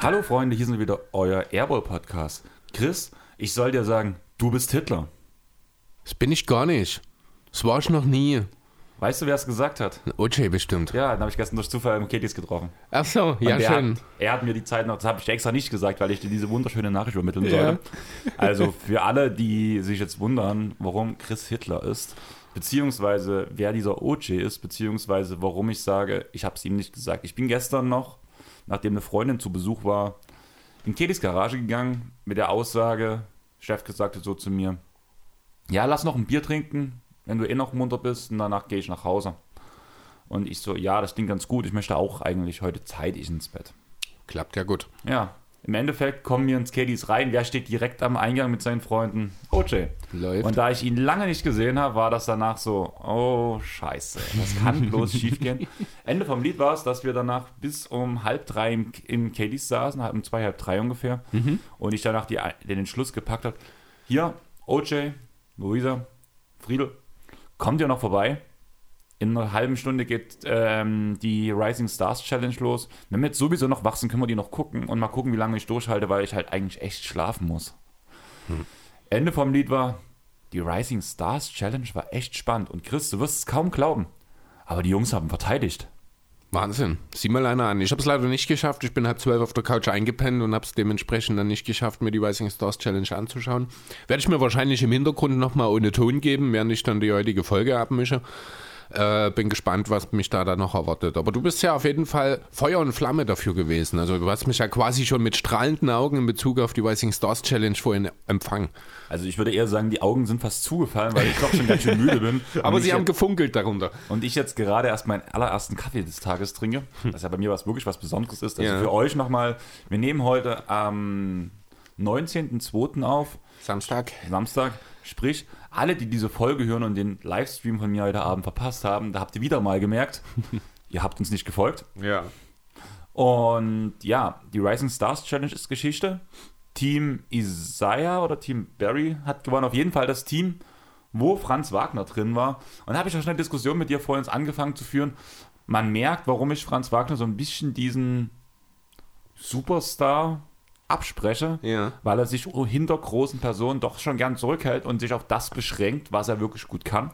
Hallo Freunde, hier sind wieder euer Airball Podcast. Chris, ich soll dir sagen, du bist Hitler. Das bin ich gar nicht. Das war ich noch nie. Weißt du, wer es gesagt hat? OJ bestimmt. Ja, dann habe ich gestern durch Zufall im Ketis getroffen. Ach so, Und ja schön. Hat, er hat mir die Zeit noch, das habe ich extra nicht gesagt, weil ich dir diese wunderschöne Nachricht übermitteln Ja. sollte. Also für alle, die sich jetzt wundern, warum Chris Hitler ist, beziehungsweise wer dieser OJ ist, beziehungsweise warum ich sage, ich habe es ihm nicht gesagt. Ich bin gestern noch, nachdem eine Freundin zu Besuch war, in Ketis Garage gegangen mit der Aussage, Chef sagte so zu mir, ja, lass noch ein Bier trinken, wenn du eh noch munter bist und danach gehe ich nach Hause. Und ich so, ja, das klingt ganz gut, ich möchte auch eigentlich heute zeitig ins Bett. Klappt ja gut. Ja, im Endeffekt kommen wir ins Caddies rein. Wer steht direkt am Eingang mit seinen Freunden? OJ. Läuft. Und da ich ihn lange nicht gesehen habe, war das danach so, oh scheiße, das kann bloß schief gehen. Ende vom Lied war es, dass wir danach bis um halb drei im, im Caddies saßen, halb um zwei, halb drei ungefähr. Und ich danach die, den Entschluss gepackt habe, hier, OJ, Luisa, Friedel, kommt ihr noch vorbei? In einer halben Stunde geht ähm, die Rising Stars Challenge los. Wenn wir jetzt sowieso noch wach sind, können wir die noch gucken und mal gucken, wie lange ich durchhalte, weil ich halt eigentlich echt schlafen muss. Ende vom Lied war, die Rising Stars Challenge war echt spannend. Und Chris, du wirst es kaum glauben, aber die Jungs haben verteidigt. Wahnsinn. Sieh mal einer an. Ich habe es leider nicht geschafft. Ich bin halb zwölf auf der Couch eingepennt und habe es dementsprechend dann nicht geschafft, mir die Rising Stars Challenge anzuschauen. Werde ich mir wahrscheinlich im Hintergrund nochmal ohne Ton geben, während ich dann die heutige Folge abmische. Äh, bin gespannt, was mich da dann noch erwartet. Aber du bist ja auf jeden Fall Feuer und Flamme dafür gewesen. Also du hast mich ja quasi schon mit strahlenden Augen in Bezug auf die Rising Stars Challenge vorhin empfangen. Also ich würde eher sagen, die Augen sind fast zugefallen, weil ich doch schon ganz schön müde bin. Aber sie haben jetzt- gefunkelt darunter. Und ich jetzt gerade erst meinen allerersten Kaffee des Tages trinke, das ja bei mir was wirklich was Besonderes ist. Also Ja. für euch nochmal, wir nehmen heute am 19.02. auf, Samstag. Samstag. Sprich, alle, die diese Folge hören und den Livestream von mir heute Abend verpasst haben, da habt ihr wieder mal gemerkt, ihr habt uns nicht gefolgt. Ja. Und ja, die Rising Stars Challenge ist Geschichte. Team Isaiah oder Team Barry hat gewonnen. Auf jeden Fall das Team, wo Franz Wagner drin war. Und da habe ich auch schon eine Diskussion mit dir vorhin angefangen zu führen. Man merkt, warum ich Franz Wagner so ein bisschen diesen Superstar abspreche, Ja. weil er sich hinter großen Personen doch schon gern zurückhält und sich auf das beschränkt, was er wirklich gut kann.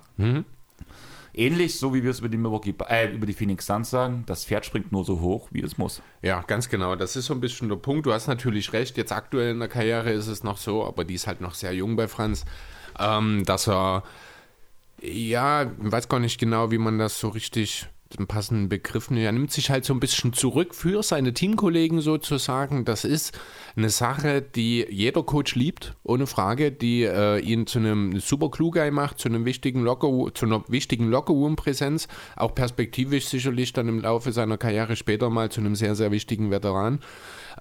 Ähnlich, so wie wir es über die, Milwaukee, äh, über die Phoenix Suns sagen, das Pferd springt nur so hoch, wie es muss. Ja, ganz genau. Das ist so ein bisschen der Punkt. Du hast natürlich recht. Jetzt aktuell in der Karriere ist es noch so, aber die ist halt noch sehr jung bei Franz, ähm, dass er, ja, ich weiß gar nicht genau, wie man das so richtig den passenden Begriff nimmt. Er nimmt sich halt so ein bisschen zurück für seine Teamkollegen sozusagen. Das ist eine Sache, die jeder Coach liebt, ohne Frage, die äh, ihn zu einem super Klugai macht, zu einem wichtigen Locker, zu einer wichtigen Lockerroom-Präsenz, auch perspektivisch sicherlich dann im Laufe seiner Karriere später mal zu einem sehr, sehr wichtigen Veteran.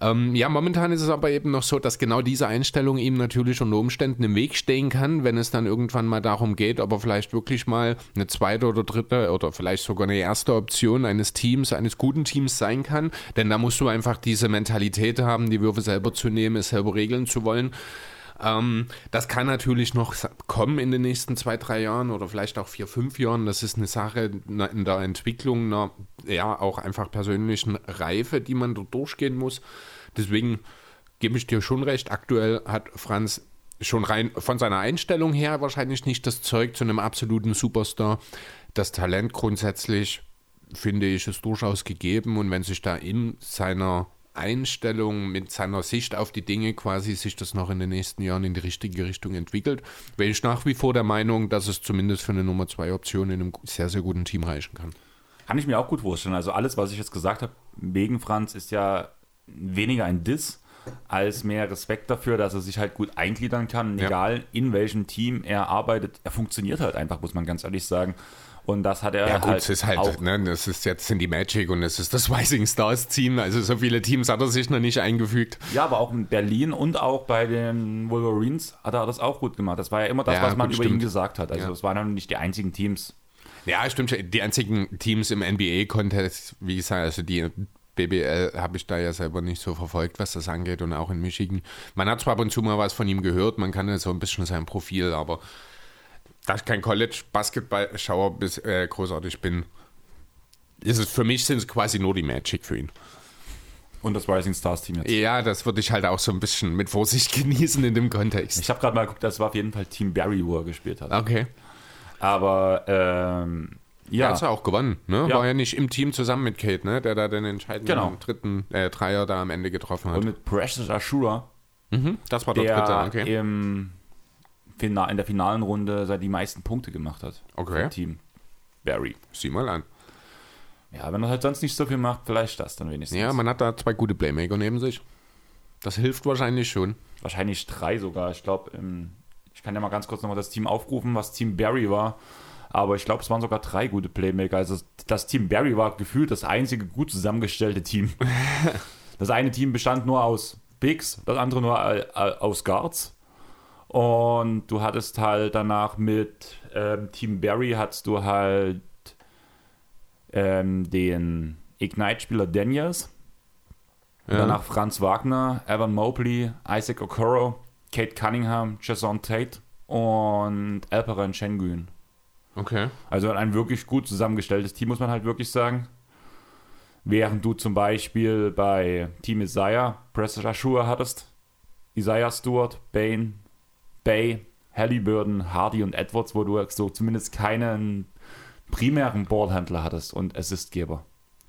Ähm, ja, momentan ist es aber eben noch so, dass genau diese Einstellung ihm natürlich unter Umständen im Weg stehen kann, wenn es dann irgendwann mal darum geht, ob er vielleicht wirklich mal eine zweite oder dritte oder vielleicht sogar eine erste Option eines Teams, eines guten Teams sein kann. Denn da musst du einfach diese Mentalität haben, die Würfe selber zu nehmen, es selber regeln zu wollen. Ähm, das kann natürlich noch kommen in den nächsten zwei, drei Jahren oder vielleicht auch vier, fünf Jahren. Das ist eine Sache in der Entwicklung einer, ja, auch einfach persönlichen Reife, die man dort durchgehen muss. Deswegen gebe ich dir schon recht. Aktuell hat Franz schon rein von seiner Einstellung her wahrscheinlich nicht das Zeug zu einem absoluten Superstar. Das Talent grundsätzlich finde ich ist durchaus gegeben und wenn sich da in seiner Einstellung, mit seiner Sicht auf die Dinge quasi sich das noch in den nächsten Jahren in die richtige Richtung entwickelt, wäre ich nach wie vor der Meinung, dass es zumindest für eine Nummer zwei Option in einem sehr, sehr guten Team reichen kann. Kann ich mir auch gut vorstellen. Also alles, was ich jetzt gesagt habe, wegen Franz, ist ja weniger ein Diss als mehr Respekt dafür, dass er sich halt gut eingliedern kann. Ja. Egal in welchem Team er arbeitet, er funktioniert halt einfach, muss man ganz ehrlich sagen. Und das hat er Ja gut, halt, es ist halt, auch ne, das ist jetzt sind die Magic und es ist das Rising Stars Team, also so viele Teams hat er sich noch nicht eingefügt. Ja, aber auch in Berlin und auch bei den Wolverines hat er das auch gut gemacht. Das war ja immer das, Ja, was man gut, über ihn stimmt. gesagt hat. Also Ja. es waren ja nicht die einzigen Teams. Ja, stimmt. Die einzigen Teams im NBA-Contest, wie gesagt, also die BBL habe ich da ja selber nicht so verfolgt, was das angeht und auch in Michigan. Man hat zwar ab und zu mal was von ihm gehört, man kann ja so ein bisschen sein Profil, aber da ich kein College-Basketball-Schauer bis äh, großartig bin, ist es für mich sind es quasi nur die Magic für ihn. Und das Rising Stars Team jetzt. Ja, das würde ich halt auch so ein bisschen mit Vorsicht genießen in dem Kontext. Ich habe gerade mal geguckt, das war auf jeden Fall Team Barry, wo er gespielt hat. Okay. Aber ähm, Ja. ja, Hat er auch gewonnen, ne? Ja. War ja nicht im Team zusammen mit Kate, ne? Der da den entscheidenden Genau. dritten äh, Dreier da am Ende getroffen hat. und mit Precious Ashura, mhm, das war der, der dritte, okay. im in der finalen Runde seit die meisten Punkte gemacht hat. Okay. Team Barry. Sieh mal an. Ja, wenn er halt sonst nicht so viel macht, vielleicht das dann wenigstens. Ja, man hat da zwei gute Playmaker neben sich. Das hilft wahrscheinlich schon. Wahrscheinlich drei sogar. Ich glaube, ich kann ja mal ganz kurz nochmal das Team aufrufen, was Team Barry war. Aber ich glaube, es waren sogar drei gute Playmaker. Also das Team Barry war gefühlt das einzige gut zusammengestellte Team. das eine Team bestand nur aus Bigs, das andere nur äh, äh, aus Guards. Und du hattest halt danach mit ähm, Team Barry hattest du halt ähm, den Ignite-Spieler Daniels. Ja. Danach Franz Wagner, Evan Mobley, Isaac Okoro, Kate Cunningham, Jason Tate und Alperen Schengen. Okay. Also ein wirklich gut zusammengestelltes Team, muss man halt wirklich sagen. Während du zum Beispiel bei Team Isaiah Precious Ashura hattest, Isaiah Stewart, Bain, Bay, Halliburton, Hardy und Edwards, wo du so zumindest keinen primären Ballhändler hattest und Assistgeber.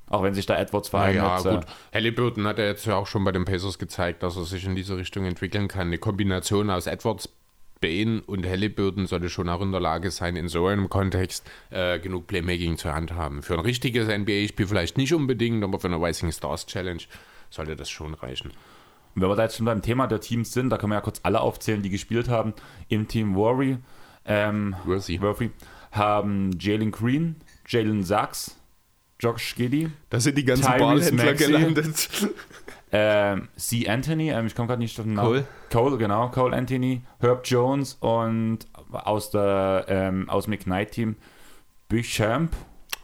Auch wenn sich da Edwards Ja, vereint ja hat. äh, gut. Halliburton hat ja jetzt ja auch schon bei den Pacers gezeigt, dass er sich in diese Richtung entwickeln kann. Eine Kombination aus Edwards, Bain und Halliburton sollte schon auch in der Lage sein, in so einem Kontext äh, genug Playmaking zur Hand haben. Für ein richtiges NBA-Spiel vielleicht nicht unbedingt, aber für eine Rising Stars Challenge sollte das schon reichen. Wenn wir da jetzt schon beim Thema der Teams sind, da können wir ja kurz alle aufzählen, die gespielt haben. Im Team Worry, ähm, Worthy. Worthy haben Jalen Green, Jalen Sachs, Josh Giddy, Da sind die ganzen Tyrese Ballhändler Maxey. gelandet. ähm, C. Anthony, ähm, ich komme gerade nicht auf den Namen. Cole. Cole, genau, Cole Anthony, Herb Jones und aus der ähm, aus dem Ignite-Team Beauchamp.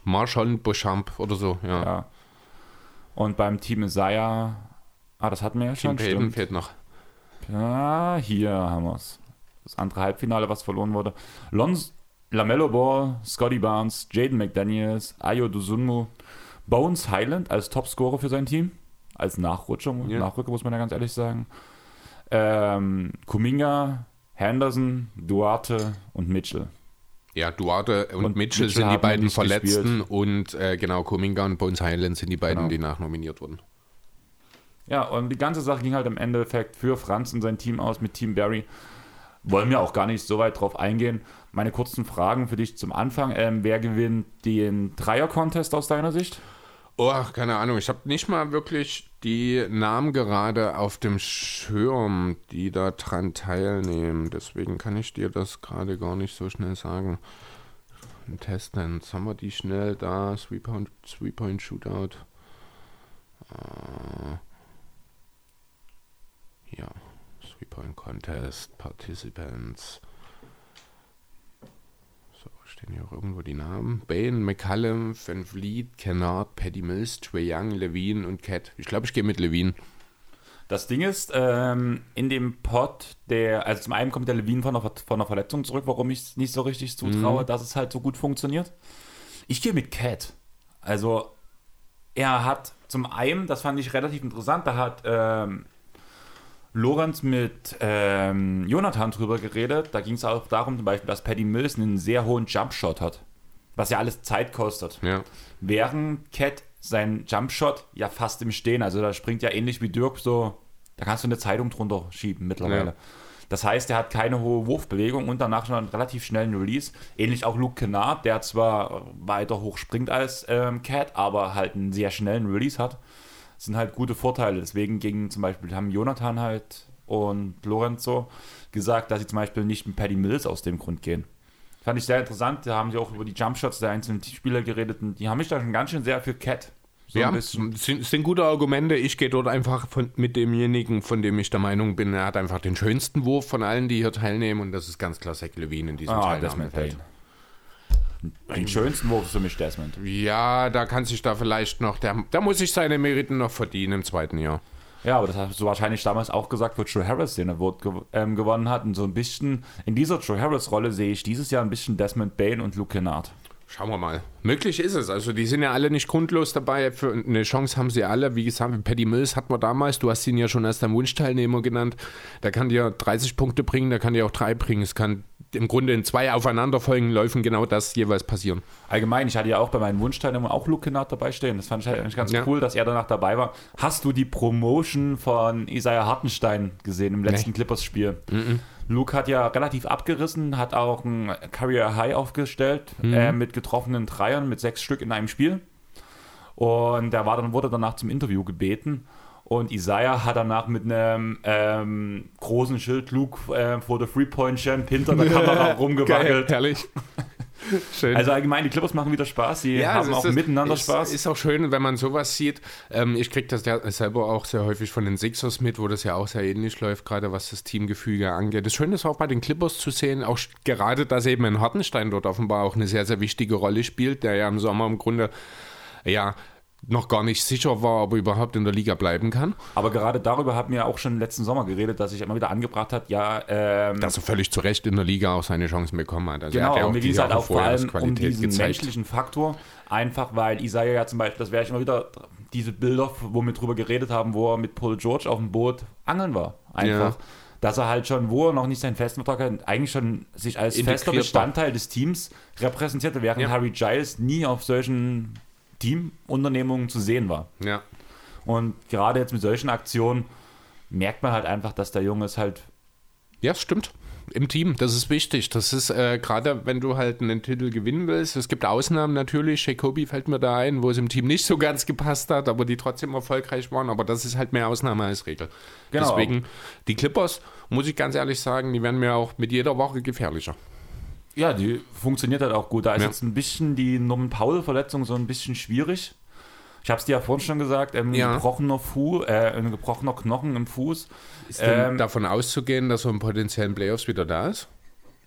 Marshall Beauchamp oder so, ja. Ja. Und beim Team Isaiah, ah, das hatten wir ja schon, Payton stimmt. fehlt noch. Ja, hier haben wir es. Das andere Halbfinale, was verloren wurde. Lons, Lamello Ball, Scotty Barnes, Jaden McDaniels, Ayo Dosunmu, Bones Highland als Topscorer für sein Team. Als Nachrutscher, Ja. Nachrücker muss man ja ganz ehrlich sagen. Ähm, Kuminga, Henderson, Duarte und Mitchell. Ja, Duarte und, Und Mitchell, Mitchell sind die beiden Verletzten und äh, genau, Kuminga und Bones Highland sind die beiden, Genau. die nachnominiert wurden. Ja, und die ganze Sache ging halt im Endeffekt für Franz und sein Team aus mit Team Barry. Wollen wir auch gar nicht so weit drauf eingehen. Meine kurzen Fragen für dich zum Anfang. Ähm, wer gewinnt den Dreier-Contest aus deiner Sicht? Oh, keine Ahnung. Ich habe nicht mal wirklich die Namen gerade auf dem Schirm, die da dran teilnehmen. Deswegen kann ich dir das gerade gar nicht so schnell sagen. Testen. Jetzt haben wir die schnell da. Three-Point Three -Point Shootout. Äh, ja. Three-Point Contest. Participants. So, stehen hier auch irgendwo die Namen. Bain, McCallum, Van Vliet, Kennard, Paddy Mills, Trey Young, Levine und Cat. Ich glaube, ich gehe mit Levine. Das Ding ist, ähm, in dem Pod, der, also zum einen kommt der Levine von einer, von einer Verletzung zurück, warum ich es nicht so richtig zutraue, dass es halt so gut funktioniert. Ich gehe mit Cat. Also, er hat zum einen, das fand ich relativ interessant, da hat ähm, Lorenz mit ähm, Jonathan drüber geredet. Da ging es auch darum, zum Beispiel, dass Paddy Mills einen sehr hohen Jumpshot hat. Was ja alles Zeit kostet. Ja. Während Cat sein Jumpshot ja fast im Stehen, also da springt ja ähnlich wie Dirk so, da kannst du eine Zeitung drunter schieben mittlerweile. Ja. Das heißt, er hat keine hohe Wurfbewegung und danach schon einen relativ schnellen Release. Ähnlich auch Luke Kennard, der zwar weiter hoch springt als ähm, Cat, aber halt einen sehr schnellen Release hat. Sind halt gute Vorteile. Deswegen gegen zum Beispiel haben Jonathan halt und Lorenzo gesagt, dass sie zum Beispiel nicht mit Paddy Mills aus dem Grund gehen. Fand ich sehr interessant. Da haben sie auch über die Jumpshots der einzelnen Spieler geredet und die haben mich da schon ganz schön sehr für Cat. So ja, sind, sind gute Argumente. Ich gehe dort einfach von, mit demjenigen, von dem ich der Meinung bin, er hat einfach den schönsten Wurf von allen, die hier teilnehmen. Und das ist ganz klar Zach Levine in diesem Ah, Teilnahmefeld. Den schönsten Wurf ist für mich Desmond. Ja, da kann sich da vielleicht noch, der, da muss sich seine Meriten noch verdienen im zweiten Jahr. Ja, aber das hast du wahrscheinlich damals auch gesagt, wo Joe Harris den Award gew ähm, gewonnen hat. Und so ein bisschen in dieser Joe Harris-Rolle sehe ich dieses Jahr ein bisschen Desmond Bain und Luke Kennard. Schauen wir mal. Möglich ist es. Also die sind ja alle nicht grundlos dabei. Für eine Chance haben sie alle. Wie gesagt, Paddy Mills hatten wir damals. Du hast ihn ja schon als dein Wunschteilnehmer genannt. Der kann dir 30 Punkte bringen, der kann dir auch drei bringen. Es kann im Grunde in zwei aufeinanderfolgenden Läufen genau das jeweils passieren. Allgemein, ich hatte ja auch bei meinen Wunschteilnehmern auch Luke Kennard dabei stehen. Das fand ich halt eigentlich ganz Ja. cool, dass er danach dabei war. Hast du die Promotion von Isaiah Hartenstein gesehen im letzten Nee. Clippers-Spiel? Luke hat ja relativ abgerissen, hat auch ein Career High aufgestellt Mhm. äh, mit getroffenen Dreiern, mit sechs Stück in einem Spiel. Und er war dann, wurde danach zum Interview gebeten. Und Isaiah hat danach mit einem ähm, großen Schild Luke äh, vor der Three-Point-Champ hinter der Kamera Geil, rumgewackelt. herrlich. Schön. Also allgemein, die Clippers machen wieder Spaß. Sie haben es auch ist- miteinander ist, Spaß. Ist auch schön, wenn man sowas sieht. Ähm, ich kriege das ja selber auch sehr häufig von den Sixers mit, wo das ja auch sehr ähnlich läuft, gerade was das Teamgefüge angeht. Das Schöne ist auch bei den Clippers zu sehen, auch gerade, dass eben ein Hartenstein dort offenbar auch eine sehr, sehr wichtige Rolle spielt, der ja im Sommer im Grunde ja noch gar nicht sicher war, ob er überhaupt in der Liga bleiben kann. Aber gerade darüber haben wir auch schon letzten Sommer geredet, dass ich immer wieder angebracht hat, ja, ähm, Dass er völlig zu Recht in der Liga auch seine Chancen bekommen hat. Also er genau, hat ja und mir die ging es halt auch vor allem als um diesen gezeigt. menschlichen Faktor. Einfach weil Isaiah ja zum Beispiel, das wäre ich immer wieder, diese Bilder, wo wir drüber geredet haben, wo er mit Paul George auf dem Boot angeln war. Einfach. Ja. Dass er halt schon, wo er noch nicht seinen festen Vertrag hat, eigentlich schon sich als fester war. Bestandteil des Teams repräsentierte, während Ja. Harry Giles nie auf solchen Teamunternehmungen zu sehen war. Ja. Und gerade jetzt mit solchen Aktionen merkt man halt einfach, dass der Junge es halt Ja, stimmt. Im Team, das ist wichtig. Das ist äh, gerade, wenn du halt einen Titel gewinnen willst. Es gibt Ausnahmen natürlich. Jacoby fällt mir da ein, wo es im Team nicht so ganz gepasst hat, aber die trotzdem erfolgreich waren. Aber das ist halt mehr Ausnahme als Regel. Genau. Deswegen, die Clippers, muss ich ganz ehrlich sagen, die werden mir auch mit jeder Woche gefährlicher. Ja, die funktioniert halt auch gut. Da ist Ja. jetzt ein bisschen die Norman Powell-Verletzung so ein bisschen schwierig. Ich habe es dir ja vorhin schon gesagt, ähm, Ja. gebrochener, Fu äh, ein gebrochener Knochen im Fuß. Ist Ähm, davon auszugehen, dass er in potenziellen Playoffs wieder da ist?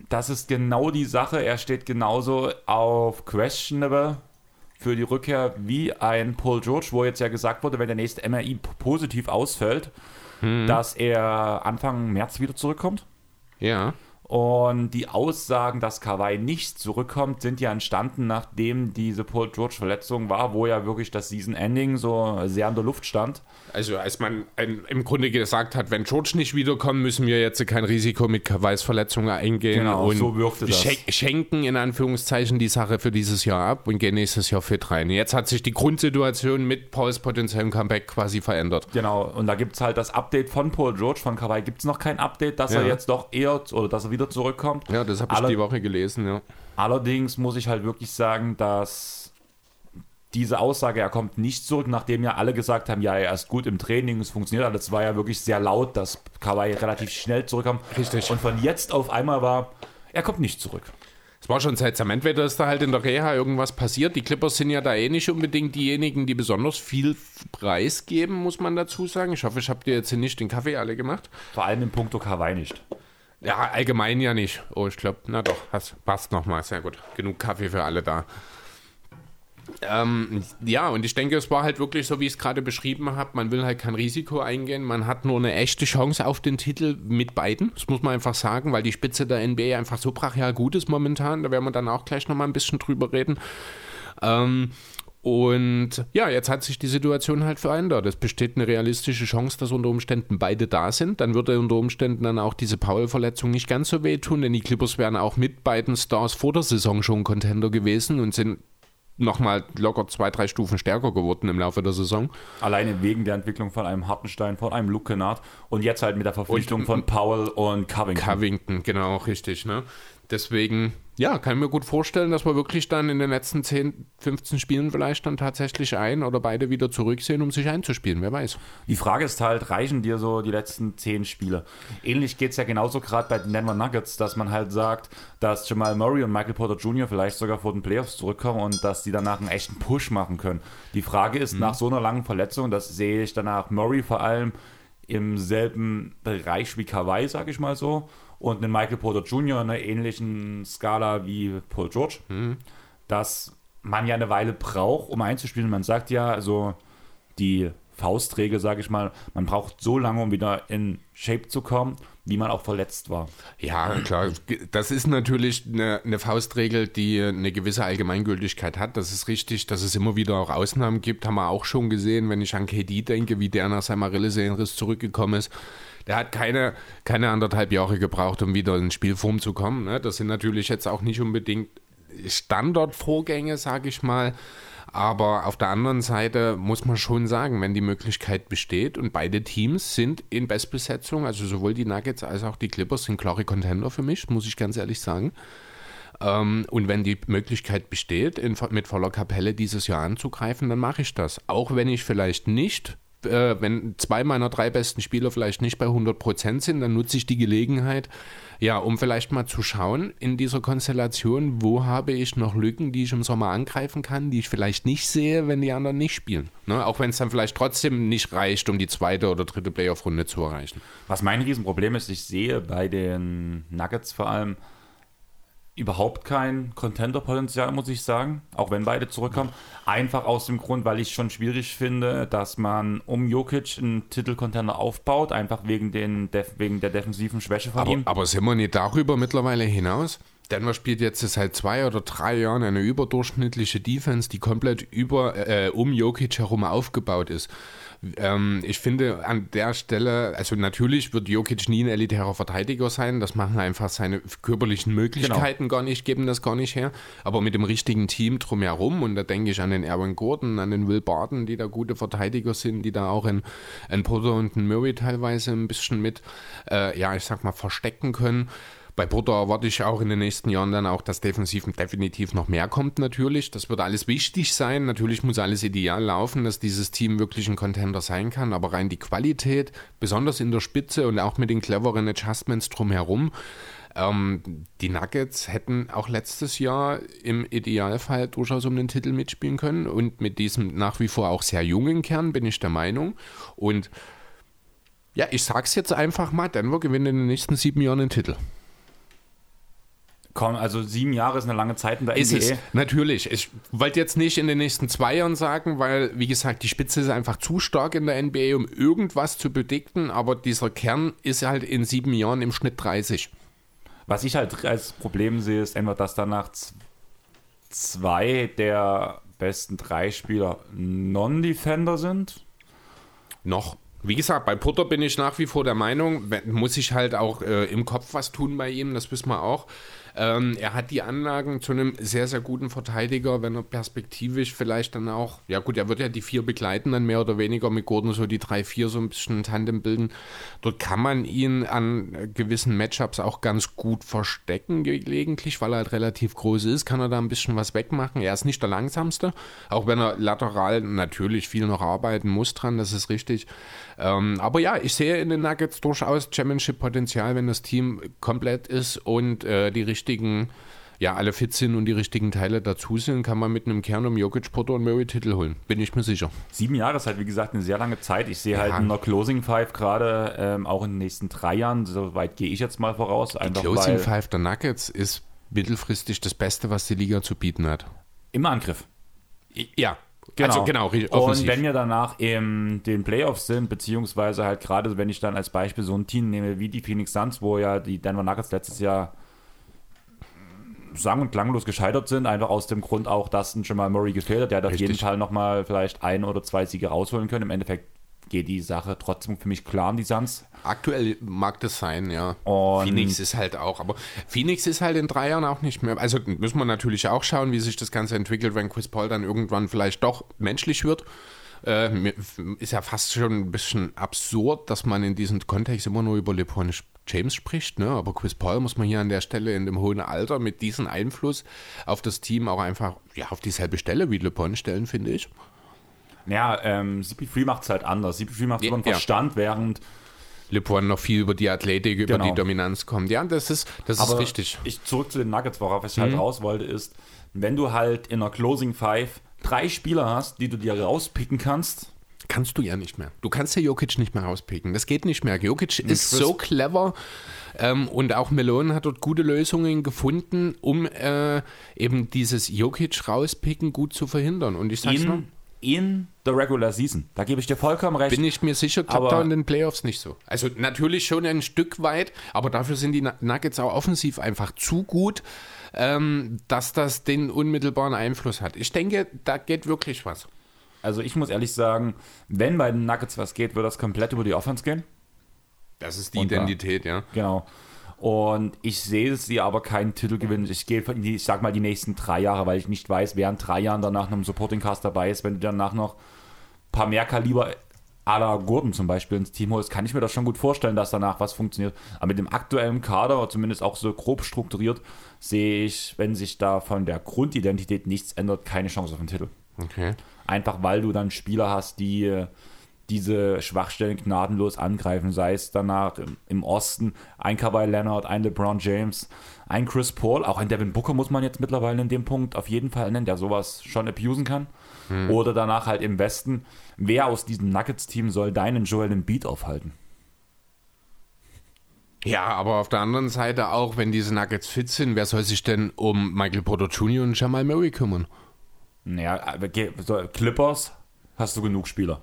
das ist genau die Sache. Er steht genauso auf questionable für die Rückkehr wie ein Paul George, wo jetzt ja gesagt wurde, wenn der nächste MRI positiv ausfällt, Mhm. dass er Anfang März wieder zurückkommt. Ja. Und die Aussagen, dass Kawhi nicht zurückkommt, sind ja entstanden, nachdem diese Paul George-Verletzung war, wo ja wirklich das Season-Ending so sehr in der Luft stand. Also als man im Grunde gesagt hat, wenn George nicht wiederkommt, müssen wir jetzt kein Risiko mit Kawais Verletzung eingehen Genau, und so wirkte das. schen- schenken in Anführungszeichen die Sache für dieses Jahr ab und gehen nächstes Jahr fit rein. Jetzt hat sich die Grundsituation mit Pauls potenziellem Comeback quasi verändert. Genau, und da gibt es halt das Update von Paul George, von Kawhi gibt es noch kein Update, dass Ja. er jetzt doch eher oder dass er wieder zurückkommt. Ja, das habe ich Alle- die Woche gelesen, ja. Allerdings muss ich halt wirklich sagen, dass diese Aussage, er kommt nicht zurück, nachdem ja alle gesagt haben, ja, er ist gut im Training, es funktioniert alles, war ja wirklich sehr laut, dass Kawhi relativ schnell zurückkam. Richtig. Und von jetzt auf einmal war, er kommt nicht zurück. Es war schon seltsam. Entweder ist da halt in der Reha irgendwas passiert. Die Clippers sind ja da eh nicht unbedingt diejenigen, die besonders viel Preis geben, muss man dazu sagen. Ich hoffe, ich habe dir jetzt hier nicht den Kaffee alle gemacht. Vor allem im Punkto Kawhi nicht. Ja, allgemein ja nicht. Oh, ich glaube, na doch, passt nochmal. Sehr gut. Genug Kaffee für alle da. Ähm, ja, und ich denke, es war halt wirklich so, wie ich es gerade beschrieben habe. Man will halt kein Risiko eingehen. Man hat nur eine echte Chance auf den Titel mit beiden. Das muss man einfach sagen, weil die Spitze der NBA einfach so brachial gut ist momentan. Da werden wir dann auch gleich nochmal ein bisschen drüber reden. Ähm, und ja, jetzt hat sich die Situation halt verändert. Es besteht eine realistische Chance, dass unter Umständen beide da sind. Dann würde unter Umständen dann auch diese Paul-Verletzung nicht ganz so wehtun, denn die Clippers wären auch mit beiden Stars vor der Saison schon Contender gewesen und sind nochmal locker zwei, drei Stufen stärker geworden im Laufe der Saison. Alleine wegen der Entwicklung von einem Hartenstein, von einem Luke Kennard und jetzt halt mit der Verpflichtung Und- von Powell und Covington. Covington, genau, richtig. Ne? Deswegen, ja, kann ich mir gut vorstellen, dass wir wirklich dann in den letzten 10, 15 Spielen vielleicht dann tatsächlich ein oder beide wieder zurücksehen, um sich einzuspielen. Wer weiß. Die Frage ist halt, reichen dir so die letzten zehn Spiele? Ähnlich geht es ja genauso gerade bei den Denver Nuggets, dass man halt sagt, dass Jamal Murray und Michael Porter Jr. vielleicht sogar vor den Playoffs zurückkommen und dass die danach einen echten Push machen können. Die Frage ist, nach so einer langen Verletzung, das sehe ich danach Murray vor allem im selben Bereich wie Kawhi, sag ich mal so, und einen Michael Porter Jr. in einer ähnlichen Skala wie Paul George. dass man ja eine Weile braucht, um einzuspielen. Man sagt ja, also die Faustregel, sage ich mal, man braucht so lange, um wieder in Shape zu kommen, wie man auch verletzt war. Ja, klar. Das ist natürlich eine, eine, Faustregel, die eine gewisse Allgemeingültigkeit hat. Das ist richtig, dass es immer wieder auch Ausnahmen gibt, haben wir auch schon gesehen, wenn ich an KD denke, wie der nach seinem Achillessehnenriss zurückgekommen ist. Der hat keine, keine anderthalb Jahre gebraucht, um wieder in Spielform zu kommen. Ne? Das sind natürlich jetzt auch nicht unbedingt Standardvorgänge, sage ich mal. Aber auf der anderen Seite muss man schon sagen, wenn die Möglichkeit besteht und beide Teams sind in Bestbesetzung, also sowohl die Nuggets als auch die Clippers sind klare Contender für mich, muss ich ganz ehrlich sagen. Ähm, und wenn die Möglichkeit besteht, in, mit voller Kapelle dieses Jahr anzugreifen, dann mache ich das. Auch wenn ich vielleicht nicht äh, wenn zwei meiner drei besten Spieler vielleicht nicht bei 100% sind, dann nutze ich die Gelegenheit, ja, um vielleicht mal zu schauen in dieser Konstellation, wo habe ich noch Lücken, die ich im Sommer angreifen kann, die ich vielleicht nicht sehe, wenn die anderen nicht spielen. Ne? Auch wenn es dann vielleicht trotzdem nicht reicht, um die zweite oder dritte Playoff-Runde zu erreichen. Was mein Riesenproblem ist, ich sehe bei den Nuggets vor allem, überhaupt kein Contender-Potenzial, muss ich sagen, auch wenn beide zurückkommen. Einfach aus dem Grund, weil ich es schon schwierig finde, dass man um Jokic einen Titel-Contender aufbaut, einfach wegen, den wegen der defensiven Schwäche von aber, ihm. Aber sind wir nicht darüber mittlerweile hinaus? Denver spielt jetzt seit zwei oder drei Jahren eine überdurchschnittliche Defense, die komplett über, äh, um Jokic herum aufgebaut ist. Ähm, ich finde an der Stelle, also natürlich wird Jokic nie ein elitärer Verteidiger sein, das machen einfach seine körperlichen Möglichkeiten genau. gar nicht, geben das gar nicht her, aber mit dem richtigen Team drumherum und da denke ich an den Erwin Gordon, an den Will Barton, die da gute Verteidiger sind, die da auch in, in Potter und in Murray teilweise ein bisschen mit, äh, ja, ich sag mal, verstecken können. Bei Porto erwarte ich auch in den nächsten Jahren dann auch, dass defensiv definitiv noch mehr kommt natürlich. Das wird alles wichtig sein. Natürlich muss alles ideal laufen, dass dieses Team wirklich ein Contender sein kann. Aber rein die Qualität, besonders in der Spitze und auch mit den cleveren Adjustments drumherum, ähm, die Nuggets hätten auch letztes Jahr im Idealfall durchaus um den Titel mitspielen können. Und mit diesem nach wie vor auch sehr jungen Kern bin ich der Meinung. Und ja, ich sag's jetzt einfach mal, Denver gewinnt in den nächsten sieben Jahren den Titel. Komm, also sieben Jahre ist eine lange Zeit in der ist NBA. Es, natürlich. Ich wollte jetzt nicht in den nächsten zwei Jahren sagen, weil, wie gesagt, die Spitze ist einfach zu stark in der NBA, um irgendwas zu bedikten, aber dieser Kern ist halt in sieben Jahren im Schnitt 30. Was ich halt als Problem sehe, ist einfach, dass danach zwei der besten drei Spieler Non-Defender sind. Noch. Wie gesagt, bei Putter bin ich nach wie vor der Meinung, muss ich halt auch äh, im Kopf was tun bei ihm, das wissen wir auch. Ähm, er hat die Anlagen zu einem sehr, sehr guten Verteidiger, wenn er perspektivisch vielleicht dann auch, ja gut, er wird ja die vier begleiten, dann mehr oder weniger mit Gordon so die drei, vier so ein bisschen Tandem bilden. Dort kann man ihn an gewissen Matchups auch ganz gut verstecken gelegentlich, weil er halt relativ groß ist, kann er da ein bisschen was wegmachen. Er ist nicht der langsamste, auch wenn er lateral natürlich viel noch arbeiten muss dran, das ist richtig. Ähm, aber ja, ich sehe in den Nuggets durchaus Championship-Potenzial, wenn das Team komplett ist und äh, die richtigen, ja, alle fit sind und die richtigen Teile dazu sind, kann man mit einem Kern um Jokic, Potter und Murray Titel holen. Bin ich mir sicher. Sieben Jahre ist halt, wie gesagt, eine sehr lange Zeit. Ich sehe halt ja. halt in der Closing Five gerade ähm, auch in den nächsten drei Jahren, soweit gehe ich jetzt mal voraus. Die Closing Five der Nuggets ist mittelfristig das Beste, was die Liga zu bieten hat. Im Angriff. Ja, Genau. Also genau, offensiv. Und wenn wir danach in den Playoffs sind, beziehungsweise halt gerade, wenn ich dann als Beispiel so ein Team nehme wie die Phoenix Suns, wo ja die Denver Nuggets letztes Jahr sang- und klanglos gescheitert sind, einfach aus dem Grund auch, dass ein Jamal Murray gefehlt hat. Der hat auf jeden Fall nochmal vielleicht ein oder zwei Siege rausholen können. Im Endeffekt geht die Sache trotzdem für mich klar an die Suns. Aktuell mag das sein, ja. Und Phoenix ist halt auch, aber Phoenix ist halt in drei Jahren auch nicht mehr. Also müssen wir natürlich auch schauen, wie sich das Ganze entwickelt, wenn Chris Paul dann irgendwann vielleicht doch menschlich wird. Äh, ist ja fast schon ein bisschen absurd, dass man in diesem Kontext immer nur über LeBron James spricht, ne? aber Chris Paul muss man hier an der Stelle in dem hohen Alter mit diesem Einfluss auf das Team auch einfach ja, auf dieselbe Stelle wie LeBron stellen, finde ich. Ja, ähm, CP3 macht es halt anders. CP3 macht es über den Verstand, ja. während LeBron noch viel über die Athletik, über genau. die Dominanz kommt. Ja, das ist, das ist richtig. Ich zurück zu den Nuggets, worauf ich halt mhm. raus wollte, ist, wenn du halt in einer Closing Five drei Spieler hast, die du dir rauspicken kannst, kannst du ja nicht mehr. Du kannst ja Jokic nicht mehr rauspicken. Das geht nicht mehr. Jokic ist so clever ähm, und auch Melon hat dort gute Lösungen gefunden, um äh, eben dieses Jokic rauspicken gut zu verhindern. Und ich sag's in, mal, in the regular season. Da gebe ich dir vollkommen recht. bin ich mir sicher, klappt da in den Playoffs nicht so. Also natürlich schon ein Stück weit, aber dafür sind die Nuggets auch offensiv einfach zu gut, ähm, dass das den unmittelbaren Einfluss hat. Ich denke, da geht wirklich was. Also ich muss ehrlich sagen, wenn bei den Nuggets was geht, wird das komplett über die Offense gehen. Das ist die Und da- Identität, ja. Genau. Und ich sehe sie aber keinen Titel gewinnen. Ich gehe von ich sag mal die nächsten drei Jahre, weil ich nicht weiß, wer in drei Jahren danach noch im Supporting Cast dabei ist. Wenn du danach noch ein paar mehr Kaliber la Gordon zum Beispiel ins Team holst, kann ich mir das schon gut vorstellen, dass danach was funktioniert. Aber mit dem aktuellen Kader, zumindest auch so grob strukturiert, sehe ich, wenn sich da von der Grundidentität nichts ändert, keine Chance auf den Titel. Okay. Einfach weil du dann Spieler hast, die äh, diese Schwachstellen gnadenlos angreifen, sei es danach im, im Osten ein Kawhi Leonard, ein LeBron James, ein Chris Paul, auch ein Devin Booker muss man jetzt mittlerweile in dem Punkt auf jeden Fall nennen, der sowas schon abusen kann. Oder danach halt im Westen, wer aus diesem Nuggets-Team soll deinen Joel Embiid aufhalten? Ja, aber auf der anderen Seite auch, wenn diese Nuggets fit sind, wer soll sich denn um Michael Porter Jr. und Jamal Murray kümmern? Naja, Clippers hast du genug Spieler.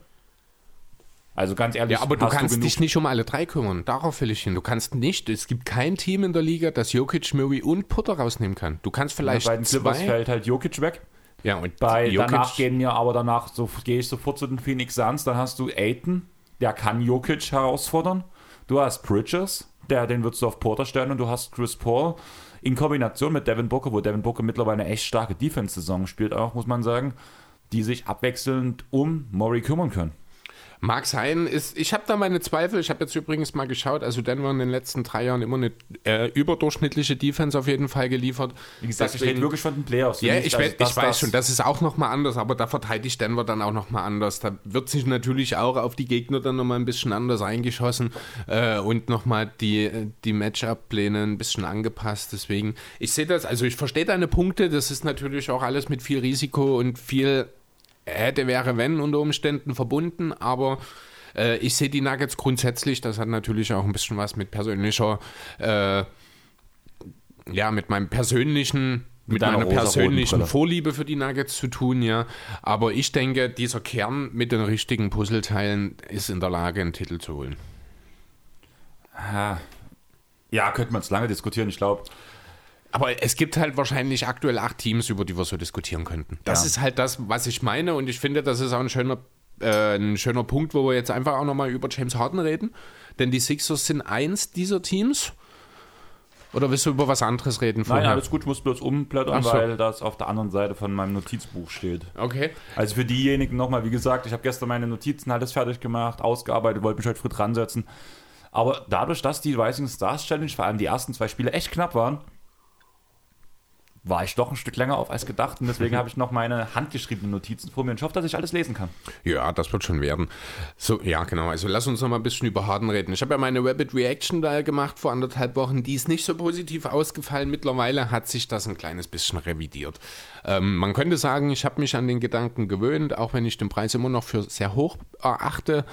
Also ganz ehrlich, Ja, aber du kannst genug dich nicht um alle drei kümmern. Darauf will ich hin. Du kannst nicht, es gibt kein Team in der Liga, das Jokic, Murray und Porter rausnehmen kann. Du kannst vielleicht bei den Clippers zwei. fällt halt Jokic weg. Ja, und Bei, Jokic, danach gehen mir aber danach, so gehe ich sofort zu den Phoenix Suns, dann hast du Aiton, der kann Jokic herausfordern. Du hast Bridges, der, den würdest du auf Porter stellen und du hast Chris Paul in Kombination mit Devin Booker, wo Devin Booker mittlerweile eine echt starke Defense-Saison spielt, auch muss man sagen, die sich abwechselnd um Murray kümmern können. Mag sein, ist, ich habe da meine Zweifel. Ich habe jetzt übrigens mal geschaut, also Denver in den letzten drei Jahren immer eine äh, überdurchschnittliche Defense auf jeden Fall geliefert. Wie gesagt, ich Deswegen- rede wirklich von den Playoffs. Ja, ich, weiß, dass ich weiß das- schon, das ist auch nochmal anders, aber da verteidigt Denver dann auch nochmal anders. Da wird sich natürlich auch auf die Gegner dann nochmal ein bisschen anders eingeschossen äh, und nochmal die, die Matchup-Pläne ein bisschen angepasst. Deswegen, ich sehe das, also ich verstehe deine Punkte, das ist natürlich auch alles mit viel Risiko und viel hätte, wäre, wenn unter Umständen verbunden, aber äh, ich sehe die Nuggets grundsätzlich, das hat natürlich auch ein bisschen was mit persönlicher, äh, ja, mit meinem persönlichen, mit, meiner persönlichen. Vorliebe für die Nuggets zu tun, ja. Aber ich denke, dieser Kern mit den richtigen Puzzleteilen ist in der Lage, einen Titel zu holen. Ja, ja könnte man es lange diskutieren, ich glaube. Aber es gibt halt wahrscheinlich aktuell acht Teams, über die wir so diskutieren könnten. Das Ja. ist halt das, was ich meine. Und ich finde, das ist auch ein schöner, äh, ein schöner Punkt, wo wir jetzt einfach auch nochmal über James Harden reden. Denn die Sixers sind eins dieser Teams. Oder willst du über was anderes reden Nein, vorher? alles gut, ich muss bloß umblättern, so. weil das auf der anderen Seite von meinem Notizbuch steht. Okay. Also für diejenigen nochmal, wie gesagt, ich habe gestern meine Notizen alles fertig gemacht, ausgearbeitet, wollte mich heute früh dran setzen. Aber dadurch, dass die Rising Stars Challenge, vor allem die ersten zwei Spiele, echt knapp waren, war ich doch ein Stück länger auf als gedacht. Und deswegen habe ich noch meine handgeschriebenen Notizen vor mir und ich hoffe, dass ich alles lesen kann. Ja, das wird schon werden. So, ja, genau. Also lass uns noch mal ein bisschen über Harden reden. Ich habe ja meine Rapid Reaction da gemacht vor anderthalb Wochen. Die ist nicht so positiv ausgefallen. Mittlerweile hat sich das ein kleines bisschen revidiert. Ähm, man könnte sagen, ich habe mich an den Gedanken gewöhnt, auch wenn ich den Preis immer noch für sehr hoch erachte,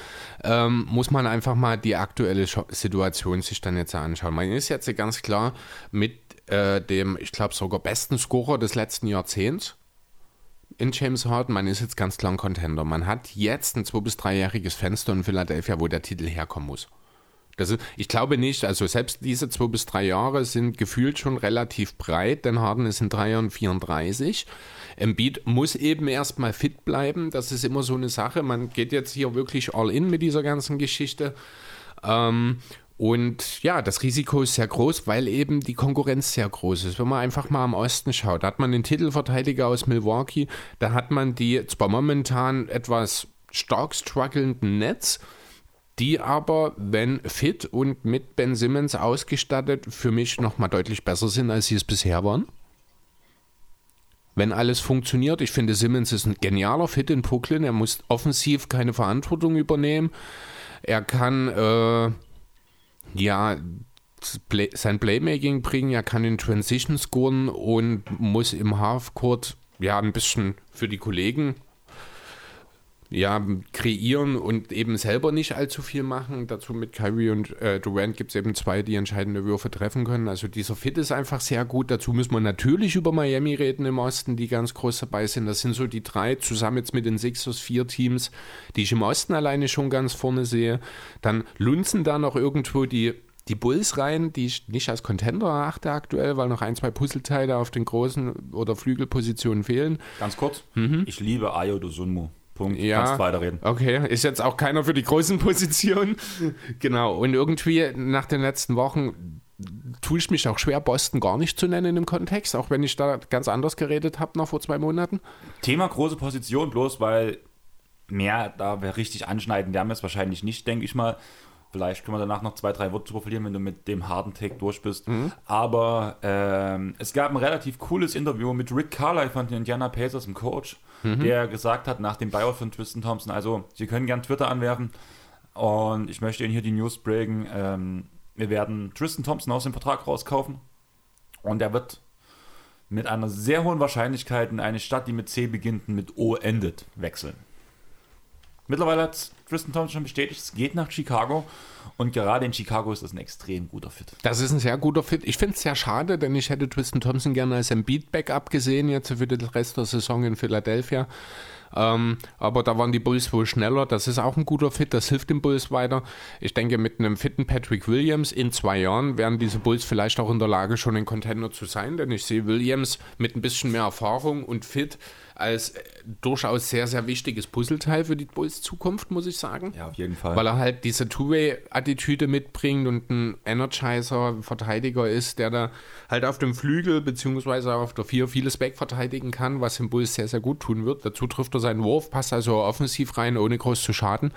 ähm, muss man einfach mal die aktuelle Situation sich dann jetzt anschauen. Man ist jetzt ganz klar mit äh, dem, ich glaube, sogar besten Scorer des letzten Jahrzehnts in James Harden. Man ist jetzt ganz klar ein Contender. Man hat jetzt ein zwei- bis dreijähriges Fenster in Philadelphia, wo der Titel herkommen muss. Das ist, ich glaube nicht, also selbst diese zwei bis drei Jahre sind gefühlt schon relativ breit, denn Harden ist in drei Jahren 34. Embiid muss eben erstmal fit bleiben. Das ist immer so eine Sache. Man geht jetzt hier wirklich all in mit dieser ganzen Geschichte. Ähm, und ja, das Risiko ist sehr groß, weil eben die Konkurrenz sehr groß ist. Wenn man einfach mal am Osten schaut, da hat man den Titelverteidiger aus Milwaukee, da hat man die zwar momentan etwas stark strugglenden Nets, die aber, wenn fit und mit Ben Simmons ausgestattet, für mich nochmal deutlich besser sind, als sie es bisher waren. Wenn alles funktioniert, ich finde, Simmons ist ein genialer Fit in Brooklyn. Er muss offensiv keine Verantwortung übernehmen. Er kann äh, ja Play, sein Playmaking bringen, er kann in Transition scoren und muss im Halfcourt ja ein bisschen für die Kollegen ja, kreieren und eben selber nicht allzu viel machen. Dazu mit Kyrie und äh, Durant gibt es eben zwei, die entscheidende Würfe treffen können. Also dieser Fit ist einfach sehr gut. Dazu müssen wir natürlich über Miami reden im Osten, die ganz groß dabei sind. Das sind so die drei, zusammen jetzt mit den Sixers, vier Teams, die ich im Osten alleine schon ganz vorne sehe. Dann lunzen da noch irgendwo die die Bulls rein, die ich nicht als Contender erachte aktuell, weil noch ein, zwei Puzzleteile auf den großen oder Flügelpositionen fehlen. Ganz kurz, mhm. ich liebe Ayo Dosunmu. Punkt. Ja, Kannst weiterreden. Okay, ist jetzt auch keiner für die großen Positionen. genau. Und irgendwie nach den letzten Wochen tue ich mich auch schwer, Boston gar nicht zu nennen im Kontext, auch wenn ich da ganz anders geredet habe noch vor zwei Monaten. Thema große Position, bloß weil mehr da wir richtig anschneiden werden wir es wahrscheinlich nicht, denke ich mal. Vielleicht können wir danach noch zwei, drei Worte drüber verlieren, wenn du mit dem harten Take durch bist. Mhm. Aber ähm, es gab ein relativ cooles Interview mit Rick Carlisle von den Indiana Pacers, dem Coach, mhm. der gesagt hat nach dem Buyout von Tristan Thompson, also Sie können gern Twitter anwerfen und ich möchte Ihnen hier die News breaken. Ähm, wir werden Tristan Thompson aus dem Vertrag rauskaufen und er wird mit einer sehr hohen Wahrscheinlichkeit in eine Stadt, die mit C beginnt und mit O endet, wechseln. Mittlerweile hat Tristan Thompson schon bestätigt, es geht nach Chicago. Und gerade in Chicago ist das ein extrem guter Fit. Das ist ein sehr guter Fit. Ich finde es sehr schade, denn ich hätte Tristan Thompson gerne als ein Beat-Backup gesehen, jetzt für den Rest der Saison in Philadelphia. Ähm, aber da waren die Bulls wohl schneller. Das ist auch ein guter Fit, das hilft den Bulls weiter. Ich denke, mit einem fitten Patrick Williams in zwei Jahren werden diese Bulls vielleicht auch in der Lage, schon ein Contender zu sein, denn ich sehe Williams mit ein bisschen mehr Erfahrung und Fit als durchaus sehr, sehr wichtiges Puzzleteil für die Bulls Zukunft, muss ich sagen. Ja, auf jeden Fall. Weil er halt diese Two-Way-Attitüde mitbringt und ein Energizer, Verteidiger ist, der da halt auf dem Flügel beziehungsweise auf der Vier vieles Back verteidigen kann, was dem Bulls sehr, sehr gut tun wird. Dazu trifft er seinen Wurf, passt also offensiv rein, ohne groß zu schaden.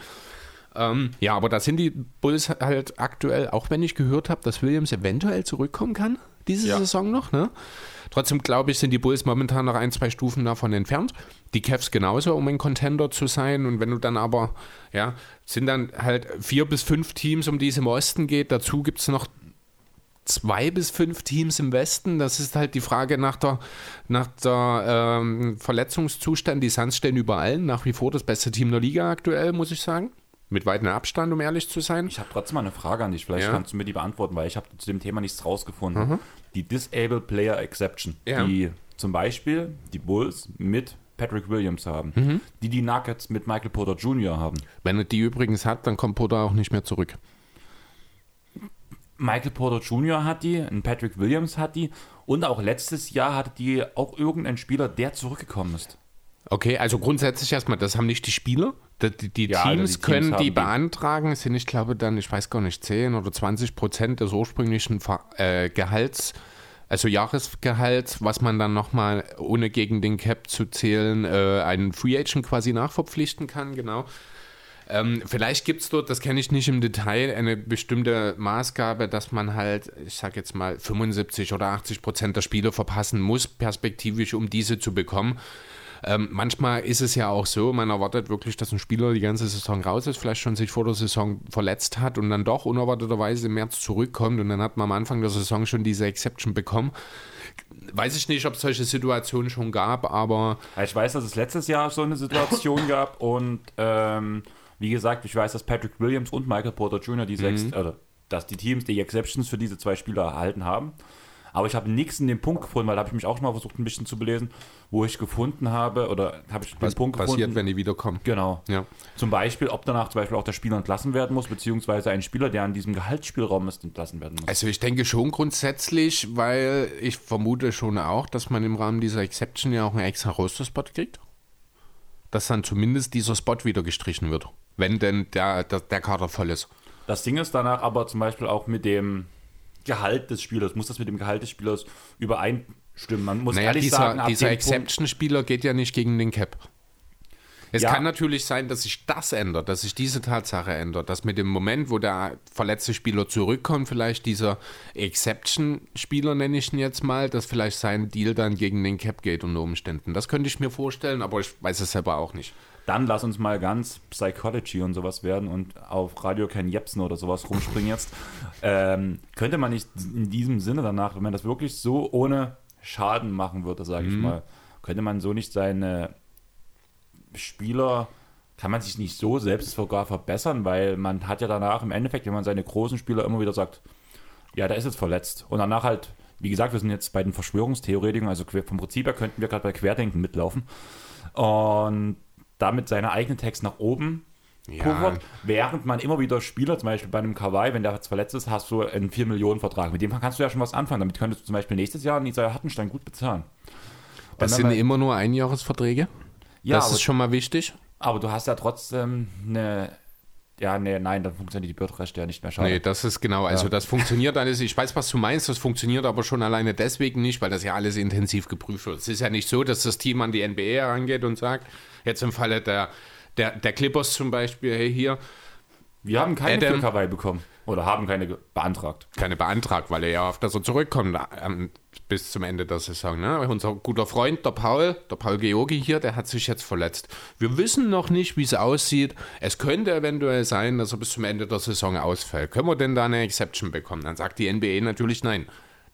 Ähm, ja, aber da sind die Bulls halt aktuell, auch wenn ich gehört habe, dass Williams eventuell zurückkommen kann, diese ja. Saison noch, ne? Trotzdem glaube ich, sind die Bulls momentan noch ein, zwei Stufen davon entfernt. Die Cavs genauso, um ein Contender zu sein. Und wenn du dann aber, ja, sind dann halt vier bis fünf Teams, um die es im Osten geht. Dazu gibt es noch zwei bis fünf Teams im Westen. Das ist halt die Frage nach der, nach der ähm, Verletzungszustand. Die Suns stehen überall nach wie vor das beste Team der Liga aktuell, muss ich sagen. Mit weitem Abstand, um ehrlich zu sein. Ich habe trotzdem mal eine Frage an dich. Vielleicht ja. kannst du mir die beantworten, weil ich habe zu dem Thema nichts rausgefunden. Mhm. Die Disabled Player Exception, ja. die zum Beispiel die Bulls mit Patrick Williams haben, mhm. die die Nuggets mit Michael Porter Jr. haben. Wenn er die übrigens hat, dann kommt Porter auch nicht mehr zurück. Michael Porter Jr. hat die, ein Patrick Williams hat die und auch letztes Jahr hatte die auch irgendein Spieler, der zurückgekommen ist. Okay, also grundsätzlich erstmal, das haben nicht die Spieler. Die, die, die ja, Teams, die können die beantragen, sind ich glaube dann, ich weiß gar nicht, 10 oder 20 Prozent des ursprünglichen äh, Gehalts, also Jahresgehalts, was man dann nochmal, ohne gegen den Cap zu zählen, äh, einen Free Agent quasi nachverpflichten kann, genau. Ähm, vielleicht gibt es dort, das kenne ich nicht im Detail, eine bestimmte Maßgabe, dass man halt, ich sage jetzt mal, 75 oder 80 Prozent der Spiele verpassen muss, perspektivisch, um diese zu bekommen. Ähm, manchmal ist es ja auch so, man erwartet wirklich, dass ein Spieler die ganze Saison raus ist, vielleicht schon sich vor der Saison verletzt hat und dann doch unerwarteterweise im März zurückkommt und dann hat man am Anfang der Saison schon diese Exception bekommen. Weiß ich nicht, ob es solche Situationen schon gab, aber. Ich weiß, dass es letztes Jahr so eine Situation gab und ähm, wie gesagt, ich weiß, dass Patrick Williams und Michael Porter Jr. die sechs, mhm. äh, dass die Teams die Exceptions für diese zwei Spieler erhalten haben. Aber ich habe nichts in dem Punkt gefunden, weil da habe ich mich auch schon mal versucht, ein bisschen zu belesen, wo ich gefunden habe, oder habe ich Was den Punkt passiert, gefunden. wenn die wiederkommen. Genau. Ja. Zum Beispiel, ob danach zum Beispiel auch der Spieler entlassen werden muss, beziehungsweise ein Spieler, der an diesem Gehaltsspielraum ist, entlassen werden muss. Also ich denke schon grundsätzlich, weil ich vermute schon auch, dass man im Rahmen dieser Exception ja auch einen extra Roster-Spot kriegt. Dass dann zumindest dieser Spot wieder gestrichen wird, wenn denn der, der, der Kader voll ist. Das Ding ist danach aber zum Beispiel auch mit dem Gehalt des Spielers, muss das mit dem Gehalt des Spielers übereinstimmen. Man muss naja, ehrlich dieser, sagen, dieser Exception-Spieler geht ja nicht gegen den Cap. Es ja. kann natürlich sein, dass sich das ändert, dass sich diese Tatsache ändert, dass mit dem Moment, wo der verletzte Spieler zurückkommt, vielleicht dieser Exception-Spieler, nenne ich ihn jetzt mal, dass vielleicht sein Deal dann gegen den Cap geht unter Umständen. Das könnte ich mir vorstellen, aber ich weiß es selber auch nicht. Dann lass uns mal ganz Psychology und sowas werden und auf Radio Ken Jepsen oder sowas rumspringen jetzt. ähm, könnte man nicht in diesem Sinne danach, wenn man das wirklich so ohne Schaden machen würde, sage ich mhm. mal, könnte man so nicht seine Spieler kann man sich nicht so selbst sogar verbessern, weil man hat ja danach im Endeffekt, wenn man seine großen Spieler immer wieder sagt, ja, der ist jetzt verletzt. Und danach halt, wie gesagt, wir sind jetzt bei den Verschwörungstheoretikern, also vom Prinzip her könnten wir gerade bei Querdenken mitlaufen. Und damit seine eigenen Text nach oben Ja. puffert, während man immer wieder Spieler, zum Beispiel bei einem Kawaii, wenn der jetzt verletzt ist, hast du einen 4-Millionen-Vertrag. Mit dem kannst du ja schon was anfangen. Damit könntest du zum Beispiel nächstes Jahr Isaiah Hartenstein gut bezahlen. Das wenn sind man- immer nur Einjahresverträge. Ja, das ist schon mal wichtig. aber du hast ja trotzdem eine. Ja, nee, nein, dann funktioniert die Bildrechte ja nicht mehr. Schade. Nee, das ist genau, also Ja. das funktioniert alles, ich weiß, was du meinst, das funktioniert aber schon alleine deswegen nicht, weil das ja alles intensiv geprüft wird. Es ist ja nicht so, dass das Team an die NBA herangeht und sagt, jetzt im Falle der, der, der Clippers zum Beispiel, hey, hier, Wir haben keine Adam- für Kawaii bekommen. Oder haben keine beantragt. keine beantragt, weil er ja auf, dass er zurückkommt ähm, bis zum Ende der Saison. Ne? Unser guter Freund, der Paul, der Paul Georgi hier, der hat sich jetzt verletzt. Wir wissen noch nicht, wie es aussieht. Es könnte eventuell sein, dass er bis zum Ende der Saison ausfällt. Können wir denn da eine Exception bekommen? Dann sagt die NBA natürlich nein.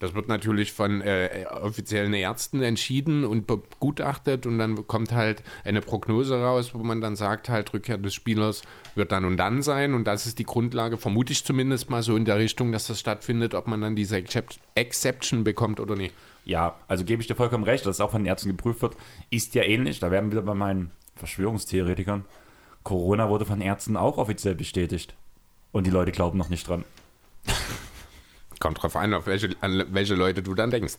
Das wird natürlich von äh, offiziellen Ärzten entschieden und begutachtet und dann kommt halt eine Prognose raus, wo man dann sagt, halt Rückkehr des Spielers wird dann und dann sein und das ist die Grundlage, vermute ich zumindest mal so in der Richtung, dass das stattfindet, ob man dann diese Excep- Exception bekommt oder nicht. Ja, also gebe ich dir vollkommen recht, dass es auch von den Ärzten geprüft wird. Ist ja ähnlich. Da werden wir wieder bei meinen Verschwörungstheoretikern. Corona wurde von Ärzten auch offiziell bestätigt. Und die Leute glauben noch nicht dran. Kommt drauf an, auf welche, an welche Leute du dann denkst.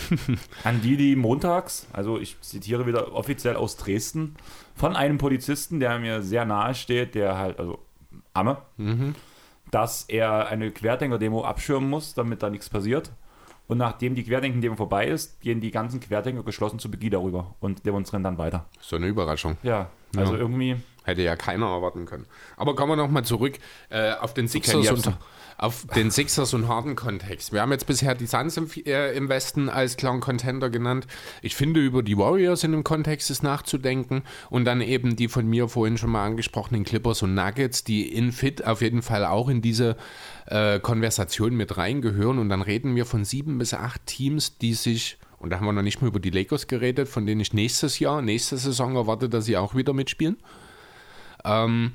An die, die montags, also ich zitiere wieder offiziell aus Dresden, von einem Polizisten, der mir sehr nahe steht, der halt, also Amme, dass er eine Querdenker-Demo abschirmen muss, damit da nichts passiert. Und nachdem die Querdenken-Demo vorbei ist, gehen die ganzen Querdenker geschlossen zu Beginn darüber und demonstrieren dann weiter. So eine Überraschung. Ja, also Ja. irgendwie, Hätte ja keiner erwarten können. Aber kommen wir nochmal zurück äh, auf den Sixers Jebsen. Auf den Sixers und Harden-Kontext. Wir haben jetzt bisher die Suns im, äh, im Westen als klaren Contender genannt. Ich finde, über die Warriors in dem Kontext ist nachzudenken und dann eben die von mir vorhin schon mal angesprochenen Clippers und Nuggets, die in Fit auf jeden Fall auch in diese äh, Konversation mit reingehören. Und dann reden wir von sieben bis acht Teams, die sich und da haben wir noch nicht mal über die Lakers geredet, von denen ich nächstes Jahr, nächste Saison erwarte, dass sie auch wieder mitspielen. Ähm,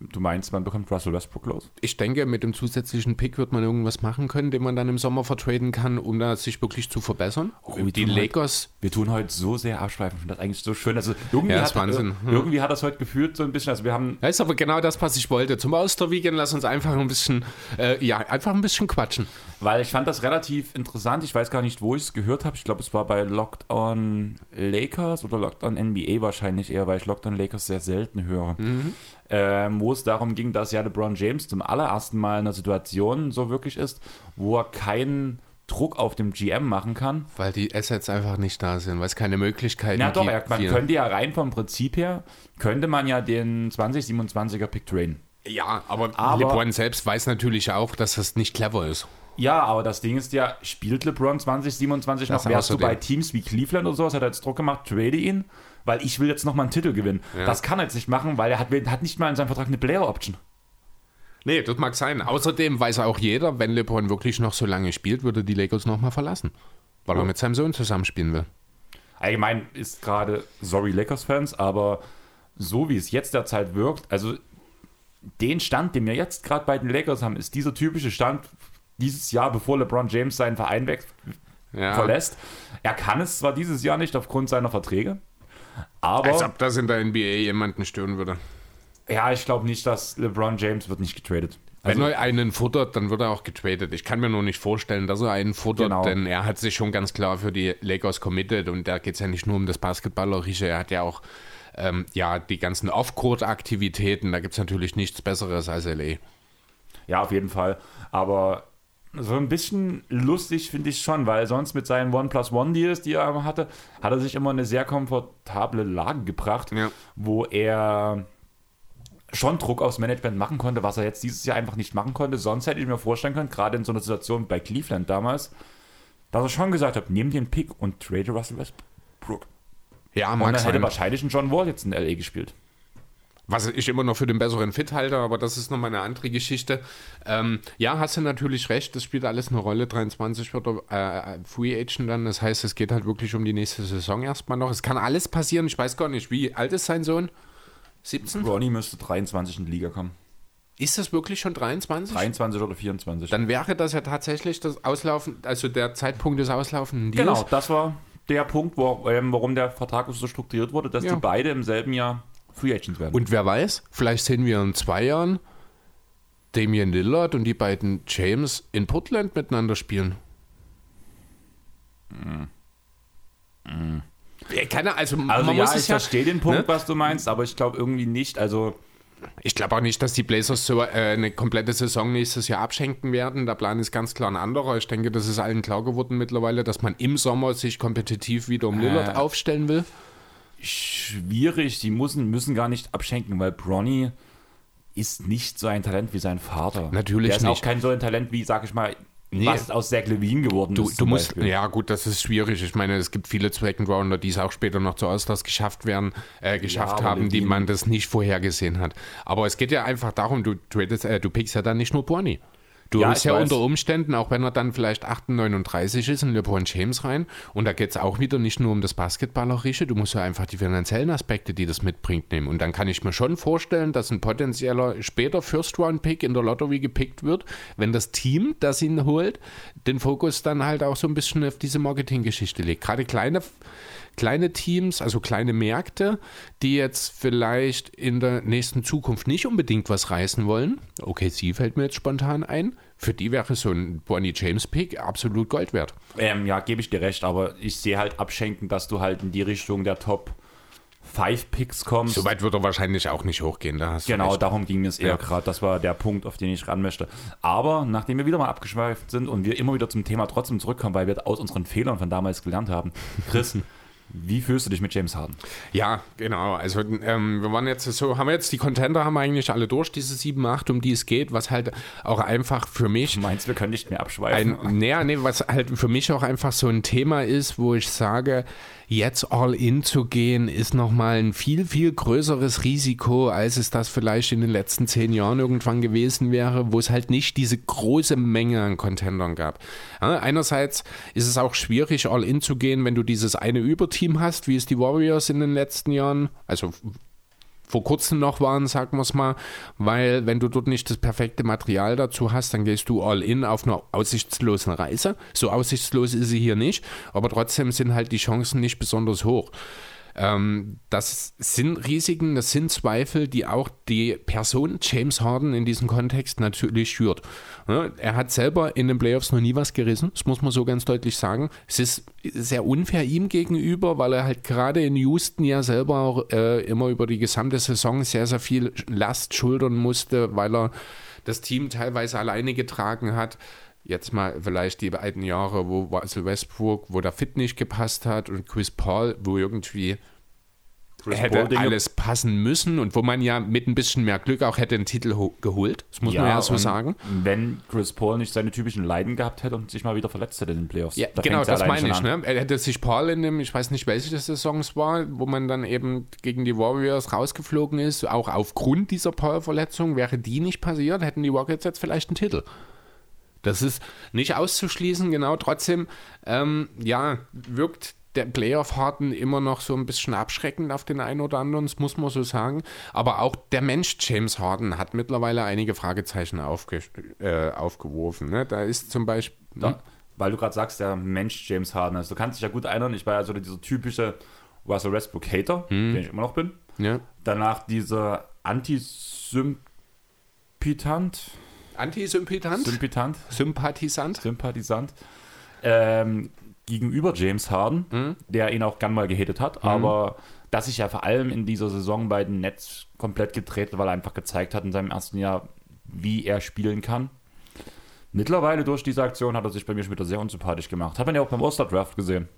du meinst, man bekommt Russell Westbrook los? ich denke, mit dem zusätzlichen Pick wird man irgendwas machen können, den man dann im Sommer vertraden kann, um da sich wirklich zu verbessern. wir die tun heute- Lakers, Wir tun heute so sehr abschweifen. Ich finde das eigentlich so schön. Also irgendwie, Ja, hat, Wahnsinn. Hm. irgendwie hat das heute gefühlt so ein bisschen. Also wir haben das ist aber genau das, was ich wollte. Zum Osterweekend lass uns einfach ein bisschen, äh, ja, einfach ein bisschen quatschen. Weil ich fand das relativ interessant. Ich weiß gar nicht, wo ich es gehört habe. Ich glaube, es war bei Locked On Lakers oder Locked On NBA wahrscheinlich eher, weil ich Locked On Lakers sehr selten höre. Ähm, wo es darum ging, dass ja LeBron James zum allerersten Mal in einer Situation so wirklich ist, wo er keinen Druck auf dem GM machen kann. Weil die Assets einfach nicht da sind, weil es keine Möglichkeiten Na doch, gibt. man viel. könnte ja rein vom Prinzip her, könnte man ja den 2027er Pick traden. ja, aber, Aber- LeBron selbst weiß natürlich auch, dass das nicht clever ist. Ja, aber das Ding ist ja, spielt LeBron 2027 noch? Wärst du bei Teams wie Cleveland oder sowas, hat er jetzt Druck gemacht, trade ihn, weil ich will jetzt nochmal einen Titel gewinnen. Ja. Das kann er jetzt nicht machen, weil er hat, hat nicht mal in seinem Vertrag eine Player-Option. Nee, das mag sein. Außerdem weiß auch jeder, wenn LeBron wirklich noch so lange spielt, würde die Lakers nochmal verlassen. Weil er Ja. mit seinem Sohn zusammenspielen will. Allgemein ist gerade, sorry Lakers-Fans, aber so wie es jetzt derzeit wirkt, also den Stand, den wir jetzt gerade bei den Lakers haben, ist dieser typische Stand dieses Jahr, bevor LeBron James seinen Verein weg, Ja. verlässt. Er kann es zwar dieses Jahr nicht aufgrund seiner Verträge, aber Als ob das in der NBA jemanden stören würde. ja, ich glaube nicht, dass LeBron James wird nicht getradet. Wenn Also, er einen futtert, dann wird er auch getradet. Ich kann mir nur nicht vorstellen, dass er einen futtert, Genau. denn er hat sich schon ganz klar für die Lakers committed und da geht es ja nicht nur um das Basketballerische, er hat ja auch ähm, ja, die ganzen Off-Court-Aktivitäten, da gibt es natürlich nichts Besseres als LA. ja, auf jeden Fall. Aber so ein bisschen lustig finde ich schon, weil sonst mit seinen One-Plus-One-Deals, die er hatte, hat er sich immer in eine sehr komfortable Lage gebracht, Ja. wo er schon Druck aufs Management machen konnte, was er jetzt dieses Jahr einfach nicht machen konnte. Sonst hätte ich mir vorstellen können, gerade in so einer Situation bei Cleveland damals, dass er schon gesagt hat, nimm den Pick und trade Russell Westbrook. Ja, Und dann hätte wahrscheinlich ein John Wall jetzt in L.A. gespielt. Was ich immer noch für den besseren Fit halte, aber das ist nochmal eine andere Geschichte. Ähm, ja, hast du natürlich recht, das spielt alles eine Rolle. 23 wird er äh, Free Agent dann, das heißt, es geht halt wirklich um die nächste Saison erstmal noch. Es kann alles passieren, ich weiß gar nicht, wie alt ist sein Sohn? 17? Ronnie müsste 23 in die Liga kommen. Ist das wirklich schon 23? 23 oder 24. Dann wäre das ja tatsächlich das Auslaufen, also der Zeitpunkt des auslaufenden Deals. genau, das war der Punkt, wo, ähm, warum der Vertrag so strukturiert wurde, dass Ja. die beide im selben Jahr Free Agents werden. Und wer weiß, vielleicht sehen wir in zwei Jahren Damian Lillard und die beiden James in Portland miteinander spielen. Ja, keine, also, also man ja, muss ich ja, verstehe den Punkt, ne? was du meinst, aber ich glaube irgendwie nicht. Also Ich glaube auch nicht, dass die Blazers so äh, eine komplette Saison nächstes Jahr abschenken werden. Der Plan ist ganz klar ein anderer. Ich denke, das ist allen klar geworden mittlerweile, dass man im Sommer sich kompetitiv wieder um Lillard Äh. aufstellen will. Schwierig, die müssen, müssen gar nicht abschenken, weil Bronny ist nicht so ein Talent wie sein Vater. Natürlich Der ist nicht. auch kein so ein Talent wie, sag ich mal, Nee. was aus Zach Levine geworden Du, ist. du musst, Beispiel. ja gut, das ist schwierig. Ich meine, es gibt viele Second Rounder, die es auch später noch zu Osters geschafft werden, äh, geschafft aber haben, die Levine- man das nicht vorhergesehen hat. Aber es geht ja einfach darum, du tradest, äh, du pickst ja dann nicht nur Bonnie. Du Ja, ich ja weiß. unter Umständen, auch wenn er dann vielleicht 38 ist, in LeBron James rein. Und da geht es auch wieder nicht nur um das Basketballerische, du musst ja einfach die finanziellen Aspekte, die das mitbringt, nehmen. Und dann kann ich mir schon vorstellen, dass ein potenzieller später First-Round-Pick in der Lottery gepickt wird, wenn das Team, das ihn holt, den Fokus dann halt auch so ein bisschen auf diese Marketinggeschichte legt. Gerade kleine, kleine Teams, also kleine Märkte, die jetzt vielleicht in der nächsten Zukunft nicht unbedingt was reißen wollen. Okay, sie fällt mir jetzt spontan ein. Für die wäre so ein Bonnie James Pick absolut Gold wert. Ähm, ja, gebe ich dir recht, aber ich sehe halt abschenken, dass du halt in die Richtung der Top 5 Picks kommst. So weit wird er wahrscheinlich auch nicht hochgehen. Da Genau, darum ging es eher Ja. gerade. Das war der Punkt, auf den ich ran möchte. Aber nachdem wir wieder mal abgeschweift sind und wir immer wieder zum Thema trotzdem zurückkommen, weil wir aus unseren Fehlern von damals gelernt haben, Chris, wie fühlst du dich mit James Harden? Ja, genau. Also ähm, wir waren jetzt so, haben wir jetzt die Contender haben wir eigentlich alle durch, diese 7, 8, um die es geht, was halt auch einfach für mich Du meinst, wir können nicht mehr abschweifen? ein, nee, nee, was halt für mich auch einfach so ein Thema ist, wo ich sage, jetzt all in zu gehen, ist nochmal ein viel, viel größeres Risiko, als es das vielleicht in den letzten zehn Jahren irgendwann gewesen wäre, wo es halt nicht diese große Menge an Contendern gab. Ja, einerseits ist es auch schwierig, all in zu gehen, wenn du dieses eine Überteam hast, wie es die Warriors in den letzten Jahren, also vor kurzem noch waren, sagen wir es mal, weil wenn du dort nicht das perfekte Material dazu hast, dann gehst du all in auf einer aussichtslosen Reise. So aussichtslos ist sie hier nicht, aber trotzdem sind halt die Chancen nicht besonders hoch. Ähm, das sind Risiken, das sind Zweifel, die auch die Person James Harden in diesem Kontext natürlich schürt. Ja, er hat selber in den Playoffs noch nie was gerissen, das muss man so ganz deutlich sagen. Es ist sehr unfair ihm gegenüber, weil er halt gerade in Houston ja selber auch äh, immer über die gesamte Saison sehr, sehr viel Last schultern musste, weil er das Team teilweise alleine getragen hat. Jetzt mal vielleicht die beiden Jahre, wo Russell Westbrook, wo der Fit nicht gepasst hat und Chris Paul, wo irgendwie hätte Paul alles passen müssen und wo man ja mit ein bisschen mehr Glück auch hätte den Titel ho- geholt. Das muss man ja so sagen. Wenn Chris Paul nicht seine typischen Leiden gehabt hätte und sich mal wieder verletzt hätte in den Playoffs. Ja, Da genau, ja das meine ich. Ne? Er hätte sich Paul in dem, ich weiß nicht, welche Saisons war, wo man dann eben gegen die Warriors rausgeflogen ist, auch aufgrund dieser Paul-Verletzung, wäre die nicht passiert, hätten die Rockets jetzt vielleicht einen Titel. Das ist nicht auszuschließen, genau. Trotzdem, ähm, ja, wirkt der Playoff-Harden immer noch so ein bisschen abschreckend auf den einen oder anderen, das muss man so sagen. Aber auch der Mensch James Harden hat mittlerweile einige Fragezeichen aufge äh, aufgeworfen. Ne? Da ist zum Beispiel. Da, weil du gerade sagst, der Mensch James Harden. Also du kannst dich ja gut erinnern, ich war ja so dieser typische Russell Westbrook-Hater, Mhm. den ich immer noch bin. Ja. Danach dieser Antisympathisant, Antisympathisant? Sympathisant, Sympathisant? Sympathisant ähm, gegenüber James Harden, Mhm. der ihn auch gern mal gehatet hat, aber dass sich ja vor allem in dieser Saison bei den Nets komplett gedreht hat, weil er einfach gezeigt hat in seinem ersten Jahr, wie er spielen kann. Mittlerweile durch diese Aktion hat er sich bei mir schon wieder sehr unsympathisch gemacht. Hat man ja auch beim Oster-Draft gesehen.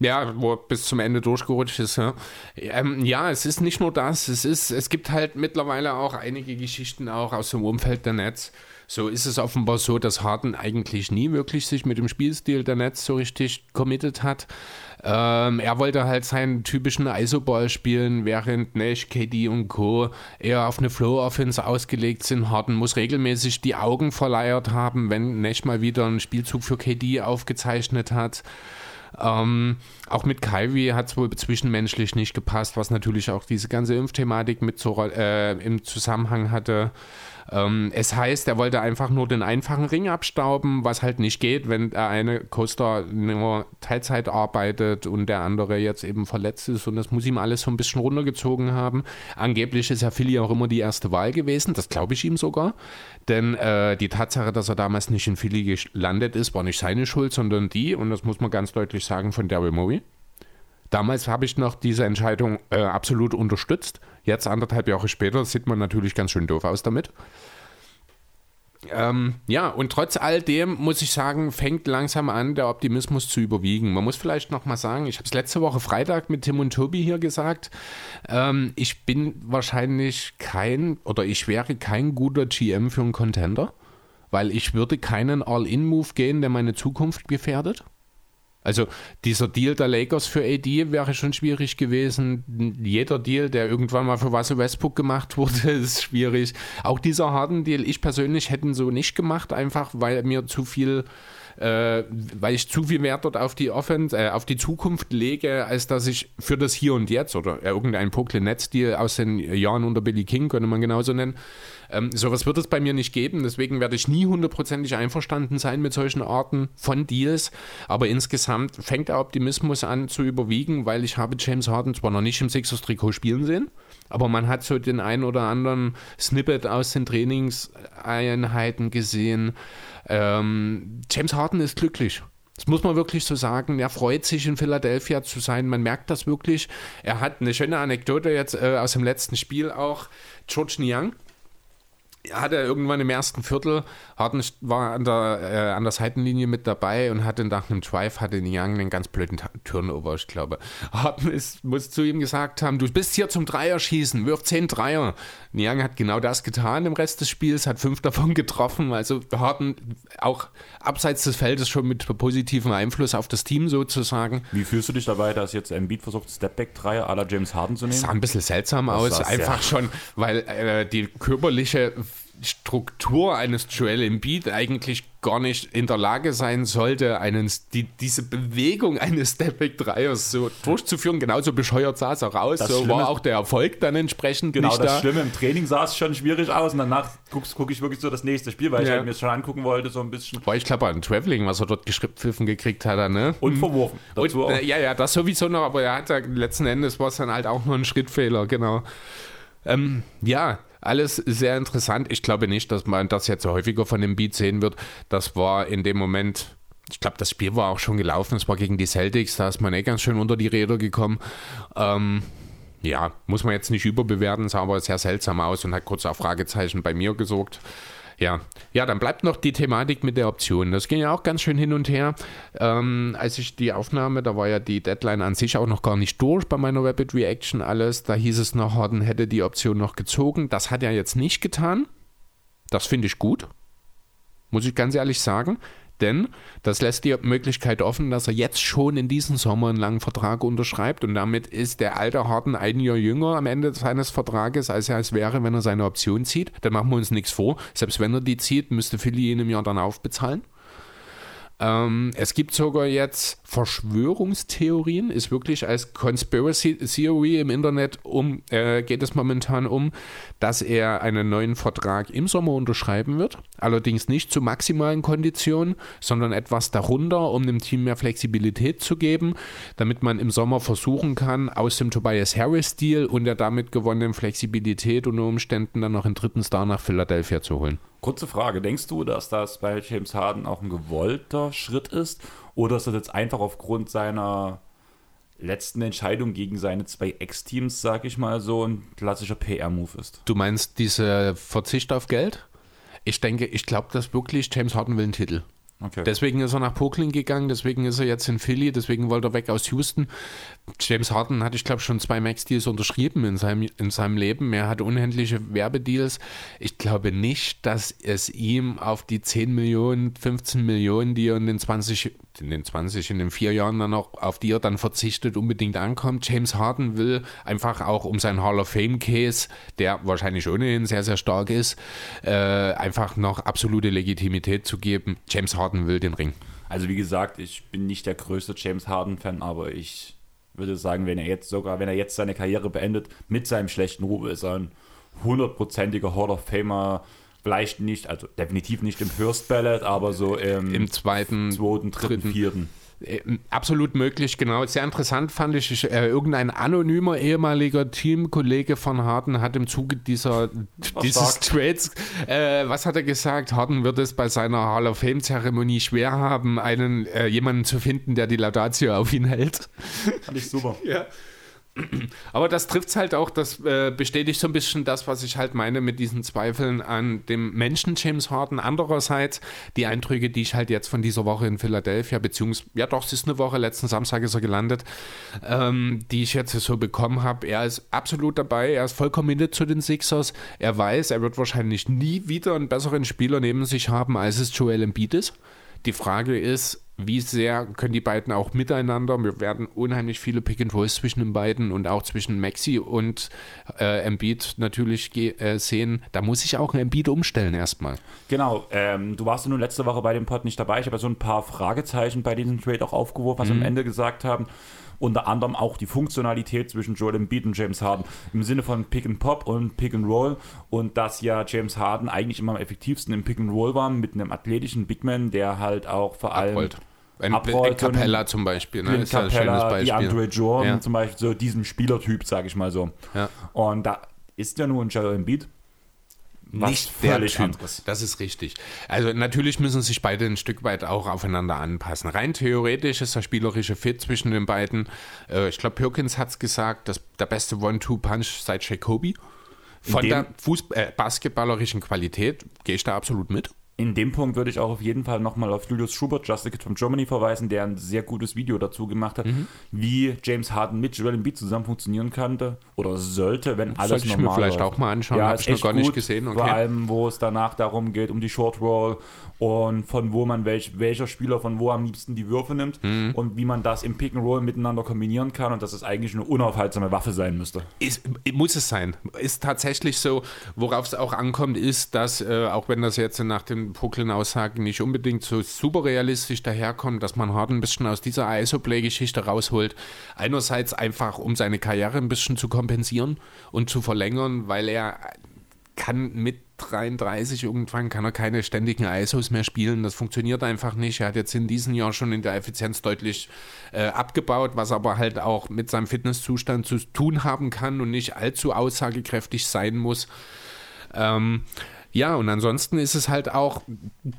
Ja, wo er bis zum Ende durchgerutscht ist. Ja. Ähm, ja, es ist nicht nur das. Es, ist, es gibt halt mittlerweile auch einige Geschichten auch aus dem Umfeld der Nets. So ist es offenbar so, dass Harden eigentlich nie wirklich sich mit dem Spielstil der Nets so richtig committed hat. Ähm, er wollte halt seinen typischen ISO-Ball spielen, während Nash, KD und Co. eher auf eine Flow-Offense ausgelegt sind. Harden muss regelmäßig die Augen verleiert haben, wenn Nash mal wieder einen Spielzug für KD aufgezeichnet hat. Ähm, auch mit Kyrie hat es wohl zwischenmenschlich nicht gepasst, was natürlich auch diese ganze Impfthematik mit so, äh, im Zusammenhang hatte. Ähm, es heißt, er wollte einfach nur den einfachen Ring abstauben, was halt nicht geht, wenn der eine Coaster nur Teilzeit arbeitet und der andere jetzt eben verletzt ist und das muss ihm alles so ein bisschen runtergezogen haben. Angeblich ist ja Philly auch immer die erste Wahl gewesen, das glaube ich ihm sogar, denn äh, die Tatsache, dass er damals nicht in Philly gelandet ist, war nicht seine Schuld, sondern die, und das muss man ganz deutlich sagen, von Daryl Morey. Damals habe ich noch diese Entscheidung äh, absolut unterstützt. Jetzt, anderthalb Jahre später, sieht man natürlich ganz schön doof aus damit. Ähm, ja, und trotz all dem muss ich sagen, fängt langsam an, der Optimismus zu überwiegen. Man muss vielleicht nochmal sagen, ich habe es letzte Woche Freitag mit Tim und Tobi hier gesagt, ähm, ich bin wahrscheinlich kein oder ich wäre kein guter GM für einen Contender, weil ich würde keinen All-In-Move gehen, der meine Zukunft gefährdet. Also dieser Deal der Lakers für AD wäre schon schwierig gewesen. Jeder Deal, der irgendwann mal für Russell Westbrook gemacht wurde, ist schwierig. Auch dieser harten Deal, ich persönlich hätte so nicht gemacht, einfach weil mir zu viel äh, weil ich zu viel Wert dort auf die Offense, äh, auf die Zukunft lege, als dass ich für das Hier und Jetzt oder irgendein Brooklyn Nets Deal aus den Jahren unter Billy King, könnte man genauso nennen, ähm, sowas wird es bei mir nicht geben. Deswegen werde ich nie hundertprozentig einverstanden sein mit solchen Arten von Deals. Aber insgesamt fängt der Optimismus an zu überwiegen, weil ich habe James Harden zwar noch nicht im Sixers-Trikot spielen sehen, aber man hat so den einen oder anderen Snippet aus den Trainingseinheiten gesehen. Ähm, James Harden ist glücklich. Das muss man wirklich so sagen. Er freut sich, in Philadelphia zu sein. Man merkt das wirklich. Er hat eine schöne Anekdote jetzt äh, aus dem letzten Spiel auch. George Niang, hat er irgendwann im ersten Viertel, Harden war an der, äh, an der Seitenlinie mit dabei und hatte nach einem Drive, hatte Young einen ganz blöden Turnover, ich glaube. Harden ist, muss zu ihm gesagt haben, du bist hier zum Dreier schießen, wirf zehn Dreier. Young hat genau das getan im Rest des Spiels, hat fünf davon getroffen, also Harden auch abseits des Feldes schon mit positivem Einfluss auf das Team sozusagen. Wie fühlst du dich dabei, dass jetzt Embiid versucht, Stepback-Dreier aller James Harden zu nehmen? Das sah ein bisschen seltsam das aus, einfach schon, weil äh, die körperliche Struktur eines Joel Embiid eigentlich gar nicht in der Lage sein sollte, einen, die, diese Bewegung eines Stepback-Dreiers so durchzuführen. Genauso bescheuert sah es auch aus. Das so Schlimme, war auch der Erfolg dann entsprechend genau, das da. Schlimme, im Training sah es schon schwierig aus und danach gucke guck ich wirklich so das nächste Spiel, weil ja. ich halt mir schon angucken wollte, so ein bisschen. War ich glaube ein Traveling, was er dort geschripppfiffen gekriegt hat. Ne? Und verworfen. Und, äh, ja, ja, das sowieso noch, aber er hat ja letzten Endes war es dann halt auch nur ein Schrittfehler, genau. Ähm, ja, alles sehr interessant. Ich glaube nicht, dass man das jetzt häufiger von dem Beat sehen wird. Das war in dem Moment ich glaube, das Spiel war auch schon gelaufen. Es war gegen die Celtics, da ist man eh ganz schön unter die Räder gekommen. Ähm, ja, muss man jetzt nicht überbewerten, sah aber sehr seltsam aus und hat kurz auf Fragezeichen bei mir gesorgt. Ja. ja, dann bleibt noch die Thematik mit der Option. Das ging ja auch ganz schön hin und her. Ähm, als ich die Aufnahme, da war ja die Deadline an sich auch noch gar nicht durch bei meiner Rapid Reaction alles. Da hieß es noch, Harden hätte die Option noch gezogen. Das hat er jetzt nicht getan. Das finde ich gut. Muss ich ganz ehrlich sagen denn das lässt die Möglichkeit offen, dass er jetzt schon in diesem Sommer einen langen Vertrag unterschreibt und damit ist der alte Harden ein Jahr jünger am Ende seines Vertrages, als er es wäre, wenn er seine Option zieht. Dann machen wir uns nichts vor. Selbst wenn er die zieht, müsste Philly ihn im Jahr dann aufbezahlen. Ähm, es gibt sogar jetzt Verschwörungstheorien, ist wirklich als Conspiracy Theory im Internet um, äh, geht es momentan um, dass er einen neuen Vertrag im Sommer unterschreiben wird. Allerdings nicht zu maximalen Konditionen, sondern etwas darunter, um dem Team mehr Flexibilität zu geben, damit man im Sommer versuchen kann, aus dem Tobias Harris-Deal und der damit gewonnenen Flexibilität unter Umständen dann noch einen dritten Star nach Philadelphia zu holen. Kurze Frage, denkst du, dass das bei James Harden auch ein gewollter Schritt ist oder ist das jetzt einfach aufgrund seiner letzten Entscheidung gegen seine zwei Ex-Teams, sag ich mal, so ein klassischer PR-Move ist? Du meinst diese Verzicht auf Geld? Ich denke, ich glaube, dass wirklich James Harden will einen Titel. Okay. Deswegen ist er nach Brooklyn gegangen, deswegen ist er jetzt in Philly, deswegen wollte er weg aus Houston. James Harden hat, ich glaube, schon zwei Max-Deals unterschrieben in seinem, in seinem Leben. Er hat unendliche Werbedeals. Ich glaube nicht, dass es ihm auf die 10 Millionen, 15 Millionen, die er in den 20, in den 20, in den vier Jahren dann noch, auf die er dann verzichtet, unbedingt ankommt. James Harden will einfach auch um seinen Hall of Fame-Case, der wahrscheinlich ohnehin sehr, sehr stark ist, äh, einfach noch absolute Legitimität zu geben. James Harden will den Ring. Also wie gesagt, ich bin nicht der größte James Harden-Fan, aber ich würde sagen, wenn er jetzt sogar, wenn er jetzt seine Karriere beendet, mit seinem schlechten Ruf, ist er ein hundertprozentiger Hall of Famer. Vielleicht nicht, also definitiv nicht im First Ballot, aber so im, Im zweiten, zweiten, dritten, dritten. vierten. Äh, Absolut möglich, genau. Sehr interessant fand ich, ich äh, irgendein anonymer ehemaliger Teamkollege von Harden hat im Zuge dieser, dieses. Trades, äh, was hat er gesagt? Harden wird es bei seiner Hall of Fame-Zeremonie schwer haben, einen äh, jemanden zu finden, der die Laudatio auf ihn hält. Fand ich super. Ja. Aber das trifft es halt auch, das äh, bestätigt so ein bisschen das, was ich halt meine mit diesen Zweifeln an dem Menschen James Harden. Andererseits die Eindrücke, die ich halt jetzt von dieser Woche in Philadelphia, beziehungsweise, ja doch, es ist eine Woche, letzten Samstag ist er gelandet, ähm, die ich jetzt so bekommen habe. Er ist absolut dabei, er ist voll committed zu den Sixers. Er weiß, er wird wahrscheinlich nie wieder einen besseren Spieler neben sich haben, als es Joel Embiid ist. Die Frage ist, wie sehr können die beiden auch miteinander? Wir werden unheimlich viele Pick and Rolls zwischen den beiden und auch zwischen Maxi und äh, Embiid natürlich äh, sehen. Da muss ich auch ein Embiid umstellen erstmal. Genau, ähm, du warst ja nun letzte Woche bei dem Pod nicht dabei. Ich habe ja so ein paar Fragezeichen bei diesem Trade auch aufgeworfen, was wir am Ende gesagt haben. Unter anderem auch die Funktionalität zwischen Joel Embiid und James Harden im Sinne von Pick and Pop und Pick and Roll und dass ja James Harden eigentlich immer am effektivsten im Pick and Roll war mit einem athletischen Big Man, der halt auch vor allem Rollt. Ein, Abrollt ein Capella zum Beispiel, ne? Ist ja ein Capella, die Beispiel. Andre Jordan Ja. zum Beispiel, so diesem Spielertyp, sage ich mal so. Ja. Und da ist ja nun Joel Embiid was nicht völlig anderes. Das ist richtig. Also natürlich müssen sich beide ein Stück weit auch aufeinander anpassen. Rein theoretisch ist der spielerische Fit zwischen den beiden. Äh, ich glaube, Perkins hat es gesagt, das, der beste One-Two-Punch seit Jacoby. Von der Fußball äh, basketballerischen Qualität gehe ich da absolut mit. In dem Punkt würde ich auch auf jeden Fall nochmal auf Julius Schubert, Just a Kid from Germany, verweisen, der ein sehr gutes Video dazu gemacht hat, Mhm. wie James Harden mit Joel Embiid zusammen funktionieren könnte oder sollte, wenn alles Sollte ich mir vielleicht läuft. auch mal anschauen, Ja, hab ist ich noch gar nicht gut, gesehen, okay. Vor allem, wo es danach darum geht, um die Short Roll und von wo man welch, welcher Spieler von wo am liebsten die Würfe nimmt Mhm. und wie man das im Pick and Roll miteinander kombinieren kann und dass es eigentlich eine unaufhaltsame Waffe sein müsste. Ist, muss es sein. Ist tatsächlich so, worauf es auch ankommt, ist, dass, äh, auch wenn das jetzt nach den Brooklyn-Aussagen nicht unbedingt so super realistisch daherkommt, dass man Harden ein bisschen aus dieser ISO-Play-Geschichte rausholt. Einerseits einfach, um seine Karriere ein bisschen zu kompensieren und zu verlängern, weil er kann mit 33 irgendwann kann er keine ständigen ISOs mehr spielen. Das funktioniert einfach nicht. Er hat jetzt in diesem Jahr schon in der Effizienz deutlich äh, abgebaut, was aber halt auch mit seinem Fitnesszustand zu tun haben kann und nicht allzu aussagekräftig sein muss. Ähm, ja, und ansonsten ist es halt auch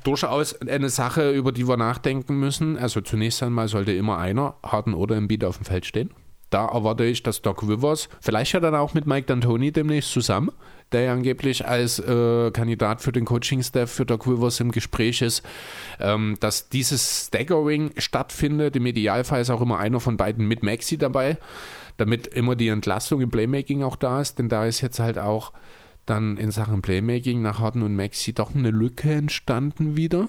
durchaus eine Sache, über die wir nachdenken müssen. Also zunächst einmal sollte immer einer, Harden oder Embiid, auf dem Feld stehen. Da erwarte ich, dass Doc Rivers, vielleicht ja dann auch mit Mike D'Antoni demnächst zusammen, der ja angeblich als äh, Kandidat für den Coaching-Staff für Doc Rivers im Gespräch ist, ähm, dass dieses Staggering stattfindet. Im Idealfall ist auch immer einer von beiden mit Maxi dabei, damit immer die Entlastung im Playmaking auch da ist, denn da ist jetzt halt auch dann in Sachen Playmaking nach Harden und Maxi doch eine Lücke entstanden wieder.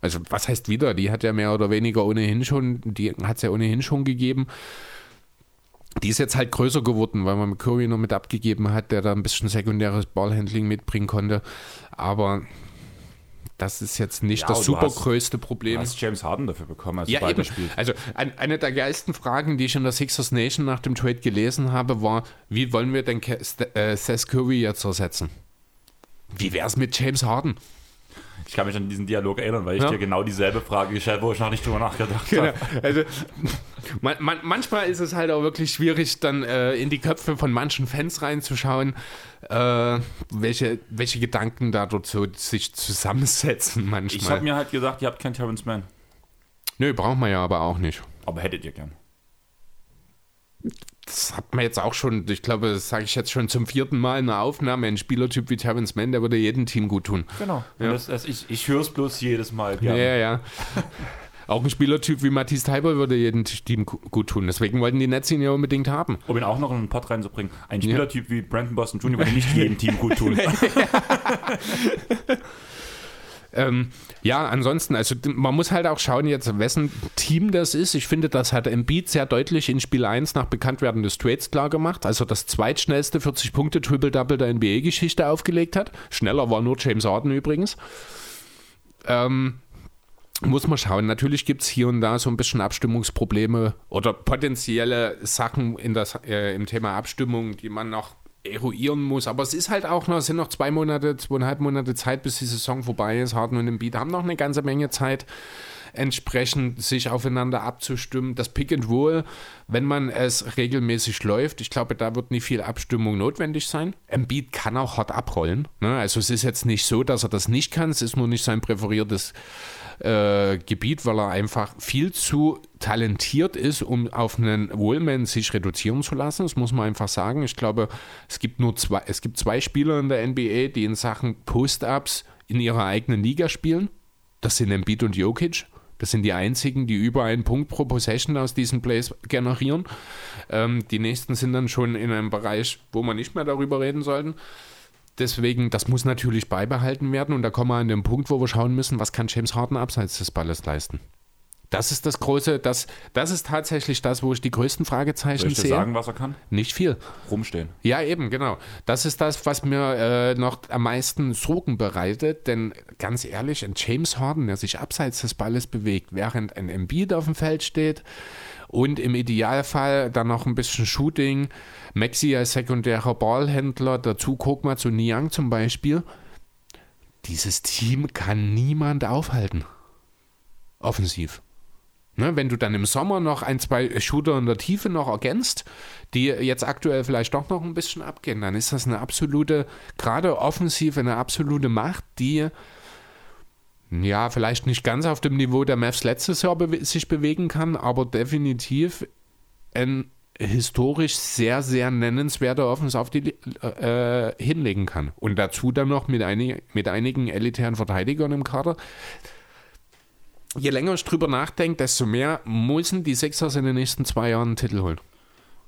Also was heißt wieder? Die hat ja mehr oder weniger ohnehin schon, die hat es ja ohnehin schon gegeben. Die ist jetzt halt größer geworden, weil man Curry noch mit abgegeben hat, der da ein bisschen sekundäres Ballhandling mitbringen konnte. Aber das ist jetzt nicht Ja, das und du super hast- größte Du Problem. hast James Harden dafür bekommen, als Ja, eben. weiterspielst. Also ein, eine der geilsten Fragen, die ich in der Sixers Nation nach dem Trade gelesen habe, war, wie wollen wir denn äh, Seth Curry jetzt ersetzen? Wie wäre es mit James Harden? Ich kann mich an diesen Dialog erinnern, weil ich Ja. dir genau dieselbe Frage gestellt habe, wo ich noch nicht drüber nachgedacht Genau. habe. Also man, man, manchmal ist es halt auch wirklich schwierig, dann äh, in die Köpfe von manchen Fans reinzuschauen, äh, welche, welche Gedanken da dort so sich zusammensetzen Ich manchmal. habe mir halt gesagt, ihr habt keinen Terrence Mann. Nö, brauchen wir ja aber auch nicht. Aber hättet ihr gern. Das hat man jetzt auch schon, ich glaube, das sage ich jetzt schon zum vierten Mal in der Aufnahme. Ein Spielertyp wie Terrence Mann, der würde jedem Team gut tun. Genau. Ja. Das, das, ich ich höre es bloß jedes Mal Ja, gerne. ja, ja. Auch ein Spielertyp wie Matthias Teiber würde jedem Team gu- gut tun. Deswegen wollten die Nets ihn ja unbedingt haben. Um ihn auch noch in einen Pod reinzubringen. Ein Spielertyp wie Brandon Boston Jr. würde nicht jedem Team gut tun. Ähm, ja, ansonsten, also man muss halt auch schauen jetzt, wessen Team das ist. Ich finde, das hat Embiid sehr deutlich in Spiel 1 nach Bekanntwerden des Trades klar gemacht. Also das zweitschnellste 40-Punkte-Triple-Double der NBA-Geschichte aufgelegt hat. Schneller war nur James Harden übrigens. Ähm, muss man schauen. Natürlich gibt es hier und da so ein bisschen Abstimmungsprobleme oder potenzielle Sachen in das, äh, im Thema Abstimmung, die man noch eruieren muss. Aber es ist halt auch noch, es sind noch zwei Monate, zweieinhalb Monate Zeit, bis die Saison vorbei ist. Harden und Embiid haben noch eine ganze Menge Zeit entsprechend sich aufeinander abzustimmen. Das Pick and Roll, wenn man es regelmäßig läuft, ich glaube, da wird nicht viel Abstimmung notwendig sein. Embiid kann auch hart abrollen. Ne? Also es ist jetzt nicht so, dass er das nicht kann, es ist nur nicht sein präferiertes äh, Gebiet, weil er einfach viel zu talentiert ist, um auf einen Wohlman sich reduzieren zu lassen. Das muss man einfach sagen. Ich glaube, es gibt nur zwei, es gibt zwei Spieler in der NBA, die in Sachen Post-Ups in ihrer eigenen Liga spielen. Das sind Embiid und Jokic. Das sind die einzigen, die über einen Punkt pro Possession aus diesen Plays generieren. Ähm, die nächsten sind dann schon in einem Bereich, wo wir nicht mehr darüber reden sollten. Deswegen, das muss natürlich beibehalten werden und da kommen wir an den Punkt, wo wir schauen müssen, was kann James Harden abseits des Balles leisten. Das ist das große, das, das ist tatsächlich das, wo ich die größten Fragezeichen Soll ich sehe. sagen, was er kann? Nicht viel. Rumstehen. Ja, eben, genau. Das ist das, was mir äh, noch am meisten Sorgen bereitet, denn ganz ehrlich, ein James Harden, der sich abseits des Balles bewegt, während ein Embiid auf dem Feld steht und im Idealfall dann noch ein bisschen Shooting, Maxi als sekundärer Ballhändler, dazu mal zu Niang zum Beispiel. Dieses Team kann niemand aufhalten. Offensiv. Ne, wenn du dann im Sommer noch ein, zwei Shooter in der Tiefe noch ergänzt, die jetzt aktuell vielleicht doch noch ein bisschen abgehen, dann ist das eine absolute, gerade offensiv eine absolute Macht, die ja vielleicht nicht ganz auf dem Niveau der Mavs letztes Jahr bewe sich bewegen kann, aber definitiv ein historisch sehr, sehr nennenswerter Offens auf die äh, hinlegen kann. Und dazu dann noch mit, einig, mit einigen elitären Verteidigern im Kader je länger ich drüber nachdenke, desto mehr müssen die Sixers in den nächsten zwei Jahren einen Titel holen.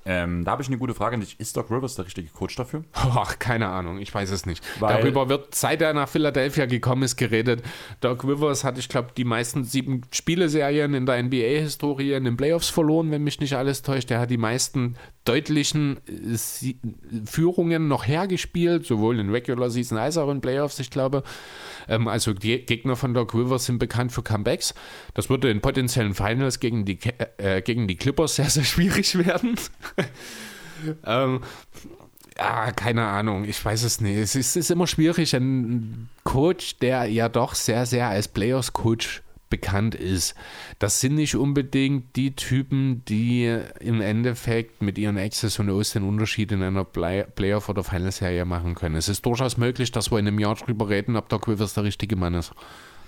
Ähm, da habe ich eine gute Frage. Ist Doc Rivers der richtige Coach dafür? Ach, keine Ahnung, ich weiß es nicht. Weil- Darüber wird, seit er nach Philadelphia gekommen ist, geredet. Doc Rivers hat, ich glaube, die meisten sieben Spieleserien in der NBA-Historie in den Playoffs verloren, wenn mich nicht alles täuscht. Er hat die meisten deutlichen äh, Führungen noch hergespielt, sowohl in Regular Season als auch in Playoffs, ich glaube. Ähm, also die Gegner von Doc Rivers sind bekannt für Comebacks. Das würde in potenziellen Finals gegen die, äh, gegen die Clippers sehr, sehr schwierig werden. ähm, ja, keine Ahnung, ich weiß es nicht. Es ist, es ist immer schwierig, ein Coach, der ja doch sehr, sehr als Players-Coach bekannt ist. Das sind nicht unbedingt die Typen, die im Endeffekt mit ihren Access und O's den Unterschied in einer Play Playoff- oder Final-Serie machen können. Es ist durchaus möglich, dass wir in einem Jahr drüber reden, ob Doc Rivers der richtige Mann ist.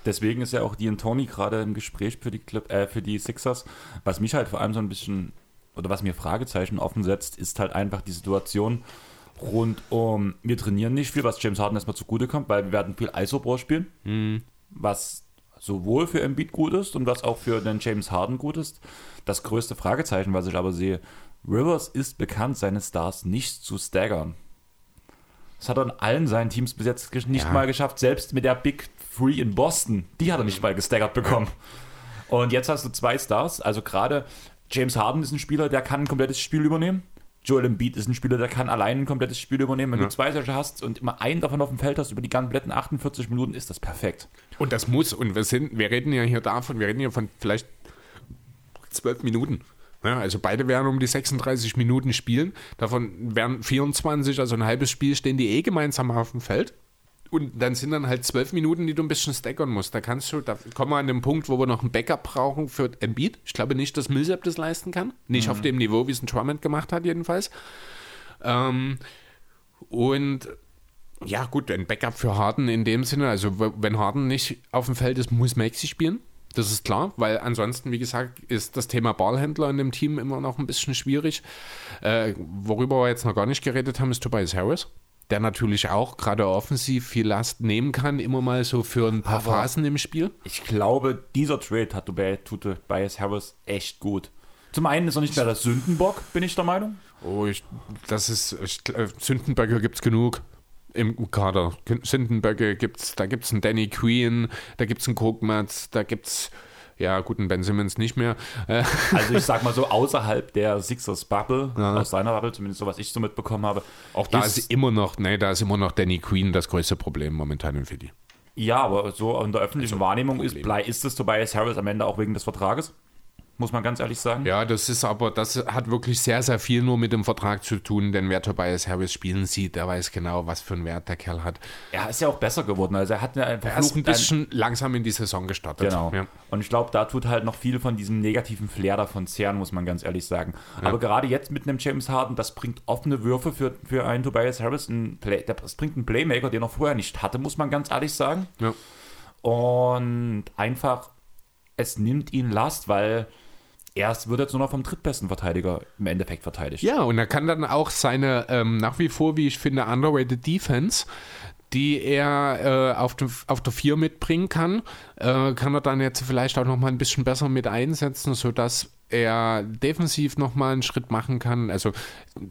Deswegen ist ja auch Dean Tony gerade im Gespräch für die, Clip, äh, für die Sixers. Was mich halt vor allem so ein bisschen, oder was mir Fragezeichen offen setzt, ist halt einfach die Situation rund um, wir trainieren nicht viel, was James Harden erstmal zugute kommt, weil wir werden viel Isoball spielen, was sowohl für Embiid gut ist und was auch für den James Harden gut ist. Das größte Fragezeichen, was ich aber sehe, Rivers ist bekannt, seine Stars nicht zu staggern. Das hat er in allen seinen Teams bis jetzt nicht Ja. mal geschafft. Selbst mit der Big Three in Boston, die hat er nicht mal gestaggert bekommen. Und jetzt hast du zwei Stars. Also gerade James Harden ist ein Spieler, der kann ein komplettes Spiel übernehmen. Joel Embiid ist ein Spieler, der kann allein ein komplettes Spiel übernehmen. Wenn Ja. du zwei solche hast und immer einen davon auf dem Feld hast über die kompletten 48 Minuten, ist das perfekt. Und das muss, und wir sind, wir reden ja hier davon, wir reden hier von vielleicht zwölf Minuten. Ja, also beide werden um die 36 Minuten spielen. Davon werden 24, also ein halbes Spiel, stehen die eh gemeinsam auf dem Feld. Und dann sind dann halt zwölf Minuten, die du ein bisschen stackern musst. Da kannst du, da kommen wir an den Punkt, wo wir noch ein Backup brauchen für Embiid. Ich glaube nicht, dass Millsap das leisten kann. Nicht auf dem Niveau, wie es ein Drummond gemacht hat, jedenfalls. Ähm, und ja, gut, ein Backup für Harden in dem Sinne. Also, wenn Harden nicht auf dem Feld ist, muss Maxi spielen. Das ist klar, weil ansonsten, wie gesagt, ist das Thema Ballhändler in dem Team immer noch ein bisschen schwierig. Äh, worüber wir jetzt noch gar nicht geredet haben, ist Tobias Harris, der natürlich auch gerade offensiv viel Last nehmen kann, immer mal so für ein paar Aber- Phasen im Spiel. Ich glaube, dieser Trade hat tut Tobias Harris echt gut. Zum einen ist er nicht mehr der Sündenbock, bin ich der Meinung. Oh, ich, das ist, ich, äh, Sündenböcke gibt es genug im Kader. Sündenböcke gibt's, da gibt es einen Danny Queen, da gibt es einen Krugmatz, da gibt es, ja gut, einen Ben Simmons nicht mehr. Äh, Also ich sag mal so, außerhalb der Sixers Bubble, Ja. aus seiner Bubble, zumindest so, was ich so mitbekommen habe, auch da ist, immer noch, nee, da ist immer noch Danny Queen das größte Problem momentan in Philly. Ja, aber so in der öffentlichen Also, Wahrnehmung ist, Problem. blei- ist es Tobias Harris am Ende auch wegen des Vertrages. Muss man ganz ehrlich sagen. Ja, das ist aber, das hat wirklich sehr, sehr viel nur mit dem Vertrag zu tun, denn wer Tobias Harris spielen sieht, der weiß genau, was für einen Wert der Kerl hat. Er ist ja auch besser geworden. Also er hat eine Er ist ein bisschen langsam in die Saison gestartet. Genau. Ja. Und ich glaube, da tut halt noch viel von diesem negativen Flair davon zehren, muss man ganz ehrlich sagen. Aber gerade jetzt mit einem James Harden, das bringt offene Würfe für, für einen Tobias Harris. Ein Play, das bringt einen Playmaker, den er vorher nicht hatte, muss man ganz ehrlich sagen. Ja. Und einfach, es nimmt ihn Last, weil er wird jetzt nur noch vom drittbesten Verteidiger im Endeffekt verteidigt. Ja, und er kann dann auch seine ähm, nach wie vor, wie ich finde, underrated Defense, die er äh, auf, dem, auf der 4 mitbringen kann, äh, kann er dann jetzt vielleicht auch noch mal ein bisschen besser mit einsetzen, sodass er defensiv noch mal einen Schritt machen kann. Also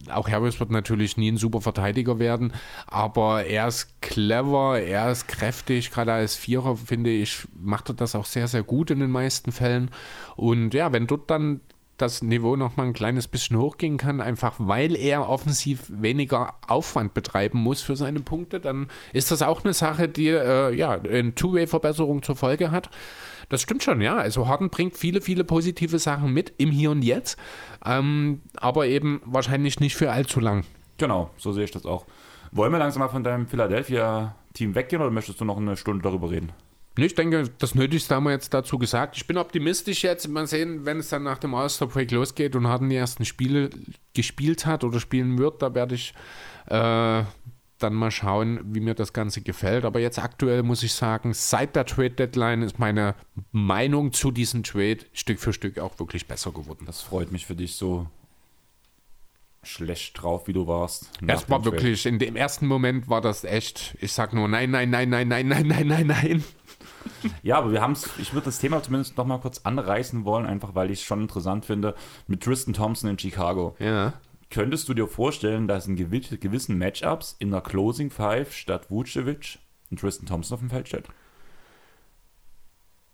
auch Harris wird natürlich nie ein super Verteidiger werden, aber er ist clever, er ist kräftig, gerade als Vierer finde ich, macht er das auch sehr, sehr gut in den meisten Fällen. Und ja, wenn dort dann das Niveau noch mal ein kleines bisschen hochgehen kann, einfach weil er offensiv weniger Aufwand betreiben muss für seine Punkte, dann ist das auch eine Sache, die äh, ja eine Two-Way-Verbesserung zur Folge hat. Das stimmt schon, ja. Also Harden bringt viele, viele positive Sachen mit im Hier und Jetzt, ähm, aber eben wahrscheinlich nicht für allzu lang. Genau, so sehe ich das auch. Wollen wir langsam mal von deinem Philadelphia-Team weggehen oder möchtest du noch eine Stunde darüber reden? Ich denke, das Nötigste haben wir jetzt dazu gesagt. Ich bin optimistisch jetzt. Mal sehen, wenn es dann nach dem All-Star-Break losgeht und Harden die ersten Spiele gespielt hat oder spielen wird, da werde ich äh, dann mal schauen, wie mir das Ganze gefällt. Aber jetzt aktuell muss ich sagen, seit der Trade-Deadline ist meine Meinung zu diesem Trade Stück für Stück auch wirklich besser geworden. Das freut mich für dich so schlecht drauf, wie du warst. Das war wirklich, in dem ersten Moment war das echt, ich sag nur nein, nein, nein, nein, nein, nein, nein, nein, nein. Ja, aber wir haben es, ich würde das Thema zumindest noch mal kurz anreißen wollen, einfach weil ich es schon interessant finde, mit Tristan Thompson in Chicago. Ja. Könntest du dir vorstellen, dass in gewi- gewissen Matchups in der Closing Five statt Vucevic ein Tristan Thompson auf dem Feld steht?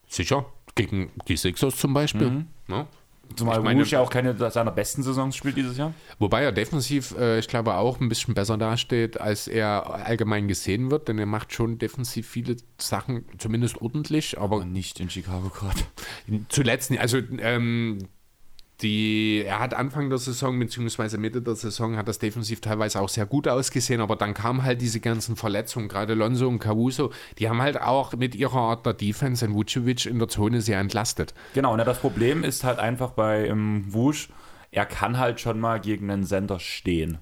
Sicher, gegen die Sixers zum Beispiel. Ne? Zumal Ich meine- Vuce ja auch keine seiner besten Saisons spielt dieses Jahr. Wobei er defensiv, äh, ich glaube, auch ein bisschen besser dasteht, als er allgemein gesehen wird, denn er macht schon defensiv viele Sachen, zumindest ordentlich, aber nicht in Chicago gerade. zuletzt, nicht. also ähm, die, er hat Anfang der Saison beziehungsweise Mitte der Saison hat das defensiv teilweise auch sehr gut ausgesehen, aber dann kamen halt diese ganzen Verletzungen, gerade Lonzo und Caruso, die haben halt auch mit ihrer Art der Defense in Vucevic in der Zone sehr entlastet. Genau, und ja, das Problem ist halt einfach bei ähm, Wusch, er kann halt schon mal gegen einen Sender stehen.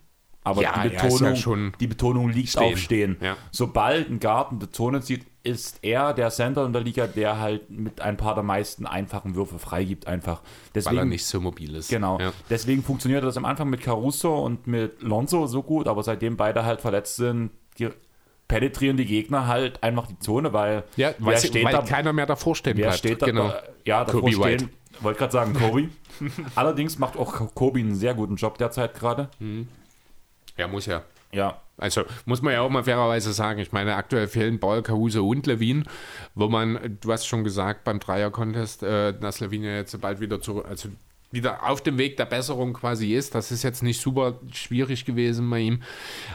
Aber Ja, die, Betonung, ja die Betonung liegt stehen. auf Stehen. Ja. Sobald ein Garten die Zone zieht, ist er der Center in der Liga, der halt mit ein paar der meisten einfachen Würfe freigibt einfach. Weil Deswegen, er nicht so mobil ist. Genau. Deswegen funktioniert das am Anfang mit Caruso und mit Lonzo so gut, aber seitdem beide halt verletzt sind, penetrieren die Gegner halt einfach die Zone, weil Ja, weil, steht weil da, keiner mehr davor stehen bleibt. steht da, genau. ja, davor Kobe stehen, White. wollte gerade sagen, Kobe. Allerdings macht auch Kobe einen sehr guten Job derzeit gerade. Ja, muss ja. Ja, Also muss man ja auch mal fairerweise sagen, ich meine, aktuell fehlen Ball, Caruso und Levine, wo man, du hast schon gesagt, beim Dreier-Contest, äh, dass Levine ja jetzt bald wieder zurück, also wieder auf dem Weg der Besserung quasi ist. Das ist jetzt nicht super schwierig gewesen bei ihm.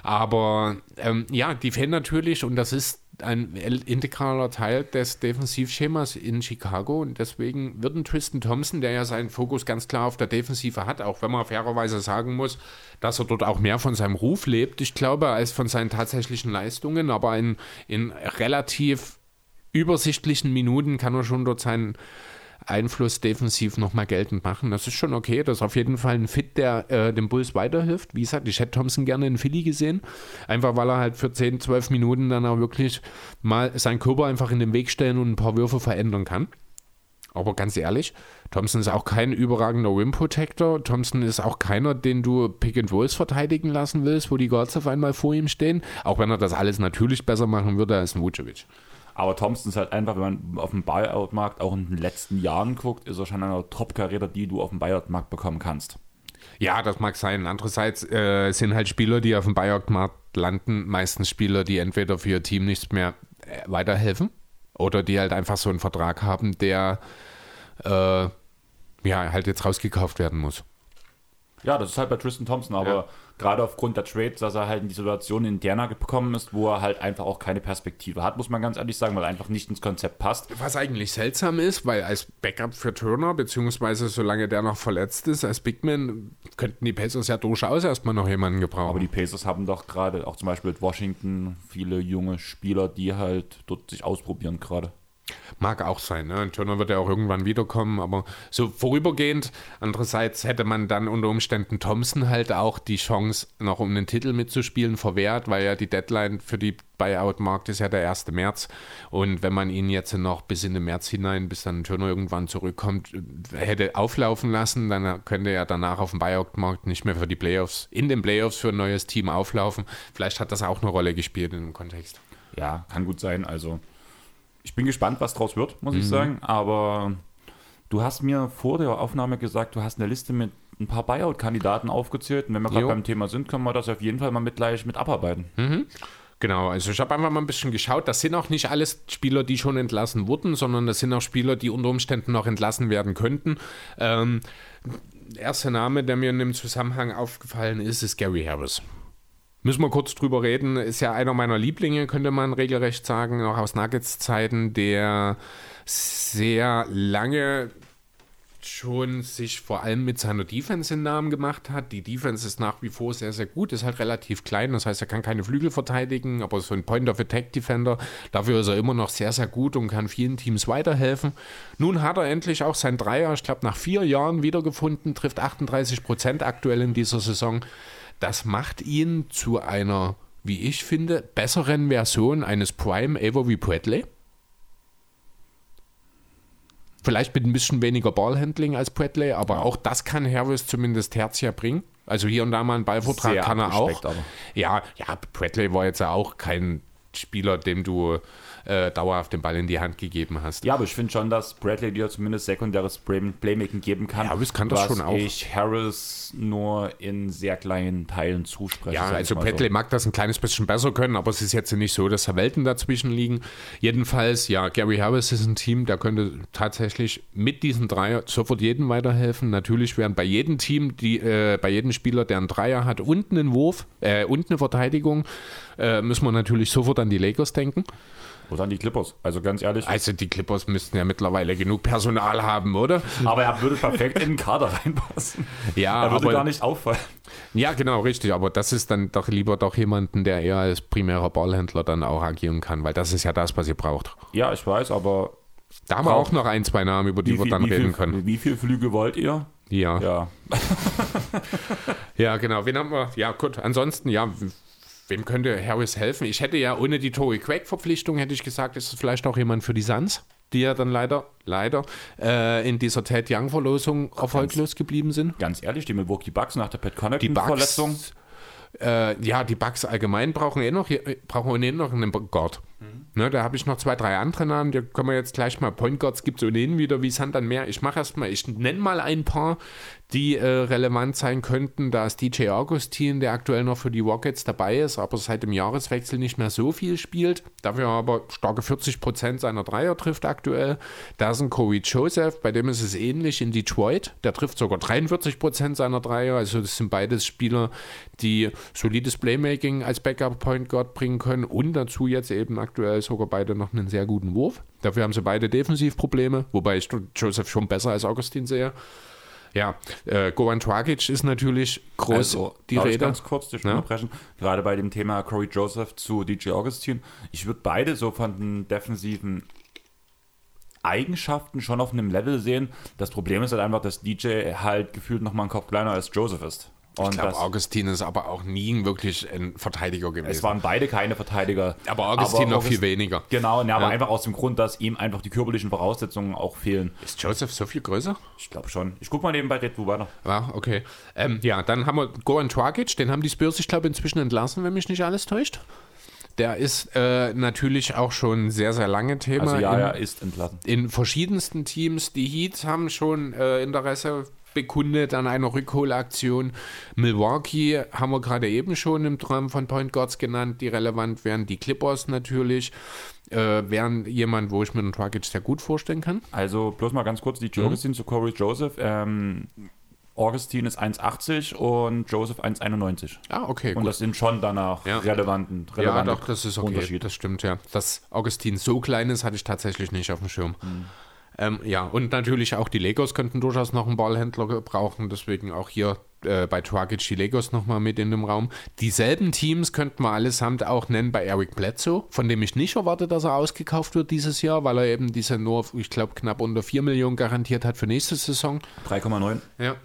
Aber ähm, ja, die fehlen natürlich und das ist ein integraler Teil des Defensivschemas in Chicago und deswegen wird ein Tristan Thompson, der ja seinen Fokus ganz klar auf der Defensive hat, auch wenn man fairerweise sagen muss, dass er dort auch mehr von seinem Ruf lebt, ich glaube, als von seinen tatsächlichen Leistungen, aber in, in relativ übersichtlichen Minuten kann er schon dort seinen Einfluss defensiv nochmal geltend machen. Das ist schon okay. Das ist auf jeden Fall ein Fit, der äh, dem Bulls weiterhilft. Wie gesagt, ich hätte Thompson gerne in Philly gesehen. Einfach weil er halt für 10, 12 Minuten dann auch wirklich mal seinen Körper einfach in den Weg stellen und ein paar Würfe verändern kann. Aber ganz ehrlich, Thompson ist auch kein überragender Rim Protector. Thompson ist auch keiner, den du Pick and Rolls verteidigen lassen willst, wo die Guards auf einmal vor ihm stehen. Auch wenn er das alles natürlich besser machen würde als ein Vucevic. Aber Thompson ist halt einfach, wenn man auf dem Buyout-Markt auch in den letzten Jahren guckt, ist er schon einer der Top-Karriere, die du auf dem Buyout-Markt bekommen kannst. Ja, das mag sein. Andererseits äh, sind halt Spieler, die auf dem Buyout-Markt landen, meistens Spieler, die entweder für ihr Team nichts mehr äh, weiterhelfen oder die halt einfach so einen Vertrag haben, der äh, ja halt jetzt rausgekauft werden muss. Ja, das ist halt bei Tristan Thompson, aber Ja. Gerade aufgrund der Trades, dass er halt in die Situation in Indiana gekommen ist, wo er halt einfach auch keine Perspektive hat, muss man ganz ehrlich sagen, weil er einfach nicht ins Konzept passt. Was eigentlich seltsam ist, weil als Backup für Turner, beziehungsweise solange der noch verletzt ist, als Bigman, könnten die Pacers ja durchaus erstmal noch jemanden gebrauchen. Aber die Pacers haben doch gerade, auch zum Beispiel mit Washington, viele junge Spieler, die halt dort sich ausprobieren gerade. Mag auch sein, ne? Turner wird ja auch irgendwann wiederkommen, aber so vorübergehend. Andererseits hätte man dann unter Umständen Thompson halt auch die Chance, noch um den Titel mitzuspielen, verwehrt, weil ja die Deadline für die Buyout-Markt ist ja der 1. März. Und wenn man ihn jetzt noch bis in den März hinein, bis dann Turner irgendwann zurückkommt, hätte auflaufen lassen, dann könnte er danach auf dem Buyout-Markt nicht mehr für die Playoffs, in den Playoffs für ein neues Team auflaufen. Vielleicht hat das auch eine Rolle gespielt in dem Kontext. Ja, kann gut sein. Also ich bin gespannt, was draus wird, muss mhm. ich sagen. Aber du hast mir vor der Aufnahme gesagt, du hast eine Liste mit ein paar Buyout-Kandidaten aufgezählt. Und wenn wir gerade beim Thema sind, können wir das auf jeden Fall mal mit gleich mit abarbeiten. Mhm. Genau, also ich habe einfach mal ein bisschen geschaut. Das sind auch nicht alles Spieler, die schon entlassen wurden, sondern das sind auch Spieler, die unter Umständen noch entlassen werden könnten. Ähm, der erste Name, der mir in dem Zusammenhang aufgefallen ist, ist Gary Harris. Müssen wir kurz drüber reden. Ist ja einer meiner Lieblinge, könnte man regelrecht sagen, noch aus Nuggets-Zeiten, der sehr lange schon sich vor allem mit seiner Defense in Namen gemacht hat. Die Defense ist nach wie vor sehr, sehr gut, ist halt relativ klein, das heißt, er kann keine Flügel verteidigen, aber so ein Point-of-Attack-Defender, dafür ist er immer noch sehr, sehr gut und kann vielen Teams weiterhelfen. Nun hat er endlich auch sein Dreier, ich glaube, nach vier Jahren wiedergefunden, trifft 38 Prozent aktuell in dieser Saison. Das macht ihn zu einer, wie ich finde, besseren Version eines Prime Avery Bradley. Vielleicht mit ein bisschen weniger Ballhandling als Bradley, aber auch das kann Harris zumindest Herzia bringen. Also hier und da mal einen Ballvortrag Sehr kann er auch. Aber. Ja, ja, Bradley war jetzt ja auch kein Spieler, dem du äh, dauerhaft den Ball in die Hand gegeben hast. Ja, aber ich finde schon, dass Bradley dir zumindest sekundäres Playmaking geben kann. Harris kann das schon auch. ich Harris nur in sehr kleinen Teilen zuspreche. Ja, also Bradley so. mag das ein kleines bisschen besser können, aber es ist jetzt nicht so, dass da Welten dazwischen liegen. Jedenfalls, ja, Gary Harris ist ein Team, der könnte tatsächlich mit diesen Dreier sofort jedem weiterhelfen. Natürlich werden bei jedem Team, die, äh, bei jedem Spieler, der einen Dreier hat, unten einen Wurf, äh, und eine Verteidigung, äh, müssen wir natürlich sofort an die Lakers denken. Oder an die Clippers. Also ganz ehrlich. Also die Clippers müssten ja mittlerweile genug Personal haben, oder? Aber er würde perfekt in den Kader reinpassen. Ja, er würde aber, gar nicht auffallen. Ja, genau, richtig. Aber das ist dann doch lieber doch jemanden, der eher als primärer Ballhändler dann auch agieren kann, weil das ist ja das, was ihr braucht. Ja, ich weiß, aber. Da haben wir auch noch ein, zwei Namen, über die viel, wir dann reden viel, können. Wie viele Flüge wollt ihr? Ja. Ja. ja, genau. Wen haben wir? Ja, gut. Ansonsten, ja, Wem könnte Harris helfen? Ich hätte ja ohne die Tory Craig-Verpflichtung, hätte ich gesagt, ist es vielleicht auch jemand für die Suns, die ja dann leider, leider äh, in dieser Ted Young-Verlosung erfolglos geblieben sind. Ganz ehrlich, die Milwaukee Bucks nach der Pat Connaughton-Verletzung. Äh, ja, die Bucks allgemein brauchen eh noch, brauchen eh noch einen Guard. Mhm. Ne, da habe ich noch zwei, drei andere Namen, die können wir jetzt gleich mal. Point Guards gibt es ohnehin wieder wie Sand an Meer. Ich mache erstmal, ich nenne mal ein paar, die äh, relevant sein könnten. Da ist DJ Augustin, der aktuell noch für die Rockets dabei ist, aber seit dem Jahreswechsel nicht mehr so viel spielt. Dafür aber starke 40 Prozent seiner Dreier trifft aktuell. Da ist ein Corey Joseph, bei dem ist es ähnlich in Detroit. Der trifft sogar 43 Prozent seiner Dreier. Also das sind beides Spieler, die solides Playmaking als Backup Point Guard bringen können und dazu jetzt eben aktuell sogar beide noch einen sehr guten Wurf. Dafür haben sie beide Defensivprobleme, wobei ich Joseph schon besser als Augustin sehe. Ja, äh, Goran Dragic ist natürlich groß. Also, die Rede. ganz kurz dich ja? unterbrechen. Gerade bei dem Thema Corey Joseph zu DJ Augustin. Ich würde beide so von den defensiven Eigenschaften schon auf einem Level sehen. Das Problem ist halt einfach, dass DJ halt gefühlt noch mal einen Kopf kleiner als Joseph ist. Und ich glaube, Augustin ist aber auch nie wirklich ein Verteidiger gewesen. Es waren beide keine Verteidiger. Aber Augustin aber noch August, viel weniger. Genau, ja, aber ja. einfach aus dem Grund, dass ihm einfach die körperlichen Voraussetzungen auch fehlen. Ist Joseph so viel größer? Ich glaube schon. Ich gucke mal nebenbei Red Bull weiter. Ja, okay. Ähm, ja, dann haben wir Goran Tragic, den haben die Spurs, ich glaube, inzwischen entlassen, wenn mich nicht alles täuscht. Der ist äh, natürlich auch schon sehr, sehr lange Thema. Also ja, er ist entlassen. In verschiedensten Teams. Die Heats haben schon äh, Interesse bekundet an einer Rückholaktion. Milwaukee haben wir gerade eben schon im Traum von Point Guards genannt, die relevant wären. Die Clippers natürlich äh, wären jemand, wo ich mir einen Dragic sehr gut vorstellen kann. Also bloß mal ganz kurz die Joe mhm. zu Corey Joseph. Ähm, Augustin ist 1,80 und Joseph 1,91. Ah, okay, Und gut. das sind schon danach Ja. relevanten, Ja, relevante doch, das ist okay. Unterschiede. Das stimmt, ja. Dass Augustin so klein ist, hatte ich tatsächlich nicht auf dem Schirm. Ähm, ja, und natürlich auch die Legos könnten durchaus noch einen Ballhändler gebrauchen, deswegen auch hier äh, bei Tragic die Legos nochmal mit in dem Raum. Dieselben Teams könnten wir allesamt auch nennen bei Eric Bledsoe, von dem ich nicht erwarte, dass er ausgekauft wird dieses Jahr, weil er eben diese nur, ich glaube, knapp unter 4 Millionen garantiert hat für nächste Saison. 3,9. Ja,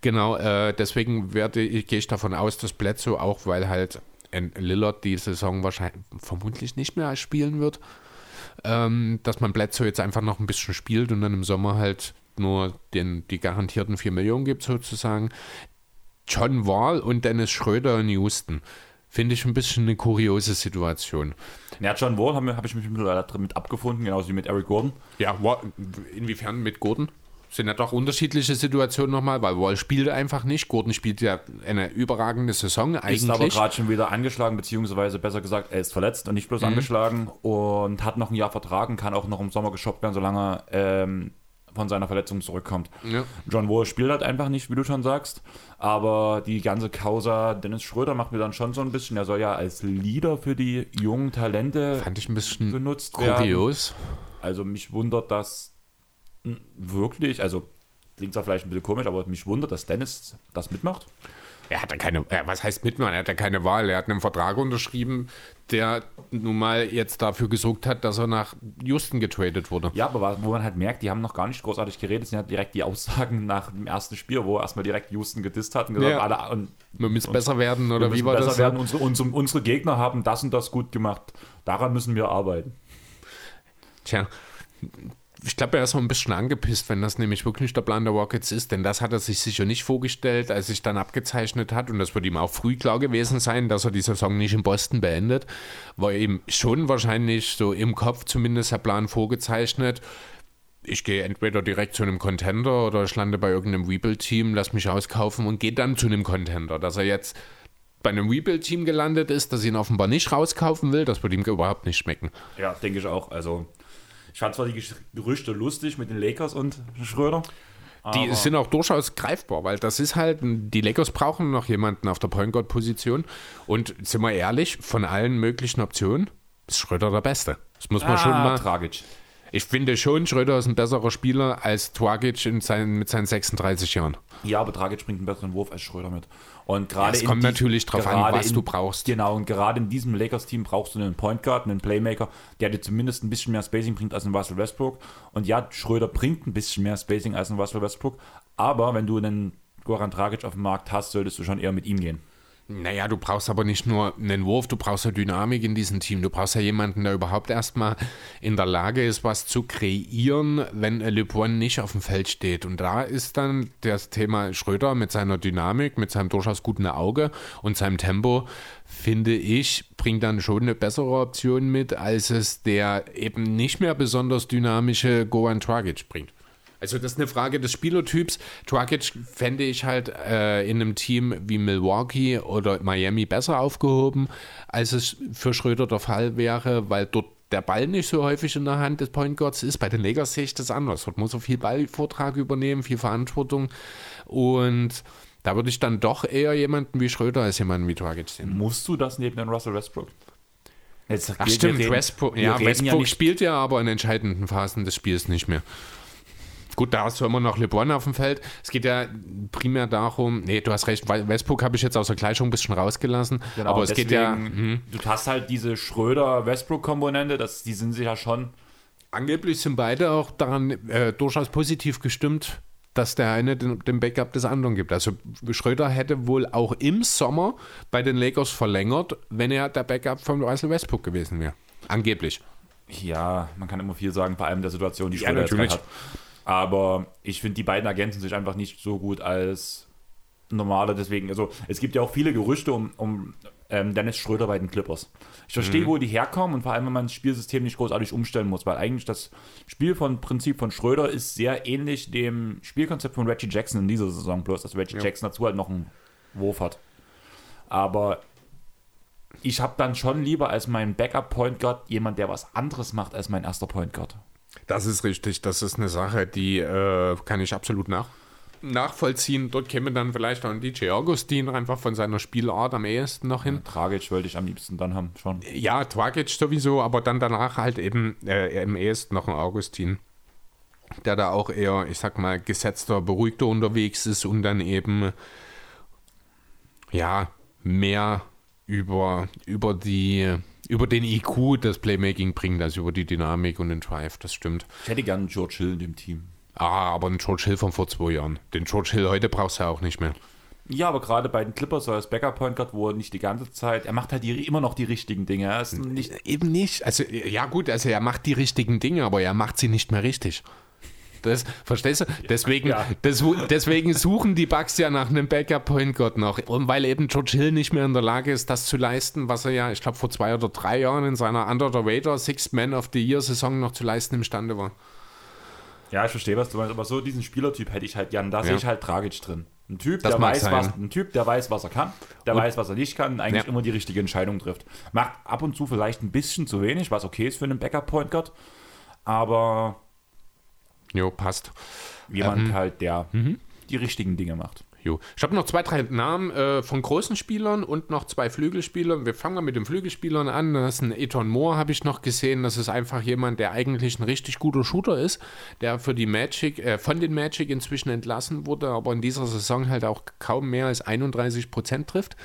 genau. Äh, deswegen werde ich, gehe ich davon aus, dass Bledsoe auch, weil halt Lillard die Saison wahrscheinlich vermutlich nicht mehr spielen wird, ähm, dass man Bledsoe jetzt einfach noch ein bisschen spielt und dann im Sommer halt nur den, die garantierten 4 Millionen gibt sozusagen. John Wall und Dennis Schröder in Houston. Finde ich ein bisschen eine kuriose Situation. Ja, John Wall habe hab ich mich mittlerweile damit abgefunden, genauso wie mit Eric Gordon. Ja, inwiefern mit Gordon? Sind ja doch unterschiedliche Situationen nochmal, weil Wall spielt einfach nicht. Gordon spielt ja eine überragende Saison Ist aber eigentlich. gerade schon wieder angeschlagen, beziehungsweise besser gesagt, er ist verletzt und nicht Mhm. bloß angeschlagen und hat noch ein Jahr Vertrag und kann auch noch im Sommer geshoppt werden, solange er ähm, von seiner Verletzung zurückkommt. Ja. John Wall spielt halt einfach nicht, wie du schon sagst. Aber die ganze Causa Dennis Schröder macht mir dann schon so ein bisschen, er soll ja als Leader für die jungen Talente Fand ich ein bisschen genutzt werden. kurios. Also mich wundert das mh, wirklich, also klingt zwar vielleicht ein bisschen komisch, aber mich wundert, dass Dennis das mitmacht. Er keine, ja, was heißt mitmachen? Er hatte keine Wahl. Er hat einen Vertrag unterschrieben, der nun mal jetzt dafür gesorgt hat, dass er nach Houston getradet wurde. Ja, aber wo man halt merkt, die haben noch gar nicht großartig geredet, sind ja direkt die Aussagen nach dem ersten Spiel, wo er erstmal direkt Houston gedisst hat und gesagt, Ja. alle und Wir müssen besser werden, oder wir wie war besser das? werden. Unsere, unsere, unsere Gegner haben das und das gut gemacht. Daran müssen wir arbeiten. Tja, ich glaube, er ist noch ein bisschen angepisst, wenn das nämlich wirklich der Plan der Rockets ist, denn das hat er sich sicher nicht vorgestellt, als sich dann abgezeichnet hat und das wird ihm auch früh klar gewesen sein, dass er die Saison nicht in Boston beendet, war ihm schon wahrscheinlich so im Kopf zumindest der Plan vorgezeichnet. Ich gehe entweder direkt zu einem Contender oder ich lande bei irgendeinem Rebuild-Team, lass mich auskaufen und gehe dann zu einem Contender. Dass er jetzt bei einem Rebuild-Team gelandet ist, das ihn offenbar nicht rauskaufen will, das wird ihm überhaupt nicht schmecken. Ja, denke ich auch. Also, ich fand zwar die Gerüchte lustig mit den Lakers und Schröder. Die sind auch durchaus greifbar, weil das ist halt, die Lakers brauchen noch jemanden auf der Point Guard Position. Und sind wir ehrlich, von allen möglichen Optionen ist Schröder der Beste. Das muss man ah, schon mal. tragisch. Ich finde schon, Schröder ist ein besserer Spieler als Twagic in seinen, mit seinen 36 Jahren. Ja, aber Dragic bringt einen besseren Wurf als Schröder mit. Und gerade Es in kommt dies- natürlich drauf an, was in- du brauchst. Genau, und gerade in diesem Lakers-Team brauchst du einen Point Guard, einen Playmaker, der dir zumindest ein bisschen mehr Spacing bringt als ein Russell Westbrook. Und ja, Schröder bringt ein bisschen mehr Spacing als ein Russell Westbrook, aber wenn du einen Goran Dragic auf dem Markt hast, solltest du schon eher mit ihm gehen. Naja, du brauchst aber nicht nur einen Wurf, du brauchst ja Dynamik in diesem Team. Du brauchst ja jemanden, der überhaupt erstmal in der Lage ist, was zu kreieren, wenn LeBron nicht auf dem Feld steht. Und da ist dann das Thema Schröder mit seiner Dynamik, mit seinem durchaus guten Auge und seinem Tempo, finde ich, bringt dann schon eine bessere Option mit, als es der eben nicht mehr besonders dynamische Goran Dragic bringt. Also das ist eine Frage des Spielertyps. Dragic fände ich halt äh, in einem Team wie Milwaukee oder Miami besser aufgehoben, als es für Schröder der Fall wäre, weil dort der Ball nicht so häufig in der Hand des Point Guards ist. Bei den Lakers sehe ich das anders. Dort muss er viel Ballvortrag übernehmen, viel Verantwortung und da würde ich dann doch eher jemanden wie Schröder als jemanden wie Dragic sehen. Musst du das neben den Russell Westbrook? Jetzt, Ach stimmt, reden- Westbrook, ja, Westbrook nicht- spielt ja aber in entscheidenden Phasen des Spiels nicht mehr. Gut, da hast du immer noch LeBron auf dem Feld. Es geht ja primär darum, nee, du hast recht, Westbrook habe ich jetzt aus der Gleichung ein bisschen rausgelassen, Genau, aber es geht ja, deswegen, Du hast halt diese Schröder-Westbrook-Komponente, die sind sich ja schon angeblich sind beide auch daran äh, durchaus positiv gestimmt, dass der eine den, den Backup des anderen gibt. Also Schröder hätte wohl auch im Sommer bei den Lakers verlängert, wenn er der Backup von Russell Westbrook gewesen wäre. Angeblich. Ja, man kann immer viel sagen, vor allem der Situation, die Ja, Schröder jetzt natürlich. hat. Aber ich finde, die beiden ergänzen sich einfach nicht so gut als normale. Deswegen, also es gibt ja auch viele Gerüchte um, um ähm, Dennis Schröder bei den Clippers. Ich verstehe, wo die herkommen und vor allem, wenn man das Spielsystem nicht großartig umstellen muss, weil eigentlich das Spiel von Prinzip von Schröder ist sehr ähnlich dem Spielkonzept von Reggie Jackson in dieser Saison, bloß dass Reggie Jackson dazu halt noch einen Wurf hat. Aber ich habe dann schon lieber als mein Backup Point Guard jemand, der was anderes macht als mein erster Point Guard. Das ist richtig. Das ist eine Sache, die äh, kann ich absolut nach. nachvollziehen. Dort käme dann vielleicht auch ein DJ Augustin einfach von seiner Spielart am ehesten noch hin. Tragisch wollte ich am liebsten dann haben, schon. Ja, Twagic sowieso, aber dann danach halt eben äh, im ehesten noch ein Augustin, der da auch eher, ich sag mal, gesetzter, beruhigter unterwegs ist und dann eben, ja, mehr über, über die über den IQ das Playmaking bringt, also über die Dynamik und den Drive, das stimmt. Ich hätte gerne George Hill in dem Team. Ah, aber einen George Hill von vor zwei Jahren. Den George Hill heute brauchst du ja auch nicht mehr. Ja, aber gerade bei den Clippers so als Backup Point Guard, wo er nicht die ganze Zeit, er macht halt die, immer noch die richtigen Dinge. Er ist nicht Eben nicht. Also, ja, gut, also er macht die richtigen Dinge, aber er macht sie nicht mehr richtig. Das, verstehst du? Deswegen, Ja. das, deswegen suchen die Bucks ja nach einem Backup Point Guard noch. Und weil eben George Hill nicht mehr in der Lage ist, das zu leisten, was er ja, ich glaube, vor zwei oder drei Jahren in seiner Under the Radar Sixth Man of the Year Saison noch zu leisten imstande war. Ja, ich verstehe, was du meinst, aber so diesen Spielertyp hätte ich halt gern. Da sehe Ja. ich halt tragisch drin. Ein Typ, Das der weiß, sein. was, ein Typ, der weiß, was er kann, der Und- weiß, was er nicht kann, und eigentlich Ja. immer die richtige Entscheidung trifft. Macht ab und zu vielleicht ein bisschen zu wenig, was okay ist für einen Backup Point Guard, aber Jo, passt. jemand Ähm, halt, der mhm. die richtigen Dinge macht. Jo. Ich habe noch zwei, drei Namen äh, von großen Spielern und noch zwei Flügelspielern. Wir fangen mal mit den Flügelspielern an. Das ist ein Eton Moore, habe ich noch gesehen. Das ist einfach jemand, der eigentlich ein richtig guter Shooter ist, der für die Magic, äh, von den Magic inzwischen entlassen wurde, aber in dieser Saison halt auch kaum mehr als 31 Prozent trifft.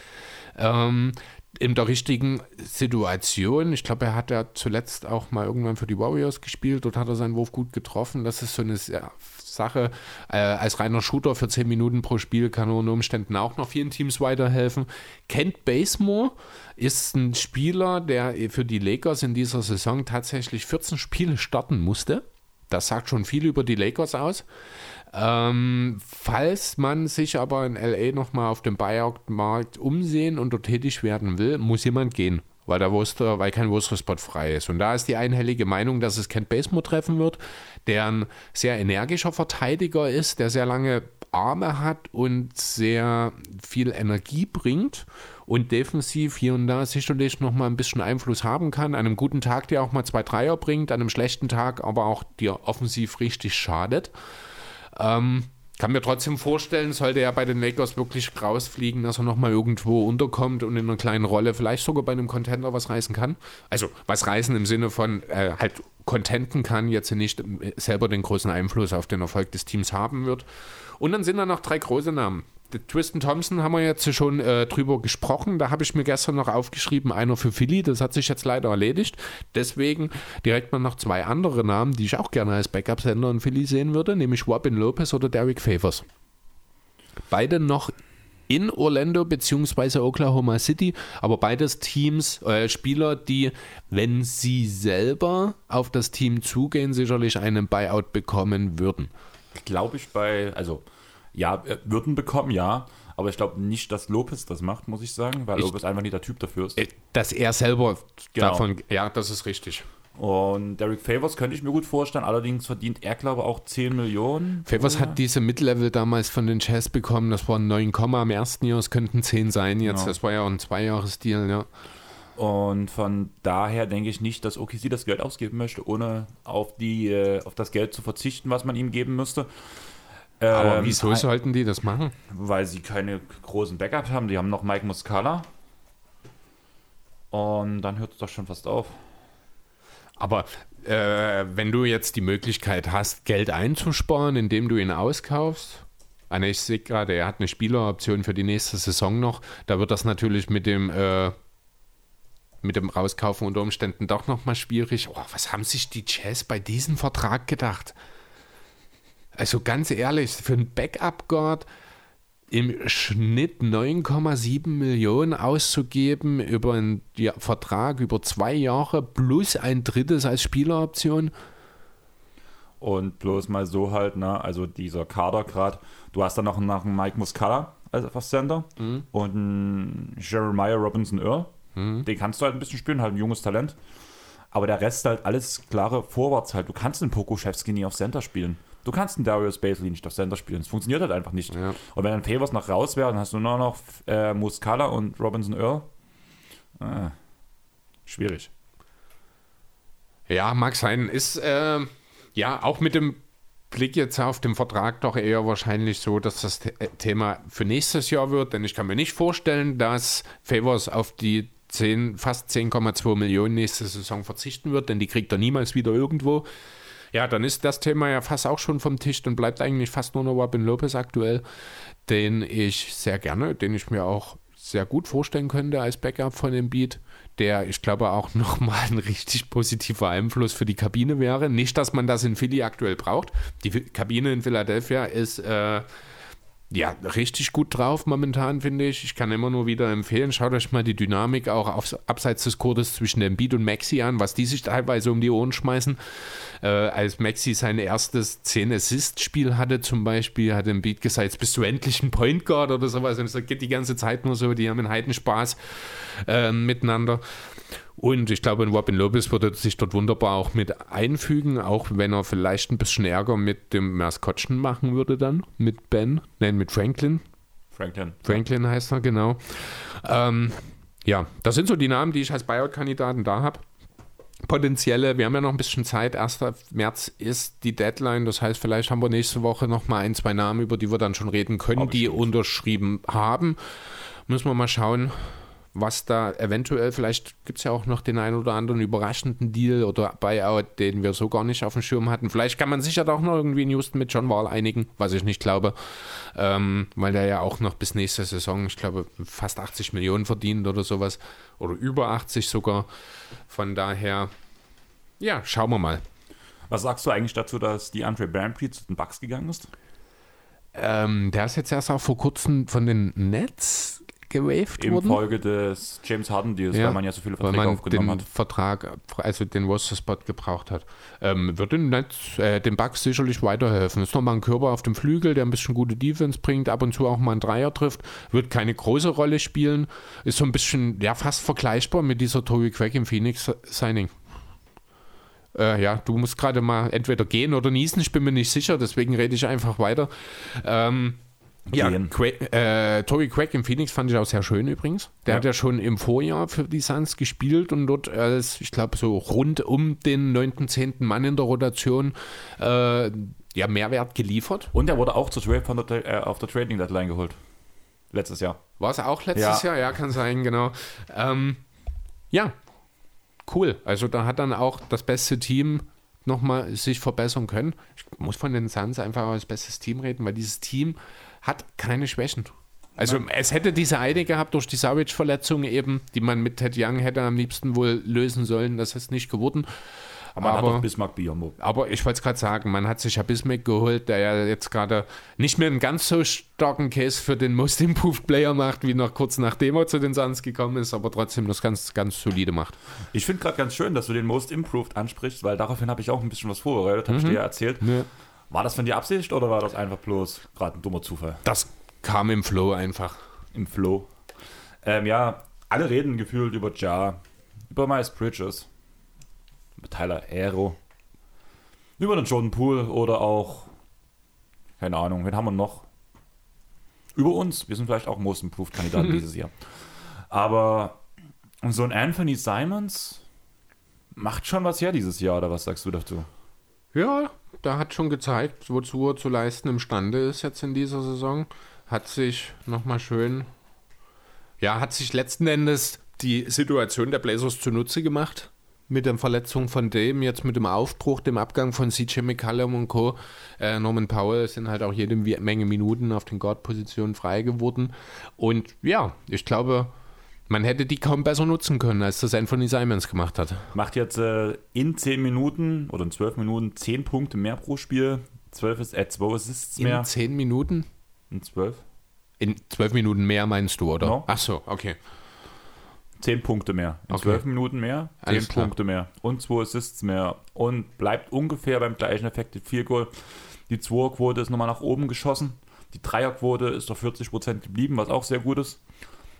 Ähm, in der richtigen Situation. Ich glaube, er hat ja zuletzt auch mal irgendwann für die Warriors gespielt. Dort hat er seinen Wurf gut getroffen. Das ist so eine Sache. Äh, als reiner Shooter für 10 Minuten pro Spiel kann er unter Umständen auch noch vielen Teams weiterhelfen. Kent Basemore ist ein Spieler, der für die Lakers in dieser Saison tatsächlich 14 Spiele starten musste. Das sagt schon viel über die Lakers aus. Ähm, falls man sich aber in LA nochmal auf dem Buyout-Markt umsehen und dort tätig werden will, muss jemand gehen, weil der Wurster, weil kein Wurster-Spot frei ist. Und da ist die einhellige Meinung, dass es Kent Basemore treffen wird, der ein sehr energischer Verteidiger ist, der sehr lange Arme hat und sehr viel Energie bringt und defensiv hier und da sicherlich noch mal ein bisschen Einfluss haben kann. An einem guten Tag, der auch mal zwei Dreier bringt, an einem schlechten Tag aber auch dir offensiv richtig schadet. Ähm, kann mir trotzdem vorstellen, sollte er bei den Lakers wirklich rausfliegen, dass er nochmal irgendwo unterkommt und in einer kleinen Rolle vielleicht sogar bei einem Contender was reißen kann. Also was reißen im Sinne von äh, halt contenten kann, jetzt nicht selber den großen Einfluss auf den Erfolg des Teams haben wird. Und dann sind da noch drei große Namen. Der Tristan Thompson haben wir jetzt schon äh, drüber gesprochen. Da habe ich mir gestern noch aufgeschrieben, einer für Philly. Das hat sich jetzt leider erledigt. Deswegen direkt mal noch zwei andere Namen, die ich auch gerne als Backup-Sender in Philly sehen würde, nämlich Robin Lopez oder Derek Favors. Beide noch in Orlando bzw. Oklahoma City, aber beides Teams, äh, Spieler, die, wenn sie selber auf das Team zugehen, sicherlich einen Buyout bekommen würden. Glaube ich bei, also ja, äh, würden bekommen, ja, aber ich glaube nicht, dass Lopez das macht, muss ich sagen, weil Ich- Lopez einfach nicht der Typ dafür ist. Äh, Dass er selber Genau. davon, ja, das ist richtig. Und Derek Favors könnte ich mir gut vorstellen, allerdings verdient er, glaube ich, auch 10 Millionen. Favors Oder? hat diese Mid-Level damals von den Jazz bekommen, das waren 9, am ersten Jahr, es könnten 10 sein jetzt, Genau. das war ja auch ein Zweijahresdeal, ja. Und von daher denke ich nicht, dass OKC das Geld ausgeben möchte, ohne auf, die, äh, auf das Geld zu verzichten, was man ihm geben müsste. Aber Ähm, wieso sollten die das machen? Weil sie keine großen Backups haben. Die haben noch Mike Muscala. Und dann hört es doch schon fast auf. Aber äh, wenn du jetzt die Möglichkeit hast, Geld einzusparen, indem du ihn auskaufst, ah, ne, ich sehe gerade, er hat eine Spieleroption für die nächste Saison noch, da wird das natürlich mit dem äh, mit dem Rauskaufen unter Umständen doch nochmal schwierig. Oh, was haben sich die Jazz bei diesem Vertrag gedacht? Also ganz ehrlich, für einen Backup-Guard im Schnitt 9,7 Millionen auszugeben über einen ja, Vertrag über zwei Jahre plus ein drittes als Spieleroption. Und bloß mal so halt, ne, also dieser Kader gerade, du hast dann noch nach einen Mike Muscala als als Center und einen Jeremiah Robinson Earl. Den kannst du halt ein bisschen spielen, halt ein junges Talent. Aber der Rest halt alles klare Vorwärts halt. Du kannst den Pokuschewski nie auf Center spielen. Du kannst den Darius Basley nicht auf Center spielen. Es funktioniert halt einfach nicht. Ja. Und wenn dann Favors noch raus wäre, dann hast du nur noch äh, Muscala und Robinson Earl. Ah, schwierig. Ja, mag sein. Ist äh, ja auch mit dem blicke jetzt auf den Vertrag doch eher wahrscheinlich so, dass das The Thema für nächstes Jahr wird, denn ich kann mir nicht vorstellen, dass Favors auf die 10, fast 10,2 Millionen nächste Saison verzichten wird, denn die kriegt er niemals wieder irgendwo. Ja, dann ist das Thema ja fast auch schon vom Tisch und bleibt eigentlich fast nur noch Robin Lopez aktuell, den ich sehr gerne, den ich mir auch sehr gut vorstellen könnte als Backup von dem Beat, der ich glaube auch nochmal ein richtig positiver Einfluss für die Kabine wäre. Nicht, dass man das in Philly aktuell braucht. Die Kabine in Philadelphia ist äh, ja, richtig gut drauf momentan, finde ich. Ich kann immer nur wieder empfehlen, schaut euch mal die Dynamik auch aufs, abseits des Kurdes zwischen dem Beat und Maxi an, was die sich teilweise um die Ohren schmeißen. Äh, als Maxi sein erstes 10-Assist-Spiel hatte zum Beispiel, hat dem Beat gesagt, jetzt bist du endlich ein Point Guard oder sowas. Und es geht die ganze Zeit nur so, die haben einen Heidenspaß äh, miteinander. Und ich glaube, Robin Lopez würde sich dort wunderbar auch mit einfügen, auch wenn er vielleicht ein bisschen Ärger mit dem Maskottchen machen würde dann, mit Ben, nein, mit Franklin. Franklin. Franklin heißt er, genau. Ähm, ja, das sind so die Namen, die ich als Buyout-Kandidaten da habe. Potenzielle, wir haben ja noch ein bisschen Zeit. 1. März ist die Deadline. Das heißt, vielleicht haben wir nächste Woche noch mal ein, zwei Namen, über die wir dann schon reden können, die unterschrieben haben. Müssen wir mal schauen, was da eventuell, vielleicht gibt es ja auch noch den einen oder anderen überraschenden Deal oder Buyout, den wir so gar nicht auf dem Schirm hatten. Vielleicht kann man sich ja doch noch irgendwie in Houston mit John Wall einigen, was ich nicht glaube, ähm, weil der ja auch noch bis nächste Saison, ich glaube, fast 80 Millionen verdient oder sowas oder über 80 sogar. Von daher, ja, schauen wir mal. Was sagst du eigentlich dazu, dass die Andre Bamprey zu den Bucks gegangen ist? Ähm, der ist jetzt erst auch vor kurzem von den Nets gewaved Im wurden. Folge des James Harden Deals, Ja, weil man ja so viele weil Verträge man aufgenommen den hat. Vertrag, also den Roster-Spot gebraucht hat. Ähm, wird den, Netz, äh, den Bucks sicherlich weiterhelfen. Ist nochmal ein Körper auf dem Flügel, der ein bisschen gute Defense bringt, ab und zu auch mal einen Dreier trifft, wird keine große Rolle spielen, ist so ein bisschen, ja, fast vergleichbar mit dieser Toby Craig im Phoenix-Signing. Äh, ja, du musst gerade mal entweder gehen oder niesen, ich bin mir nicht sicher, deswegen rede ich einfach weiter. Ähm, ja. Craig, äh, Toby Craig im Phoenix fand ich auch sehr schön übrigens. Der Ja. hat ja schon im Vorjahr für die Suns gespielt und dort als, ich glaube, so rund um den 9., 10. Mann in der Rotation äh, ja, Mehrwert geliefert. Und er wurde auch zur Trade von der, äh, auf der Trading Deadline geholt. Letztes Jahr. War es auch letztes Ja. Jahr? Ja, kann sein, genau. Ähm, ja, cool. Also da hat dann auch das beste Team nochmal sich verbessern können. Ich muss von den Suns einfach als bestes Team reden, weil dieses Team hat keine Schwächen. Also es hätte diese eine gehabt durch die Savage-Verletzung eben, die man mit Ted Young hätte am liebsten wohl lösen sollen. Das ist nicht geworden. Aber, man Aber- hat Bismarck Biombo. Aber ich wollte es gerade sagen, man hat sich ja Bismack geholt, der ja jetzt gerade nicht mehr einen ganz so starken Case für den Most Improved Player macht, wie noch kurz nachdem er zu den Suns gekommen ist, aber trotzdem das ganz, ganz solide macht. Ich finde gerade ganz schön, dass du den Most Improved ansprichst, weil daraufhin habe ich auch ein bisschen was vorbereitet, habe ich dir ja erzählt. Ja. War das von dir Absicht oder war das einfach bloß gerade ein dummer Zufall Das kam im Flow einfach. im Flow? Ähm, ja, alle reden gefühlt über Ja, über Miles Bridges, über Tyler Aero, über den Jordan Poole oder auch, keine Ahnung, wen haben wir noch? Über uns. Wir sind vielleicht auch Most Improved Kandidaten dieses Jahr. Aber so ein Anthony Simons macht schon was her dieses Jahr, oder was sagst du dazu? Ja, da hat schon gezeigt, wozu er zu leisten imstande ist jetzt in dieser Saison. Hat sich nochmal schön, ja, hat sich letzten Endes die Situation der Blazers zunutze gemacht. Mit der Verletzung von dem, jetzt mit dem Aufbruch, dem Abgang von CJ McCallum und Co. Äh, Norman Powell sind halt auch jede Menge Minuten auf den Guard-Positionen frei geworden. Und ja, ich glaube, man hätte die kaum besser nutzen können, als das Anthony Simons gemacht hat. Macht jetzt äh, in 10 Minuten oder in 12 Minuten 10 Punkte mehr pro Spiel. 12 ist, äh, 12 Assists mehr. In zehn Minuten? In 12? In zwölf Minuten mehr meinst du, oder? No. Ach so, okay. 10 Punkte mehr. In Okay. 12 Minuten mehr, 10 Alles klar. Punkte mehr. Und 2 Assists mehr. Und bleibt ungefähr beim gleichen Effektiv Field Goal. Die 2er-Quote ist nochmal nach oben geschossen. Die Dreierquote ist auf 40% geblieben, was auch sehr gut ist.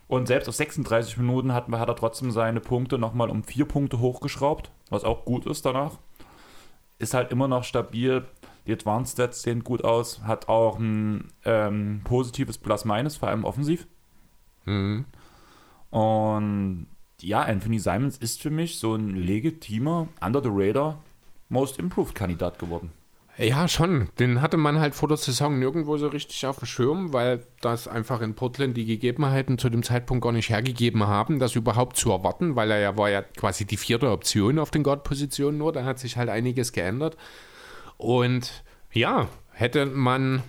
Und selbst auf 36 Minuten hat, hat er trotzdem seine Punkte nochmal um 4 Punkte hochgeschraubt, was auch gut ist danach. Ist halt immer noch stabil. Die Advanced Stats sehen gut aus. Hat auch ein ähm, positives Plus-Minus, vor allem offensiv. Mhm. Und ja, Anthony Simons ist für mich so ein legitimer, under the radar, Most Improved Kandidat geworden. Ja, schon. Den hatte man halt vor der Saison nirgendwo so richtig auf dem Schirm, weil das einfach in Portland die Gegebenheiten zu dem Zeitpunkt gar nicht hergegeben haben, das überhaupt zu erwarten, weil er ja war ja quasi die vierte Option auf den Guard-Positionen nur. Da hat sich halt einiges geändert. Und ja, hätte man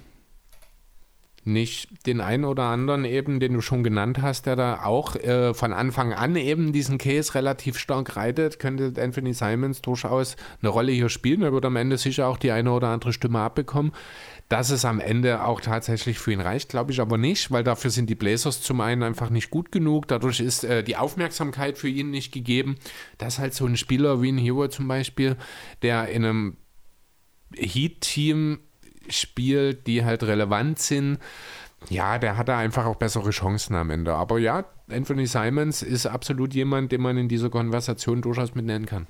nicht den einen oder anderen eben, den du schon genannt hast, der da auch äh, von Anfang an eben diesen Case relativ stark reitet, könnte Anthony Simons durchaus eine Rolle hier spielen. Er wird am Ende sicher auch die eine oder andere Stimme abbekommen. Dass es am Ende auch tatsächlich für ihn reicht, glaube ich aber nicht, weil dafür sind die Blazers zum einen einfach nicht gut genug. Dadurch ist äh, die Aufmerksamkeit für ihn nicht gegeben. Dass halt so ein Spieler wie ein Hero zum Beispiel, der in einem Heat-Team spielt, die halt relevant sind, ja, der hat da einfach auch bessere Chancen am Ende. Aber ja, Anthony Simons ist absolut jemand, den man in dieser Konversation durchaus mit nennen kann.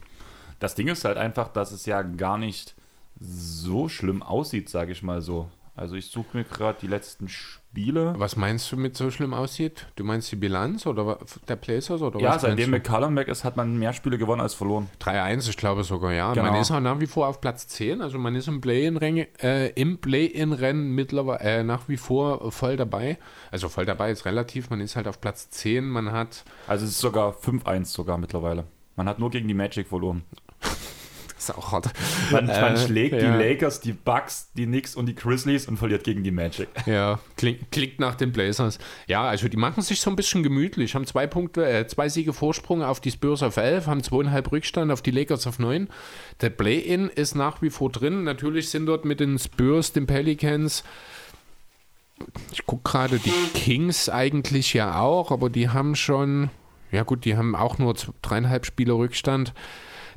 Das Ding ist halt einfach, dass es ja gar nicht so schlimm aussieht, sage ich mal so. Also ich suche mir gerade die letzten Spiele. Was meinst du mit so schlimm aussieht? Du meinst die Bilanz oder der Blazers oder ja, was? seitdem McCallum weg ist, hat man mehr Spiele gewonnen als verloren. 3-1, ich glaube sogar, ja. Genau. Man ist auch nach wie vor auf Platz 10, also man ist im Play-In-Rennen äh, im Play-In-Rennen mittlerweile äh, nach wie vor voll dabei. Also voll dabei ist relativ, man ist halt auf Platz 10, man hat... Also es ist sogar 5-1 sogar mittlerweile. Man hat nur gegen die Magic verloren. Ist auch hart. Man, man Äh, schlägt ja. die Lakers, die Bucks, die Knicks und die Grizzlies und verliert gegen die Magic. Ja, klingt, klingt nach den Blazers. Ja, also die machen sich so ein bisschen gemütlich, haben zwei Punkte, äh, zwei Siege Vorsprung auf die Spurs auf 11, haben zweieinhalb Rückstand auf die Lakers auf 9. Der Play-In ist nach wie vor drin. Natürlich sind dort mit den Spurs, den Pelicans, ich gucke gerade, die Kings eigentlich ja auch, aber die haben schon, ja gut, die haben auch nur dreieinhalb Spiele Rückstand.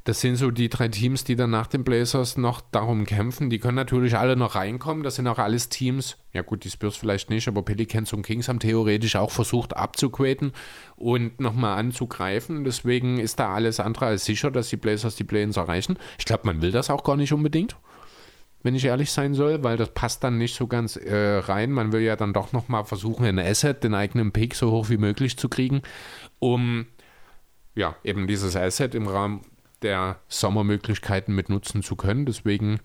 Das sind so die drei Teams, die dann nach den Blazers noch darum kämpfen. Die können natürlich alle noch reinkommen. Das sind auch alles Teams. Ja gut, die Spurs vielleicht nicht, aber Pelicans und Kings haben theoretisch auch versucht abzugraden und nochmal anzugreifen. Deswegen ist da alles andere als sicher, dass die Blazers die Play-ins erreichen. Ich glaube, man will das auch gar nicht unbedingt wenn ich ehrlich sein soll, weil das passt dann nicht so ganz äh, rein. Man will ja dann doch nochmal versuchen, ein Asset, den eigenen Pick so hoch wie möglich zu kriegen, um ja, eben dieses Asset im Rahmen der Sommermöglichkeiten mit nutzen zu können. Deswegen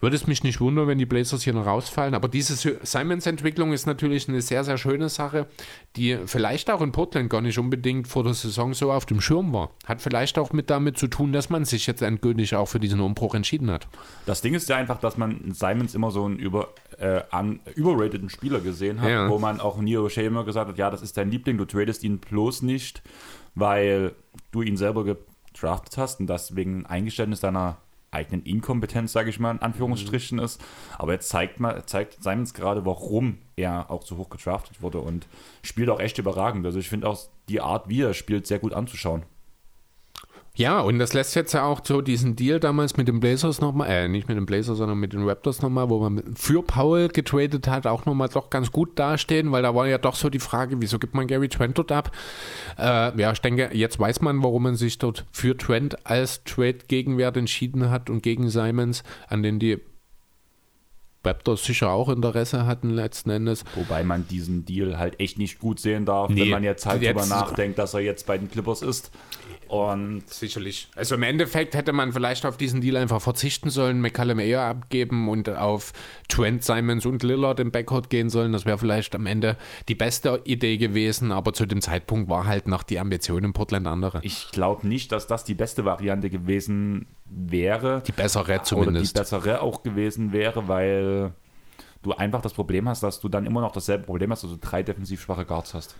würde es mich nicht wundern, wenn die Blazers hier noch rausfallen. Aber diese Simons-Entwicklung ist natürlich eine sehr, sehr schöne Sache, die vielleicht auch in Portland gar nicht unbedingt vor der Saison so auf dem Schirm war. Hat vielleicht auch mit damit zu tun, dass man sich jetzt endgültig auch für diesen Umbruch entschieden hat. Das Ding ist ja einfach, dass man Simons immer so einen über, äh, an, überrateden Spieler gesehen hat, Ja. wo man auch Neo Shea immer gesagt hat, ja, das ist dein Liebling, du tradest ihn bloß nicht, weil du ihn selber gedraftet hast und das wegen ein Eingeständnis deiner eigenen Inkompetenz, sage ich mal, in Anführungsstrichen ist. Aber jetzt zeigt, mal, zeigt Simons gerade, warum er auch so hoch gedraftet wurde und spielt auch echt überragend. Also ich finde auch die Art, wie er spielt, sehr gut anzuschauen. Ja, und das lässt jetzt ja auch so diesen Deal damals mit den Blazers nochmal, äh, nicht mit den Blazers, sondern mit den Raptors nochmal, wo man für Powell getradet hat, auch nochmal doch ganz gut dastehen, weil da war ja doch so die Frage, wieso gibt man Gary Trent dort ab? Äh, ja, ich denke, jetzt weiß man, warum man sich dort für Trent als Trade-Gegenwert entschieden hat und gegen Simons, an den die Raptors sicher auch Interesse hatten letzten Endes. Wobei man diesen Deal halt echt nicht gut sehen darf, Nee, wenn man jetzt halt jetzt- drüber nachdenkt, dass er jetzt bei den Clippers ist. Und Sicherlich. Also im Endeffekt hätte man vielleicht auf diesen Deal einfach verzichten sollen, McCallum eher abgeben und auf Trent, Simons und Lillard im Backcourt gehen sollen. Das wäre vielleicht am Ende die beste Idee gewesen, aber zu dem Zeitpunkt war halt noch die Ambition in Portland andere. ich glaube nicht, dass das die beste Variante gewesen wäre. Die bessere Oder die zumindest. bessere auch gewesen wäre, weil du einfach das Problem hast, dass du dann immer noch dasselbe Problem hast, dass du drei defensiv schwache Guards hast.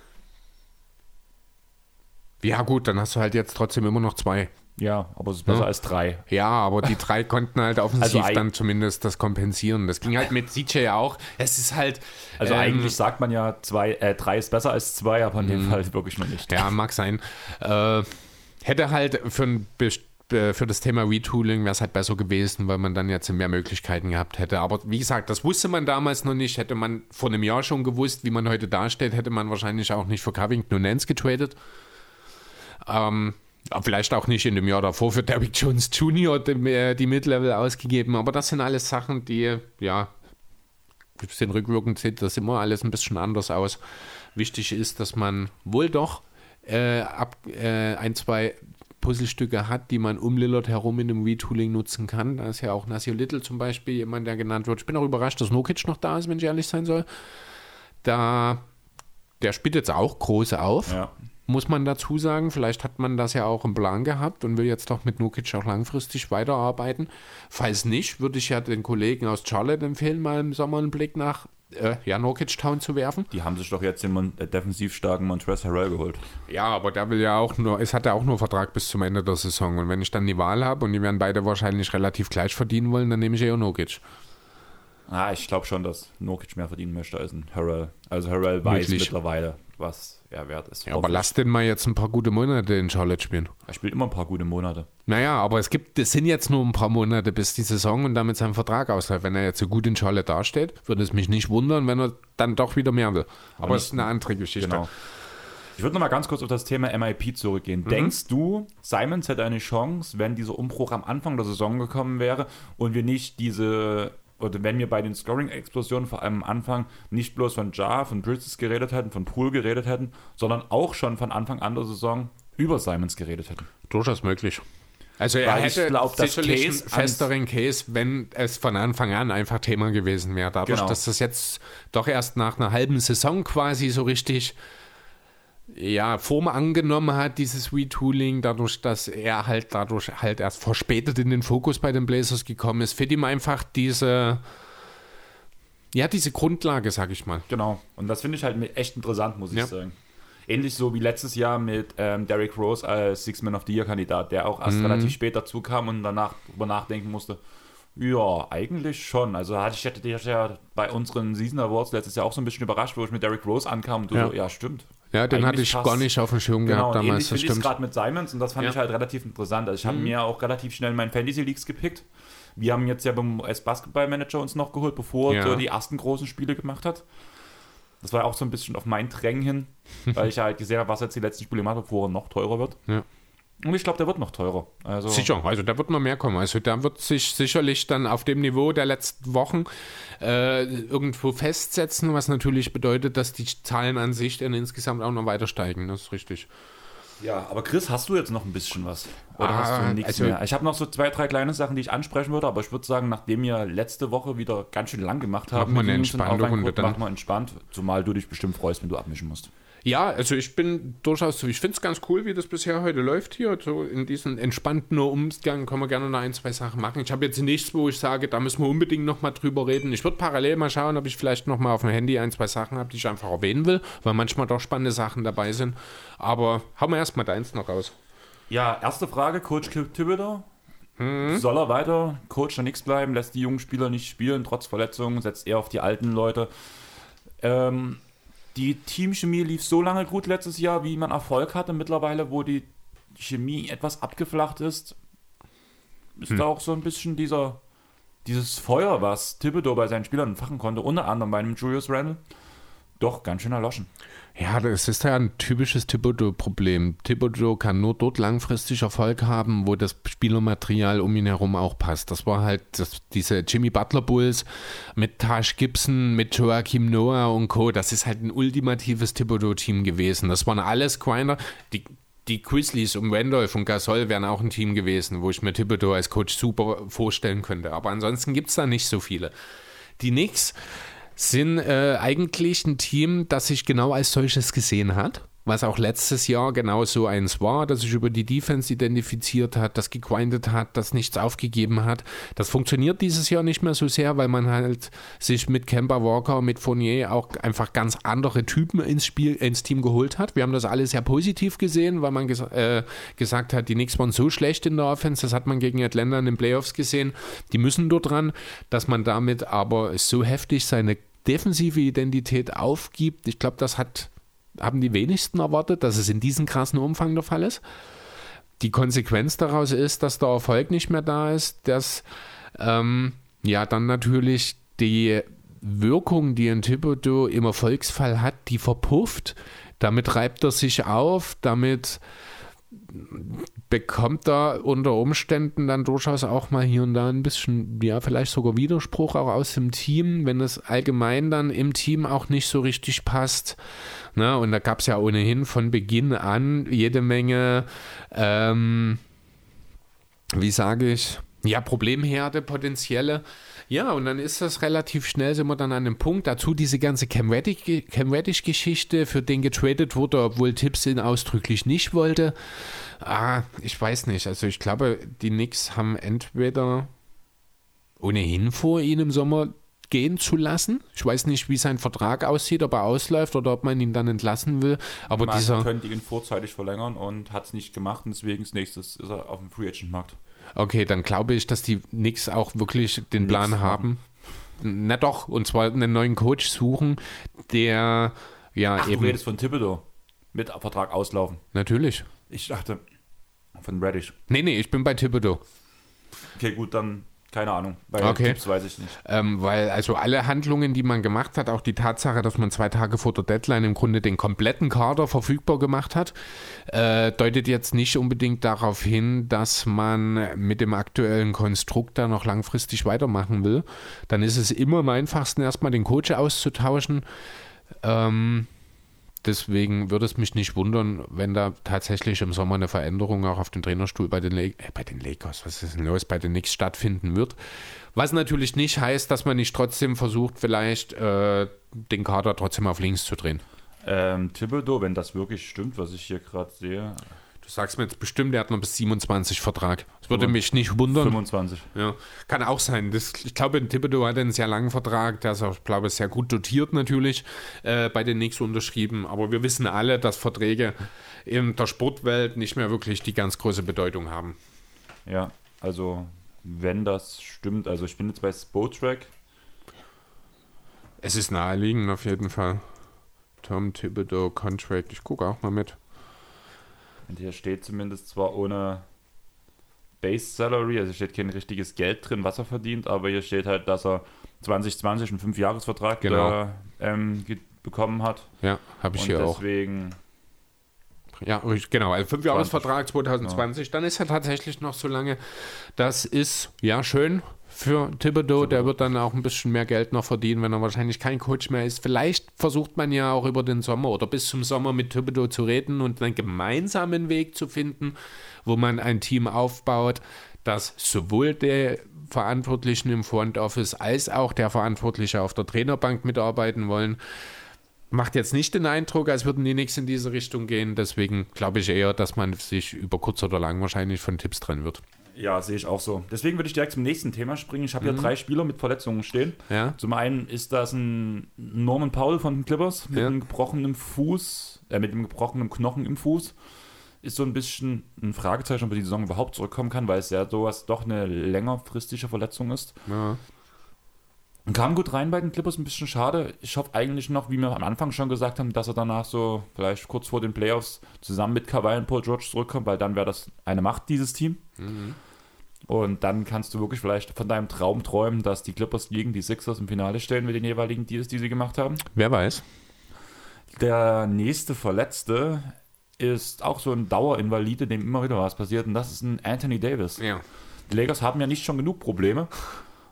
Ja gut, dann hast du halt jetzt trotzdem immer noch zwei. Ja, aber es ist besser Ja. als drei. Ja, aber die drei konnten halt offensiv Also dann zumindest das kompensieren. Das ging halt mit CJ auch. Es ist halt. Also ähm, eigentlich sagt man ja, zwei, äh, drei ist besser als zwei, aber in dem Fall wirklich noch nicht. Ja, mag sein. Äh, hätte halt für, ein, äh, für das Thema Retooling wäre es halt besser gewesen, weil man dann jetzt mehr Möglichkeiten gehabt hätte. Aber wie gesagt, das wusste man damals noch nicht. Hätte man vor einem Jahr schon gewusst, wie man heute dasteht, hätte man wahrscheinlich auch nicht für Covington und Nance getradet. Ähm, vielleicht auch nicht in dem Jahr davor für Derrick Jones Jr. die, äh, die Mid-Level ausgegeben. Aber das sind alles Sachen, die, ja, den rückwirkend sieht das immer alles ein bisschen anders aus. Wichtig ist, dass man wohl doch äh, ab, äh, ein, zwei Puzzlestücke hat, die man um Lillard herum in einem Retooling nutzen kann. Da ist ja auch Nasio Little zum Beispiel jemand, der genannt wird. Ich bin auch überrascht, dass Nokic noch da ist, wenn ich ehrlich sein soll. Da, der spielt jetzt auch große auf. Ja. Muss man dazu sagen, vielleicht hat man das ja auch im Plan gehabt und will jetzt doch mit Nukic auch langfristig weiterarbeiten. Falls nicht, würde ich ja den Kollegen aus Charlotte empfehlen, mal im Sommer einen Blick nach äh, ja, Nokic Town zu werfen. Die haben sich doch jetzt den Mon äh, defensiv starken Montrezl Harrell geholt. Ja, aber der will ja auch nur, es hat ja auch nur Vertrag bis zum Ende der Saison. Und wenn ich dann die Wahl habe und die werden beide wahrscheinlich relativ gleich verdienen wollen, dann nehme ich eher Nokic. Ah, ich glaube schon, dass Nokic mehr verdienen möchte als ein Harrell. Also Harrell weiß Möglich. mittlerweile, was er wert ist. Ja, aber lass den mal jetzt ein paar gute Monate in Charlotte spielen. Er spielt immer ein paar gute Monate. Naja, aber es gibt, es sind jetzt nur ein paar Monate bis die Saison und damit sein Vertrag ausläuft. Wenn er jetzt so gut in Charlotte dasteht, würde es mich nicht wundern, wenn er dann doch wieder mehr will. Aber es ist eine andere Geschichte. Genau. Ich würde noch mal ganz kurz auf das Thema MIP zurückgehen. Denkst du, Simons hätte eine Chance, wenn dieser Umbruch am Anfang der Saison gekommen wäre und wir nicht diese, oder wenn wir bei den Scoring-Explosionen vor allem am Anfang nicht bloß von Jar, von Bridges geredet hätten, von Poole geredet hätten, sondern auch schon von Anfang an der Saison über Simons geredet hätten? Durchaus möglich. Also er Weil ich hätte glaub, das sicherlich Case einen festeren Case, wenn es von Anfang an einfach Thema gewesen wäre. Dadurch, Genau. dass das jetzt doch erst nach einer halben Saison quasi so richtig ja, Form angenommen hat, dieses Retooling, dadurch, dass er halt dadurch halt erst verspätet in den Fokus bei den Blazers gekommen ist, fehlt ihm einfach diese ja, diese Grundlage, sag ich mal. Genau. Und das finde ich halt echt interessant, muss ich Ja. sagen. Ähnlich so wie letztes Jahr mit ähm, Derrick Rose als Six Man of the Year Kandidat, der auch erst Mhm. relativ spät dazu kam und danach drüber nachdenken musste. Ja, eigentlich schon. Also hatte ich, hätte dich ja bei unseren Season Awards letztes Jahr auch so ein bisschen überrascht, wo ich mit Derrick Rose ankam und du Ja. so, ja, stimmt. Ja, den hatte ich passt. gar nicht auf dem Schirm Genau, gehabt und ähnlich damals, das gerade mit Simons und das fand Ja. ich halt relativ interessant. Also ich habe mir auch relativ schnell meinen Fantasy Leagues gepickt. Wir haben jetzt ja beim US-Basketball-Manager uns noch geholt, bevor Ja. er die ersten großen Spiele gemacht hat. Das war auch so ein bisschen auf mein Drängen hin, weil ich halt gesehen habe, was jetzt die letzten Spiele gemacht hat, bevor er noch teurer wird. Ja. Und ich glaube, der wird noch teurer. Also, Sicher, also da wird noch mehr kommen. Also da wird sich sicherlich dann auf dem Niveau der letzten Wochen äh, irgendwo festsetzen, was natürlich bedeutet, dass die Zahlen an sich dann insgesamt auch noch weiter steigen. Das ist richtig. Ja, aber Chris, hast du jetzt noch ein bisschen was? Oder Ah, hast du nichts also- mehr? Ich habe noch so zwei, drei kleine Sachen, die ich ansprechen würde, aber ich würde sagen, nachdem wir letzte Woche wieder ganz schön lang gemacht haben, Machen wir eine entspannte Runde dann. machen wir entspannt, zumal du dich bestimmt freust, wenn du abmischen musst. Ja, also ich bin durchaus so, ich finde es ganz cool, wie das bisher heute läuft hier. So in diesem entspannten Umgang können wir gerne noch ein, zwei Sachen machen. Ich habe jetzt nichts, wo ich sage, da müssen wir unbedingt noch mal drüber reden. Ich würde parallel mal schauen, ob ich vielleicht noch mal auf dem Handy ein, zwei Sachen habe, die ich einfach erwähnen will, weil manchmal doch spannende Sachen dabei sind. Aber hauen wir erstmal deins noch raus. Ja, erste Frage, Coach Kip Thibodeau. Mhm. Soll er weiter Coach der Nix bleiben, lässt die jungen Spieler nicht spielen, trotz Verletzungen, setzt er auf die alten Leute. Ähm, die Teamchemie lief so lange gut letztes Jahr, wie man Erfolg hatte. Mittlerweile, wo die Chemie etwas abgeflacht ist, ist Hm. da auch so ein bisschen dieser, dieses Feuer, was Thibodeau bei seinen Spielern entfachen konnte, unter anderem bei einem Julius Randle, doch ganz schön erloschen. Ja, das ist ja ein typisches Thibodeau-Problem. Thibodeau kann nur dort langfristig Erfolg haben, wo das Spielermaterial um ihn herum auch passt. Das war halt das, diese Jimmy Butler Bulls mit Taj Gibson, mit Joachim Noah und Co. Das ist halt ein ultimatives Thibodeau-Team gewesen. Das waren alles Grinder. Die, die Grizzlies um Randolph und Gasol wären auch ein Team gewesen, wo ich mir Thibodeau als Coach super vorstellen könnte. Aber ansonsten gibt es da nicht so viele. Die Knicks sind äh, eigentlich ein Team, das sich genau als solches gesehen hat. Was auch letztes Jahr genau so eins war, das sich über die Defense identifiziert hat, das gegrindet hat, das nichts aufgegeben hat. Das funktioniert dieses Jahr nicht mehr so sehr, weil man halt sich mit Kemba Walker, mit Fournier auch einfach ganz andere Typen ins Spiel, ins Team geholt hat. Wir haben das alles sehr positiv gesehen, weil man ges äh, gesagt hat, die Knicks waren so schlecht in der Offense, das hat man gegen Atlanta in den Playoffs gesehen. Die müssen dort ran, dass man damit aber so heftig seine defensive Identität aufgibt. Ich glaube, das hat haben die wenigsten erwartet, dass es in diesem krassen Umfang der Fall ist. Die Konsequenz daraus ist, dass der Erfolg nicht mehr da ist, dass ähm, ja dann natürlich die Wirkung, die ein Thibodeau im Erfolgsfall hat, die verpufft. Damit reibt er sich auf, damit bekommt er unter Umständen dann durchaus auch mal hier und da ein bisschen, ja, vielleicht sogar Widerspruch auch aus dem Team, wenn es allgemein dann im Team auch nicht so richtig passt. Ne? Und da gab es ja ohnehin von Beginn an jede Menge, ähm, wie sage ich, ja, Problemherde, potenzielle. Ja, und dann ist das relativ schnell, sind wir dann an dem Punkt. Dazu diese ganze Cam Reddish-Geschichte, für den getradet wurde, obwohl Tipps ihn ausdrücklich nicht wollte. Ah, ich weiß nicht. Also ich glaube, die Knicks haben entweder ohnehin vor, ihn im Sommer gehen zu lassen. Ich weiß nicht, wie sein Vertrag aussieht, ob er ausläuft oder ob man ihn dann entlassen will. Aber Man dieser. könnte ihn vorzeitig verlängern und hat es nicht gemacht und deswegen als nächstes ist er auf dem Free Agent Markt. Okay, dann glaube ich, dass die Knicks auch wirklich den Plan Knicks haben. Na doch, und zwar einen neuen Coach suchen, der ja Ach, du eben. redest von Thibodeau. Mit Vertrag auslaufen. Natürlich. Ich dachte von Reddish. Nee, nee, ich bin bei Thibodeau. Okay, gut, dann keine Ahnung. Bei Okay. Tipps weiß ich nicht. Ähm, weil also alle Handlungen, die man gemacht hat, auch die Tatsache, dass man zwei Tage vor der Deadline im Grunde den kompletten Kader verfügbar gemacht hat, äh, deutet jetzt nicht unbedingt darauf hin, dass man mit dem aktuellen Konstrukt da noch langfristig weitermachen will. Dann ist es immer am einfachsten, erstmal den Coach auszutauschen. Ähm, deswegen würde es mich nicht wundern, wenn da tatsächlich im Sommer eine Veränderung auch auf dem Trainerstuhl bei den, La äh, bei den Lakers, was ist denn los, bei den Knicks stattfinden wird. Was natürlich nicht heißt, dass man nicht trotzdem versucht, vielleicht äh, den Kader trotzdem auf links zu drehen. Ähm, Thibodeau, wenn das wirklich stimmt, was ich hier gerade sehe, Du sagst mir jetzt bestimmt, der hat noch bis 27 Vertrag. Das würde mich nicht wundern. 25. Ja, kann auch sein. Das, ich glaube, Thibodeau hat einen sehr langen Vertrag, der ist auch, glaube ich, sehr gut dotiert natürlich äh, bei den Knicks unterschrieben. Aber wir wissen alle, dass Verträge in der Sportwelt nicht mehr wirklich die ganz große Bedeutung haben. Ja, also wenn das stimmt, also ich bin jetzt bei Spotrack. Es ist naheliegend auf jeden Fall. Tom Thibodeau Contract. Ich gucke auch mal mit. Und hier steht zumindest zwar ohne Base Salary, also steht kein richtiges Geld drin, was er verdient, aber hier steht halt, dass er 2020 einen Fünfjahresvertrag Genau. da, ähm, bekommen hat. Ja, habe ich und hier auch. deswegen, Ja, genau. Also Fünfjahresvertrag 2020. Dann ist er tatsächlich noch so lange. Das ist ja schön für Thibodeau. Der wird dann auch ein bisschen mehr Geld noch verdienen, wenn er wahrscheinlich kein Coach mehr ist. Vielleicht versucht man ja auch über den Sommer oder bis zum Sommer mit Thibodeau zu reden und einen gemeinsamen Weg zu finden, wo man ein Team aufbaut, das sowohl der Verantwortlichen im Front Office als auch der Verantwortliche auf der Trainerbank mitarbeiten wollen. Macht jetzt nicht den Eindruck, als würden die Knicks in diese Richtung gehen. Deswegen glaube ich eher, dass man sich über kurz oder lang wahrscheinlich von Tipps trennen wird. Ja, sehe ich auch so. Deswegen würde ich direkt zum nächsten Thema springen. Ich habe hier drei Spieler mit Verletzungen stehen. Ja. Zum einen ist das ein Norman Powell von den Clippers mit Ja. einem gebrochenen Fuß, äh, mit einem gebrochenen Knochen im Fuß. Ist so ein bisschen ein Fragezeichen, ob er die Saison überhaupt zurückkommen kann, weil es ja sowas doch eine längerfristige Verletzung ist. Ja. Kam gut rein bei den Clippers, ein bisschen schade. Ich hoffe eigentlich noch, wie wir am Anfang schon gesagt haben, dass er danach so vielleicht kurz vor den Playoffs zusammen mit Kawhi und Paul George zurückkommt, weil dann wäre das eine Macht, dieses Team. Und dann kannst du wirklich vielleicht von deinem Traum träumen, dass die Clippers gegen die Sixers im Finale stellen mit den jeweiligen Deals, die sie gemacht haben. Wer weiß. Der nächste Verletzte ist auch so ein Dauerinvalide, dem immer wieder was passiert, und das ist ein Anthony Davis. Ja. Die Lakers haben ja nicht schon genug Probleme.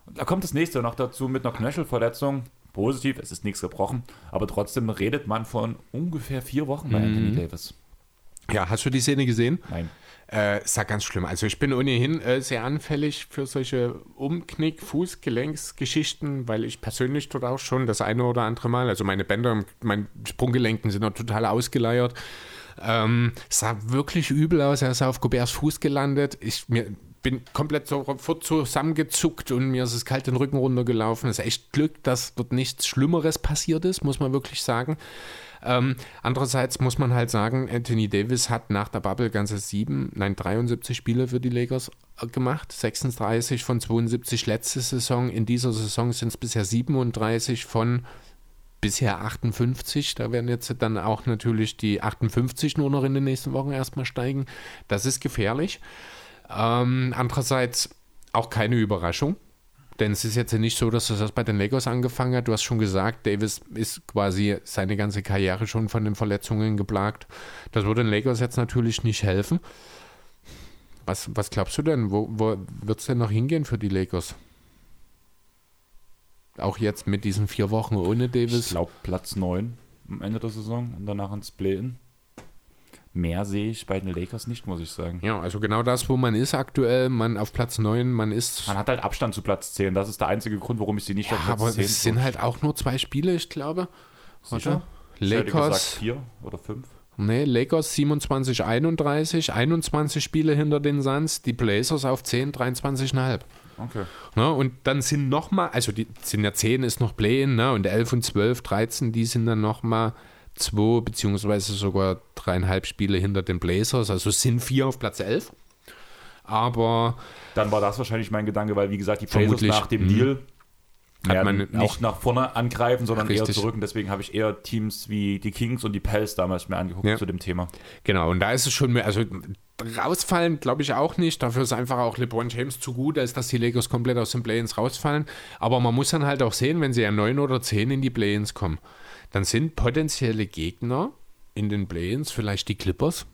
Da kommt das nächste noch dazu mit einer Knöchelverletzung. Positiv, es ist nichts gebrochen, aber trotzdem redet man von ungefähr vier Wochen bei Anthony Davis. Ja, hast du die Szene gesehen? Nein. Äh, ist ja ganz schlimm. Also ich bin ohnehin äh, sehr anfällig für solche Umknick-, Fußgelenksgeschichten, weil ich persönlich dort auch schon das eine oder andere Mal, also meine Bänder, meine Sprunggelenken sind noch total ausgeleiert. Ähm, sah wirklich übel aus. Er ist auf Goberts Fuß gelandet. Ich mir, bin komplett sofort zusammengezuckt und mir ist es kalt den Rücken runtergelaufen. Es ist echt Glück, dass dort nichts Schlimmeres passiert ist, muss man wirklich sagen. Ähm, andererseits muss man halt sagen, Anthony Davis hat nach der Bubble ganze sieben, nein, 73 Spiele für die Lakers äh, gemacht. 36 von 72 letzte Saison. In dieser Saison sind es bisher 37 von bisher 58. Da werden jetzt dann auch natürlich die 58 nur noch in den nächsten Wochen erstmal steigen. Das ist gefährlich. Ähm, andererseits auch keine Überraschung. Denn es ist jetzt nicht so, dass das bei den Lakers angefangen hat. Du hast schon gesagt, Davis ist quasi seine ganze Karriere schon von den Verletzungen geplagt. Das würde den Lakers jetzt natürlich nicht helfen. Was, was glaubst du denn? Wo, wo wird es denn noch hingehen für die Lakers? Auch jetzt mit diesen vier Wochen ohne Davis? Ich glaube Platz 9 am Ende der Saison und danach ins Play-In. Mehr sehe ich bei den Lakers nicht, muss ich sagen. Ja, also genau das, wo man ist aktuell, man auf Platz 9, man ist. Man hat halt Abstand zu Platz 10. Das ist der einzige Grund, warum ich sie nicht ja, auf Platz aber 10 es sind halt auch nur zwei Spiele, ich glaube. Sicher? Lakers. vier oder fünf? Nee, Lakers 27, 31, 21 Spiele hinter den Suns, die Blazers auf 10, 23,5. Okay. Ja, und dann sind nochmal, also die sind ja 10 ist noch Play-In, ne, und 11 und 12, 13, die sind dann nochmal zwei beziehungsweise sogar dreieinhalb Spiele hinter den Blazers. Also sind vier auf Platz 11. Aber. Dann war das wahrscheinlich mein Gedanke, weil wie gesagt, die Blazers nach dem mhm. Deal hat man nicht nach vorne angreifen, sondern richtig. eher zurück. Und deswegen habe ich eher Teams wie die Kings und die Pels damals mir angeguckt ja. zu dem Thema. Genau, und da ist es schon mehr, also rausfallen glaube ich auch nicht. Dafür ist einfach auch LeBron James zu gut, als dass die Lakers komplett aus den Play-Ins rausfallen. Aber man muss dann halt auch sehen, wenn sie ja 9 oder 10 in die Play-Ins kommen dann sind potenzielle Gegner in den Play-ins vielleicht die Clippers.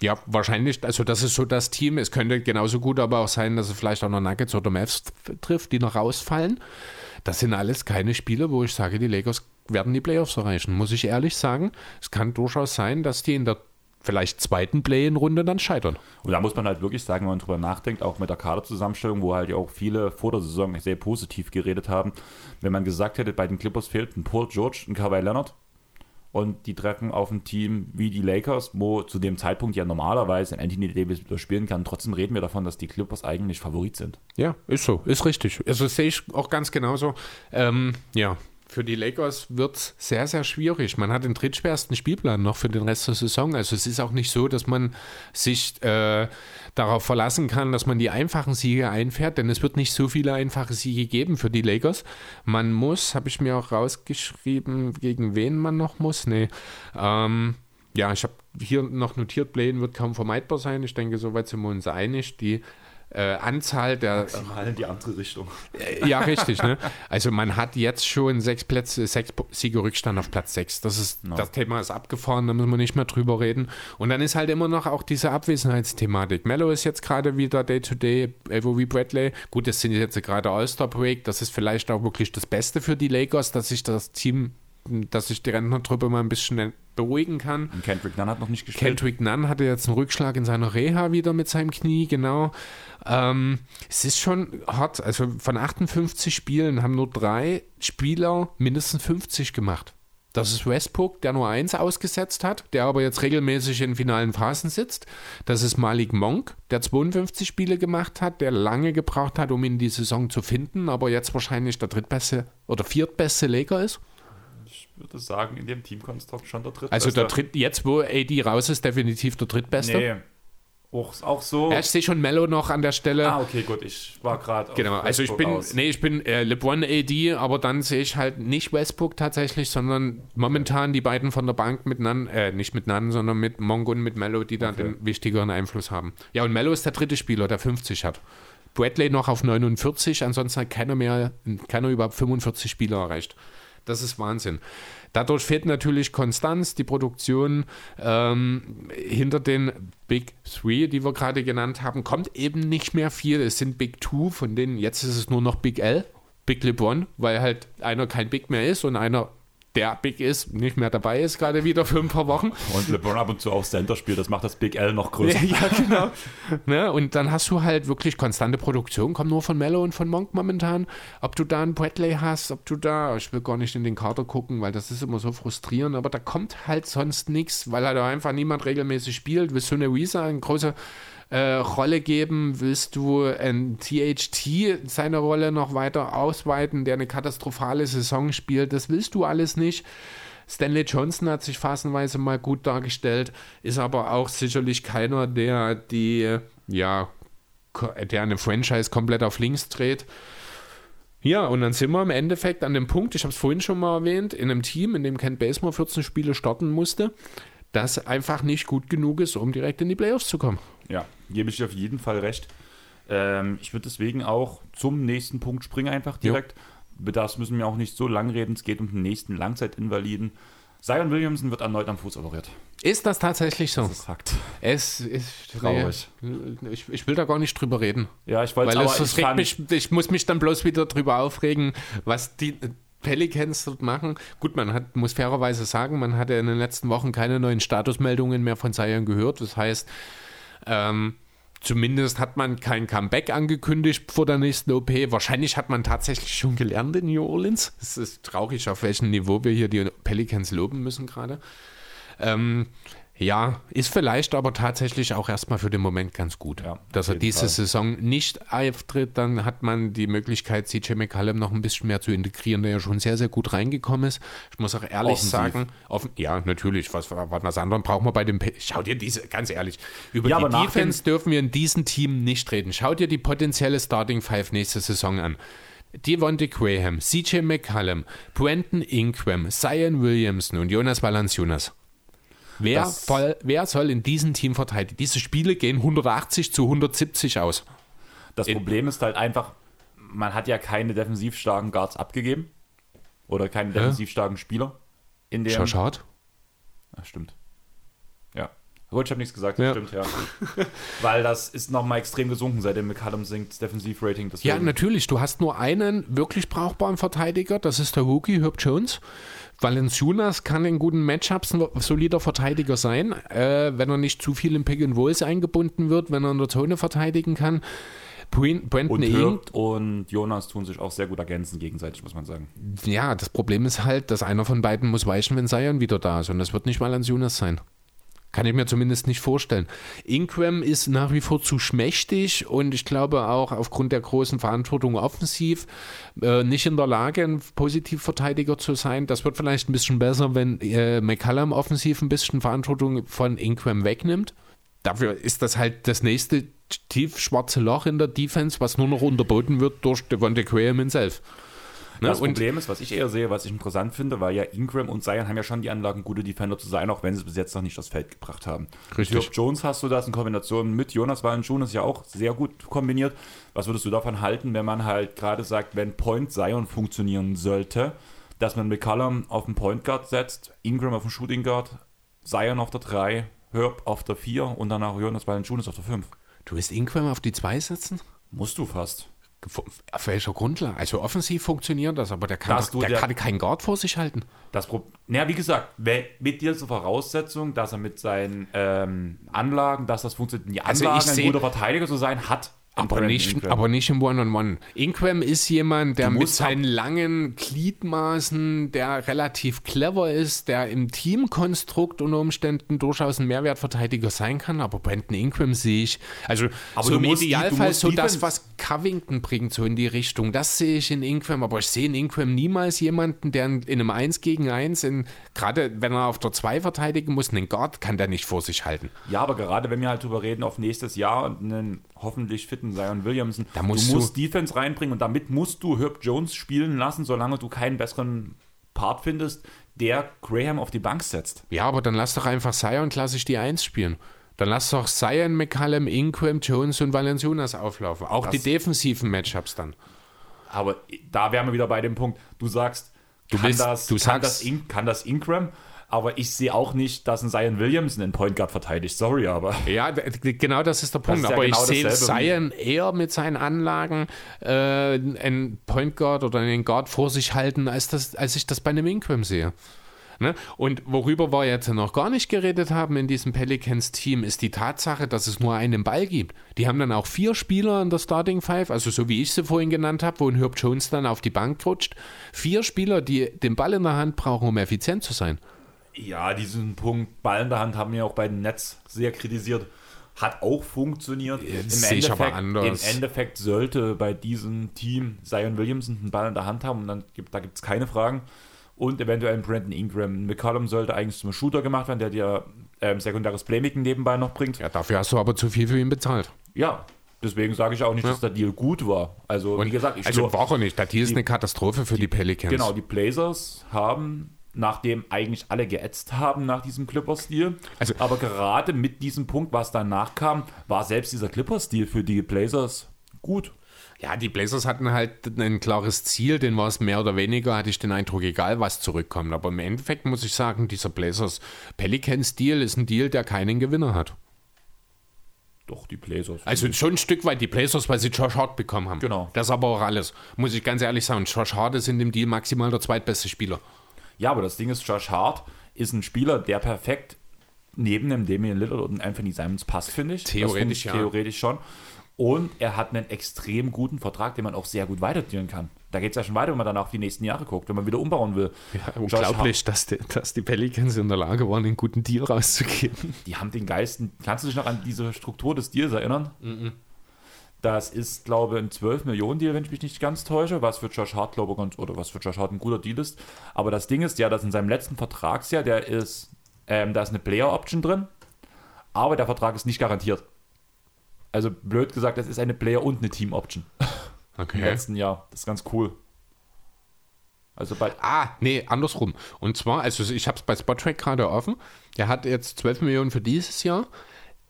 Ja, wahrscheinlich, also das ist so das Team. Es könnte genauso gut aber auch sein, dass es vielleicht auch noch Nuggets oder Mavs trifft, die noch rausfallen. Das sind alles keine Spiele, wo ich sage, die Lakers werden die Playoffs erreichen. Muss ich ehrlich sagen, es kann durchaus sein, dass die in der vielleicht zweiten Play-in-Runde dann scheitern. Und da muss man halt wirklich sagen, wenn man drüber nachdenkt, auch mit der Kaderzusammenstellung, wo halt ja auch viele vor der Saison sehr positiv geredet haben, wenn man gesagt hätte, bei den Clippers fehlt ein Paul George, ein Kawhi Leonard und die treffen auf ein Team wie die Lakers, wo zu dem Zeitpunkt ja normalerweise ein Anthony Davis wieder spielen kann. Trotzdem reden wir davon, dass die Clippers eigentlich Favorit sind. Ja, ist so, ist richtig. Also sehe ich auch ganz genauso. Ähm, ja, für die Lakers wird es sehr, sehr schwierig. Man hat den drittschwersten Spielplan noch für den Rest der Saison. Also es ist auch nicht so, dass man sich äh, darauf verlassen kann, dass man die einfachen Siege einfährt, denn es wird nicht so viele einfache Siege geben für die Lakers. Man muss, habe ich mir auch rausgeschrieben, gegen wen man noch muss. Nee. Ähm, ja, ich habe hier noch notiert, Bladen wird kaum vermeidbar sein. Ich denke, soweit sind wir uns einig. Die äh, Anzahl der. Maximal in die andere Richtung. Äh, ja, richtig. Ne? Also man hat jetzt schon sechs Plätze, sechs Siege Rückstand auf Platz sechs. Das ist, no. das Thema ist abgefahren, da müssen wir nicht mehr drüber reden. Und dann ist halt immer noch auch diese Abwesenheitsthematik. Mello ist jetzt gerade wieder Day-to-Day, Evo wie Bradley. Gut, das sind jetzt gerade All-Star-Break. Das ist vielleicht auch wirklich das Beste für die Lakers, dass sich das Team dass sich die Rentnertruppe mal ein bisschen beruhigen kann. Und Kendrick Nunn hat noch nicht gespielt. Kendrick Nunn hatte jetzt einen Rückschlag in seiner Reha wieder mit seinem Knie, genau. Ähm, es ist schon hart. Also von 58 Spielen haben nur drei Spieler mindestens 50 gemacht. Das ist Westbrook, der nur eins ausgesetzt hat, der aber jetzt regelmäßig in finalen Phasen sitzt. Das ist Malik Monk, der 52 Spiele gemacht hat, der lange gebraucht hat, um ihn die Saison zu finden, aber jetzt wahrscheinlich der drittbeste oder viertbeste Laker ist würde sagen, in dem Teamkonstrukt schon der drittbeste. Also der dritt, jetzt, wo AD raus ist, definitiv der drittbeste? Nee. Auch, auch so. Ja, ich sehe schon Mello noch an der Stelle. Ah, okay, gut. Ich war gerade. Genau, also ich bin, aus. nee, ich bin äh, LeBron AD, aber dann sehe ich halt nicht Westbrook tatsächlich, sondern momentan die beiden von der Bank mit Nan, äh, nicht mit Nan, sondern mit Mongo und mit Mello, die da okay. den wichtigeren Einfluss haben. Ja, und Mello ist der dritte Spieler, der 50 hat. Bradley noch auf 49, ansonsten hat keiner mehr, keiner überhaupt 45 Spieler erreicht. Das ist Wahnsinn. Dadurch fehlt natürlich Konstanz, die Produktion ähm, hinter den Big Three, die wir gerade genannt haben, kommt eben nicht mehr viel. Es sind Big Two, von denen jetzt ist es nur noch Big L, Big LeBron, weil halt einer kein Big mehr ist und einer der Big ist, nicht mehr dabei ist, gerade wieder für ein paar Wochen. Und LeBron ab und zu auch Center spielt, das macht das Big L noch größer. ja, genau. ne? Und dann hast du halt wirklich konstante Produktion, kommt nur von Mello und von Monk momentan. Ob du da einen Bradley hast, ob du da, ich will gar nicht in den Kader gucken, weil das ist immer so frustrierend, aber da kommt halt sonst nichts, weil halt einfach niemand regelmäßig spielt. Willst du eine Visa, ein großer äh, Rolle geben? Willst du ein THT seine Rolle noch weiter ausweiten, der eine katastrophale Saison spielt? Das willst du alles nicht. Stanley Johnson hat sich phasenweise mal gut dargestellt, ist aber auch sicherlich keiner, der die, ja, der eine Franchise komplett auf links dreht. Ja, und dann sind wir im Endeffekt an dem Punkt, ich habe es vorhin schon mal erwähnt, in einem Team, in dem Ken Basemore 14 Spiele starten musste, das einfach nicht gut genug ist, um direkt in die Playoffs zu kommen. Ja, gebe ich dir auf jeden Fall recht. Ähm, ich würde deswegen auch zum nächsten Punkt springen, einfach direkt. Über das müssen wir auch nicht so lang reden. Es geht um den nächsten Langzeitinvaliden. Zion Williamson wird erneut am Fuß operiert. Ist das tatsächlich so? Das ist Fakt. Es ist Traurig. Nee, ich, ich will da gar nicht drüber reden. Ja, ich wollte Weil es, ich regt mich, ich muss mich dann bloß wieder drüber aufregen, was die Pelicans dort machen. Gut, man hat, muss fairerweise sagen, man hatte in den letzten Wochen keine neuen Statusmeldungen mehr von Zion gehört. Das heißt, ähm, zumindest hat man kein Comeback angekündigt vor der nächsten OP. Wahrscheinlich hat man tatsächlich schon gelernt in New Orleans. Es ist traurig, auf welchem Niveau wir hier die Pelicans loben müssen gerade. Ähm, ja, ist vielleicht aber tatsächlich auch erstmal für den Moment ganz gut. Ja, dass er diese Fall. Saison nicht auftritt, dann hat man die Möglichkeit, CJ McCallum noch ein bisschen mehr zu integrieren, der ja schon sehr, sehr gut reingekommen ist. Ich muss auch ehrlich Offensiv. sagen, offen, ja, natürlich, was, was anderes brauchen wir bei dem. Schau dir diese, ganz ehrlich, über Ja, die Defense dürfen wir in diesem Team nicht reden. Schau dir die potenzielle Starting Five nächste Saison an. Devontae Graham, CJ McCallum, Brenton Ingram, Zion Williamson und Jonas Valanciunas. Wer, voll, wer soll in diesem Team verteidigen? Diese Spiele gehen 180 zu 170 aus. Das In- Problem ist halt einfach, man hat ja keine defensiv starken Guards abgegeben. Oder keine defensiv starken Spieler. In dem? Ach, stimmt. Ja. Gut, ich habe nichts gesagt, Ja. stimmt, ja. Weil das ist nochmal extrem gesunken, seitdem McCallum sinkt, das Defensivrating. Ja, natürlich. Du hast nur einen wirklich brauchbaren Verteidiger. Das ist der Rookie Herb Jones. Valenciunas kann in guten Matchups ein solider Verteidiger sein, äh, wenn er nicht zu viel in Pick and Rolls eingebunden wird, wenn er in der Zone verteidigen kann. Brandon Und und Jonas tun sich auch sehr gut ergänzen gegenseitig, muss man sagen. ja, das Problem ist halt, dass einer von beiden muss weichen, wenn Zion wieder da ist. Und das wird nicht Valenciunas sein. Kann ich mir zumindest nicht vorstellen. Ingram ist nach wie vor zu schmächtig und ich glaube auch aufgrund der großen Verantwortung offensiv äh, nicht in der Lage, ein Positivverteidiger zu sein. Das wird vielleicht ein bisschen besser, wenn äh, McCallum offensiv ein bisschen Verantwortung von Ingram wegnimmt. Dafür ist das halt das nächste tief schwarze Loch in der Defense, was nur noch unterboten wird durch Devontae Graham himself. Ne? Das Problem ist, was ich eher sehe, was ich interessant finde, weil ja Ingram und Zion haben ja schon die Anlagen, gute Defender zu sein, auch wenn sie es bis jetzt noch nicht aufs Feld gebracht haben. Richtig. Mit Herb Jones hast du das in Kombination mit Jonas Valanciunas ja auch sehr gut kombiniert. Was würdest du davon halten, wenn man halt gerade sagt, wenn Point Zion funktionieren sollte, dass man McCallum auf den Point Guard setzt, Ingram auf den Shooting Guard, Zion auf der 3, Herb auf der 4 und danach Jonas Valanciunas auf der 5. du willst Ingram auf die 2 setzen? Musst du fast. Auf welcher Grundlage? Also offensiv funktioniert das, aber der kann, doch, der der- kann keinen Guard vor sich halten. Das Pro naja, wie gesagt, mit dieser Voraussetzung, dass er mit seinen ähm, Anlagen, dass das funktioniert, die Also Anlagen ich ein guter Verteidiger zu sein, hat. Aber nicht, Ingram. aber nicht im One-on-One. Ingram ist jemand, der mit seinen langen Gliedmaßen, der relativ clever ist, der im Teamkonstrukt unter Umständen durchaus ein Mehrwertverteidiger sein kann. Aber Brandon Ingram sehe ich, also Aber so im die- Idealfall so das, was Covington bringt, so in die Richtung. Das sehe ich in Ingram. Aber ich sehe in Ingram niemals jemanden, der in, in einem 1 gegen 1, in, gerade wenn er auf der 2 verteidigen muss, einen Guard kann der nicht vor sich halten. Ja, aber gerade wenn wir halt drüber reden, auf nächstes Jahr und einen hoffentlich fitten Zion Williamson, Da musst du du- musst Defense reinbringen und damit musst du Herb Jones spielen lassen, solange du keinen besseren Part findest, der Graham auf die Bank setzt. Ja, aber dann lass doch einfach Zion klassisch die 1 spielen. Dann lass doch Zion, McCallum, Ingram, Jones und Valenciunas auflaufen. Auch die Das- defensiven Matchups dann. Aber da wären wir wieder bei dem Punkt, du sagst, Du kann, willst- das, du kann, sagst- das In, kann das Ingram, aber ich sehe auch nicht, dass ein Zion Williamson den Point Guard verteidigt. Sorry, aber. Ja, genau das ist der Punkt. ist ja aber genau ich sehe Zion eher mit seinen Anlagen äh, einen Point Guard oder einen Guard vor sich halten, als, das, als ich das bei einem Ingram sehe. Ne? Und worüber wir jetzt noch gar nicht geredet haben in diesem Pelicans-Team, ist die Tatsache, dass es nur einen Ball gibt. Die haben dann auch vier Spieler in der Starting Five, also so wie ich sie vorhin genannt habe, wo ein Herb Jones dann auf die Bank rutscht. Vier Spieler, die den Ball in der Hand brauchen, um effizient zu sein. Ja, diesen Punkt Ball in der Hand haben wir auch bei den Nets sehr kritisiert. Hat auch funktioniert. Im sehe ich aber Endeffekt, anders. Im Endeffekt sollte bei diesem Team Zion Williamson einen Ball in der Hand haben und dann gibt, da gibt es keine Fragen. Und eventuell ein Brandon Ingram. McCollum sollte eigentlich zum Shooter gemacht werden, der dir ähm, sekundäres Playmaking nebenbei noch bringt. Ja, dafür hast du aber zu viel für ihn bezahlt. Ja, deswegen sage ich auch nicht, dass der Deal gut war. Also, wie gesagt, ich also war er nicht. Das hier ist eine Katastrophe für die, Pelicans. Genau, die Blazers haben, nachdem eigentlich alle geätzt haben nach diesem Clippers-Stil, Also- aber gerade mit diesem Punkt, was danach kam, war selbst dieser Clippers-Stil für die Blazers gut. Ja, die Blazers hatten halt ein klares Ziel, den war es mehr oder weniger, hatte ich den Eindruck, egal was zurückkommt. Aber im Endeffekt muss ich sagen, dieser Blazers Pelicans Deal ist ein Deal, der keinen Gewinner hat. Doch, die Blazers. Also schon ein Stück weit die Blazers, weil sie Josh Hart bekommen haben. Genau. Das ist aber auch alles. Muss ich ganz ehrlich sagen, Josh Hart ist in dem Deal maximal der zweitbeste Spieler. Ja, aber das Ding ist, Josh Hart ist ein Spieler, der perfekt neben dem Damian Lillard und Anthony Simons passt, finde ich. Theoretisch, ja. Theoretisch schon. Und er hat einen extrem guten Vertrag, den man auch sehr gut weiterdealen kann. Da geht es ja schon weiter, wenn man dann auch die nächsten Jahre guckt, wenn man wieder umbauen will. Ja, unglaublich, dass die, dass die Pelicans in der Lage waren, einen guten Deal rauszugeben. die haben den Geisten. Kannst du dich noch an diese Struktur des Deals erinnern? Das ist, glaube ich, ein 12 Millionen Deal, wenn ich mich nicht ganz täusche, was für Josh Hart, glaube ich, ganz, oder was für Josh Hart ein guter Deal ist. Aber das Ding ist ja, dass in seinem letzten Vertragsjahr, der ist, ähm, da ist eine Player Option drin, aber der Vertrag ist nicht garantiert. Also blöd gesagt, das ist eine Player und eine Team Option im Okay. letzten Jahr. Das ist ganz cool. Also bei, Ah, nee, andersrum. Und zwar, also ich habe es bei Spottrack gerade offen. Der hat jetzt 12 Millionen für dieses Jahr.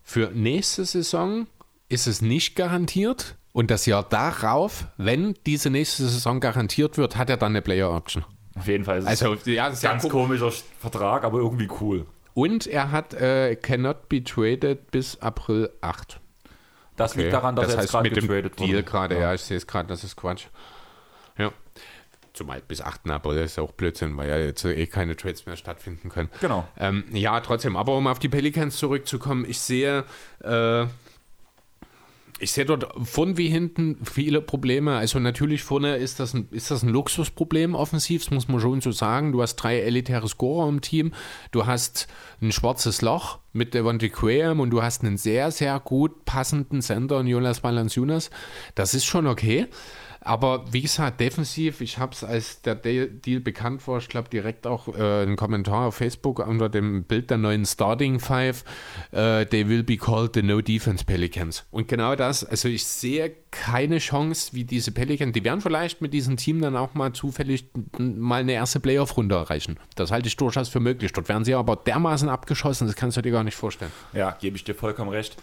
Für nächste Saison ist es nicht garantiert. Und das Jahr darauf, wenn diese nächste Saison garantiert wird, hat er dann eine Player Option. auf jeden Fall ist es Also, ja, ist ja ganz cool. komischer Vertrag, aber irgendwie cool. Und er hat äh, cannot be traded bis April 8. Das liegt daran, dass das er jetzt gerade getradet wurde. Deal gerade, ja. ich sehe es gerade, das ist Quatsch. Ja. Zumal bis 8. April ist ja auch Blödsinn, weil ja jetzt eh keine Trades mehr stattfinden können. Genau. Ähm, ja, trotzdem, aber um auf die Pelicans zurückzukommen, ich sehe, äh, ich sehe dort von wie hinten viele Probleme. Also natürlich vorne ist das ein, ist das ein Luxusproblem offensiv, das muss man schon so sagen. Du hast drei elitäre Scorer im Team, du hast ein schwarzes Loch mit Devontae Graham und du hast einen sehr, sehr gut passenden Center in Jonas Valanciunas. Das ist schon okay. Aber wie gesagt, defensiv, ich habe es, als der De- Deal bekannt war, ich glaube direkt auch äh, einen Kommentar auf Facebook unter dem Bild der neuen Starting Five, äh, they will be called the No Defense Pelicans. Und genau das, also ich sehe keine Chance, wie diese Pelicans, die werden vielleicht mit diesem Team dann auch mal zufällig mal eine erste Playoff-Runde erreichen. Das halte ich durchaus für möglich. Dort werden sie aber dermaßen abgeschossen, das kannst du dir gar nicht vorstellen. Ja, gebe ich dir vollkommen recht.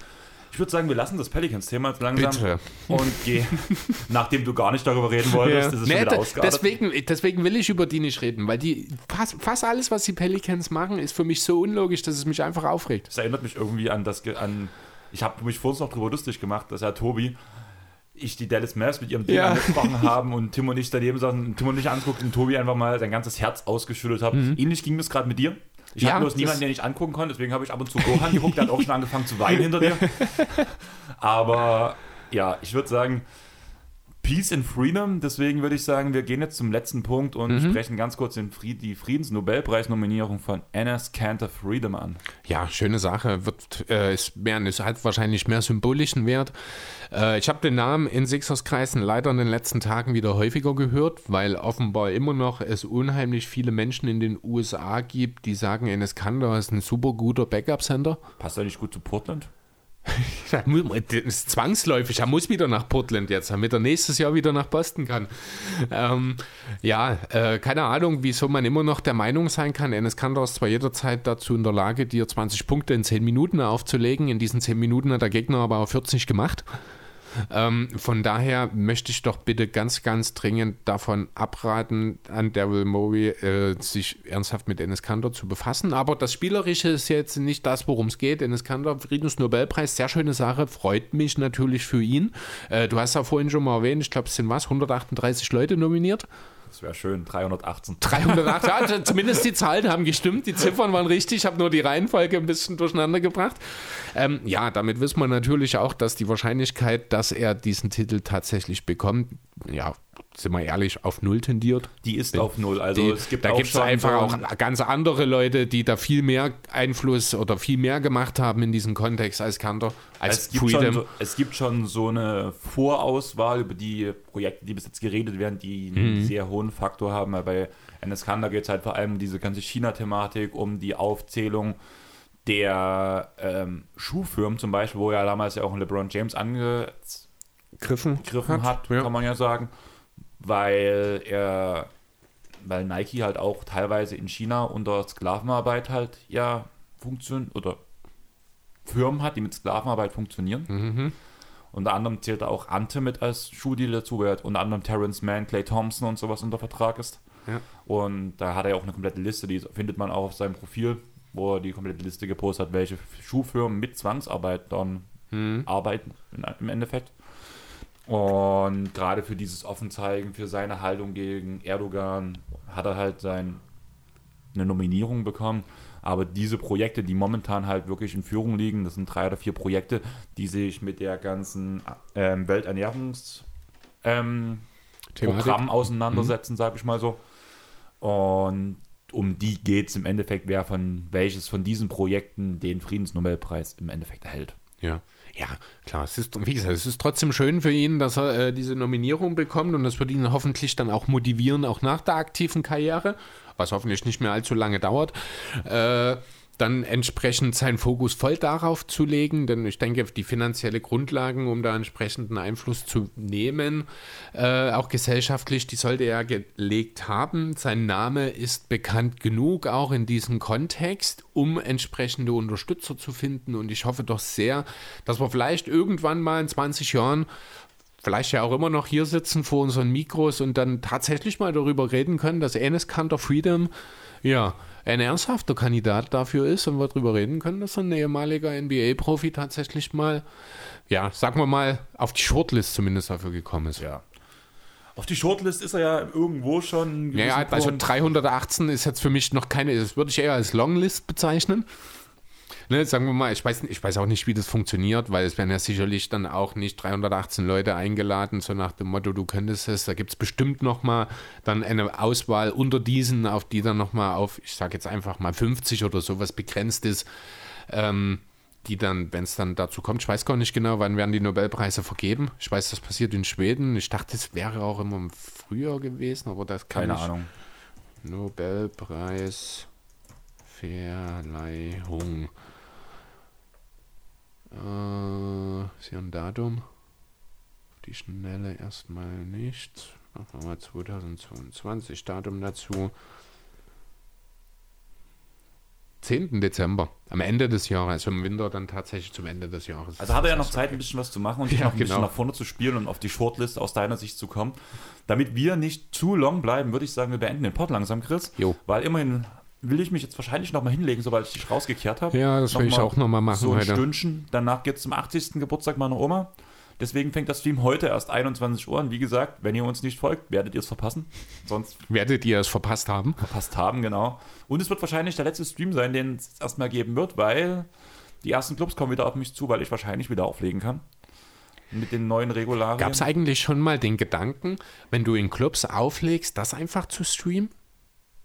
Ich würde sagen, wir lassen das Pelicans-Thema jetzt langsam Bitte. und gehen, nachdem du gar nicht darüber reden wolltest, ist es Nee, schon wieder da- deswegen, deswegen will ich über die nicht reden, weil die fast, fast alles, was die Pelicans machen, ist für mich so unlogisch, dass es mich einfach aufregt. Das erinnert mich irgendwie an das, an, ich habe mich vorhin noch drüber lustig gemacht, dass ja Tobi, ich die Dallas Mavs mit ihrem Ding Ja. angesprochen haben und Tim und ich daneben saßen und Tim und ich anguckt und Tobi einfach mal sein ganzes Herz ausgeschüttet hat. Ähnlich ging das gerade mit dir. Ich. Ja, hatte bloß niemanden, den ich angucken konnte, deswegen habe ich ab und zu Gohan geguckt, der hat auch schon angefangen zu weinen hinter dir. Aber ja, ich würde sagen, Peace and Freedom. Deswegen würde ich sagen, wir gehen jetzt zum letzten Punkt und Mhm. sprechen ganz kurz den Fried die Friedensnobelpreisnominierung von Anna's Cantor Freedom an. Ja, schöne Sache. Wird, äh, ist mehr, ist halt wahrscheinlich mehr symbolischen Wert. Äh, ich habe den Namen in Sixers-Kreisen leider in den letzten Tagen wieder häufiger gehört, weil offenbar immer noch es unheimlich viele Menschen in den USA gibt, die sagen, Enes Kanter ist ein super guter Backup-Center. Passt er nicht gut zu Portland? Das ist zwangsläufig. Er muss wieder nach Portland jetzt, damit er nächstes Jahr wieder nach Boston kann. Ähm, ja, äh, keine Ahnung, wieso man immer noch der Meinung sein kann. Enes Kanter ist zwar jederzeit dazu in der Lage, dir 20 Punkte in 10 Minuten aufzulegen. In diesen 10 Minuten hat der Gegner aber auch 40 gemacht. Ähm, von daher möchte ich doch bitte ganz, ganz dringend davon abraten, an Daryl Morey äh, sich ernsthaft mit Enes Kanter zu befassen. Aber das Spielerische ist jetzt nicht das, worum es geht. Enes Kanter, Friedensnobelpreis, sehr schöne Sache, freut mich natürlich für ihn. Äh, du hast ja vorhin schon mal erwähnt, ich glaube, es sind was, 138 Leute nominiert. Das wäre schön, 318. 308, ja, also zumindest die Zahlen haben gestimmt, die Ziffern waren richtig, ich habe nur die Reihenfolge ein bisschen durcheinander gebracht. Ähm, ja, damit wissen wir natürlich auch, dass die Wahrscheinlichkeit, dass er diesen Titel tatsächlich bekommt, ja, sind wir ehrlich, auf Null tendiert. Die ist auf Null. Also Die, es gibt da auch gibt es einfach auch ganz andere Leute, die da viel mehr Einfluss oder viel mehr gemacht haben in diesem Kontext als Kanter, als es gibt, schon so, es gibt schon so eine Vorauswahl über die Projekte, die bis jetzt geredet werden, die Mhm. einen sehr hohen Faktor haben. Weil bei NS Kanda geht es halt vor allem um diese ganze China-Thematik, um die Aufzählung der ähm, Schuhfirmen zum Beispiel, wo ja damals ja auch ein LeBron James angegriffen Griffen hat, ja. kann man ja sagen, weil er, weil Nike halt auch teilweise in China unter Sklavenarbeit halt ja funktioniert oder Firmen hat, die mit Sklavenarbeit funktionieren. Mhm. Unter anderem zählt da auch Ante mit als Schuhdeal dazu, weil unter anderem Terrence Mann, Clay Thompson und sowas unter Vertrag ist. Ja. Und da hat er auch eine komplette Liste, die findet man auch auf seinem Profil, wo er die komplette Liste gepostet hat, welche Schuhfirmen mit Zwangsarbeit dann Hm. arbeiten im Endeffekt. Und gerade für dieses Offenzeigen, für seine Haltung gegen Erdogan, hat er halt sein, eine Nominierung bekommen. Aber diese Projekte, die momentan halt wirklich in Führung liegen, das sind drei oder vier Projekte, die sich mit der ganzen ähm, Welternährungs- ähm. Programm auseinandersetzen, sage ich mal so. Und um die geht es im Endeffekt, wer von welches von diesen Projekten den Friedensnobelpreis im Endeffekt erhält. Ja. Ja, klar. Es ist, wie gesagt, es ist trotzdem schön für ihn, dass er äh, diese Nominierung bekommt und das wird ihn hoffentlich dann auch motivieren, auch nach der aktiven Karriere, was hoffentlich nicht mehr allzu lange dauert, äh, dann entsprechend seinen Fokus voll darauf zu legen, denn ich denke, die finanzielle Grundlagen, um da entsprechenden Einfluss zu nehmen, äh, auch gesellschaftlich, die sollte er gelegt haben. Sein Name ist bekannt genug, auch in diesem Kontext, um entsprechende Unterstützer zu finden. Und ich hoffe doch sehr, dass wir vielleicht irgendwann mal in 20 Jahren vielleicht ja auch immer noch hier sitzen vor unseren Mikros und dann tatsächlich mal darüber reden können, dass Enes Kanter Freedom ja ein ernsthafter Kandidat dafür ist und wir darüber reden können, dass ein ehemaliger NBA-Profi tatsächlich mal, ja, sagen wir mal, auf die Shortlist zumindest dafür gekommen ist. Ja. Auf die Shortlist ist er ja irgendwo schon. Ja, ja, gewissen also Punkt. 318 ist jetzt für mich noch keine, das würde ich eher als Longlist bezeichnen. Ne, sagen wir mal, ich weiß, ich weiß auch nicht, wie das funktioniert, weil es werden ja sicherlich dann auch nicht 318 Leute eingeladen, so nach dem Motto, du könntest es. Da gibt es bestimmt nochmal dann eine Auswahl unter diesen, auf die dann nochmal auf, ich sage jetzt einfach mal 50 oder sowas begrenzt ist, ähm, die dann, wenn es dann dazu kommt, ich weiß gar nicht genau, wann werden die Nobelpreise vergeben. Ich weiß, das passiert in Schweden. Ich dachte, es wäre auch immer im Frühjahr gewesen, aber das kann Keine ich, Ahnung. Nobelpreis Verleihung. Äh, ist hier ein Datum? Auf die Schnelle erstmal nicht. Machen wir mal 2022 Datum dazu. 10. Dezember, am Ende des Jahres, also im Winter dann tatsächlich zum Ende des Jahres. Also hat er ja noch Zeit, ein bisschen was zu machen und Ja, noch ein bisschen genau. nach vorne zu spielen und auf die Shortlist aus deiner Sicht zu kommen. Damit wir nicht zu long bleiben, würde ich sagen, wir beenden den Pod langsam, Chris. Jo. Weil immerhin will ich mich jetzt wahrscheinlich nochmal hinlegen, sobald ich dich rausgekehrt habe. Ja, das will ich auch nochmal machen So ein heute. Stündchen. Danach geht es zum 80. Geburtstag meiner Oma. Deswegen fängt das Stream heute erst 21 Uhr an. Wie gesagt, wenn ihr uns nicht folgt, werdet ihr es verpassen. Sonst Werdet ihr es verpasst haben? verpasst haben, genau. Und es wird wahrscheinlich der letzte Stream sein, den es erstmal geben wird, weil die ersten Clubs kommen wieder auf mich zu, weil ich wahrscheinlich wieder auflegen kann. Mit den neuen Regularien. Gab es eigentlich schon mal den Gedanken, wenn du in Clubs auflegst, das einfach zu streamen?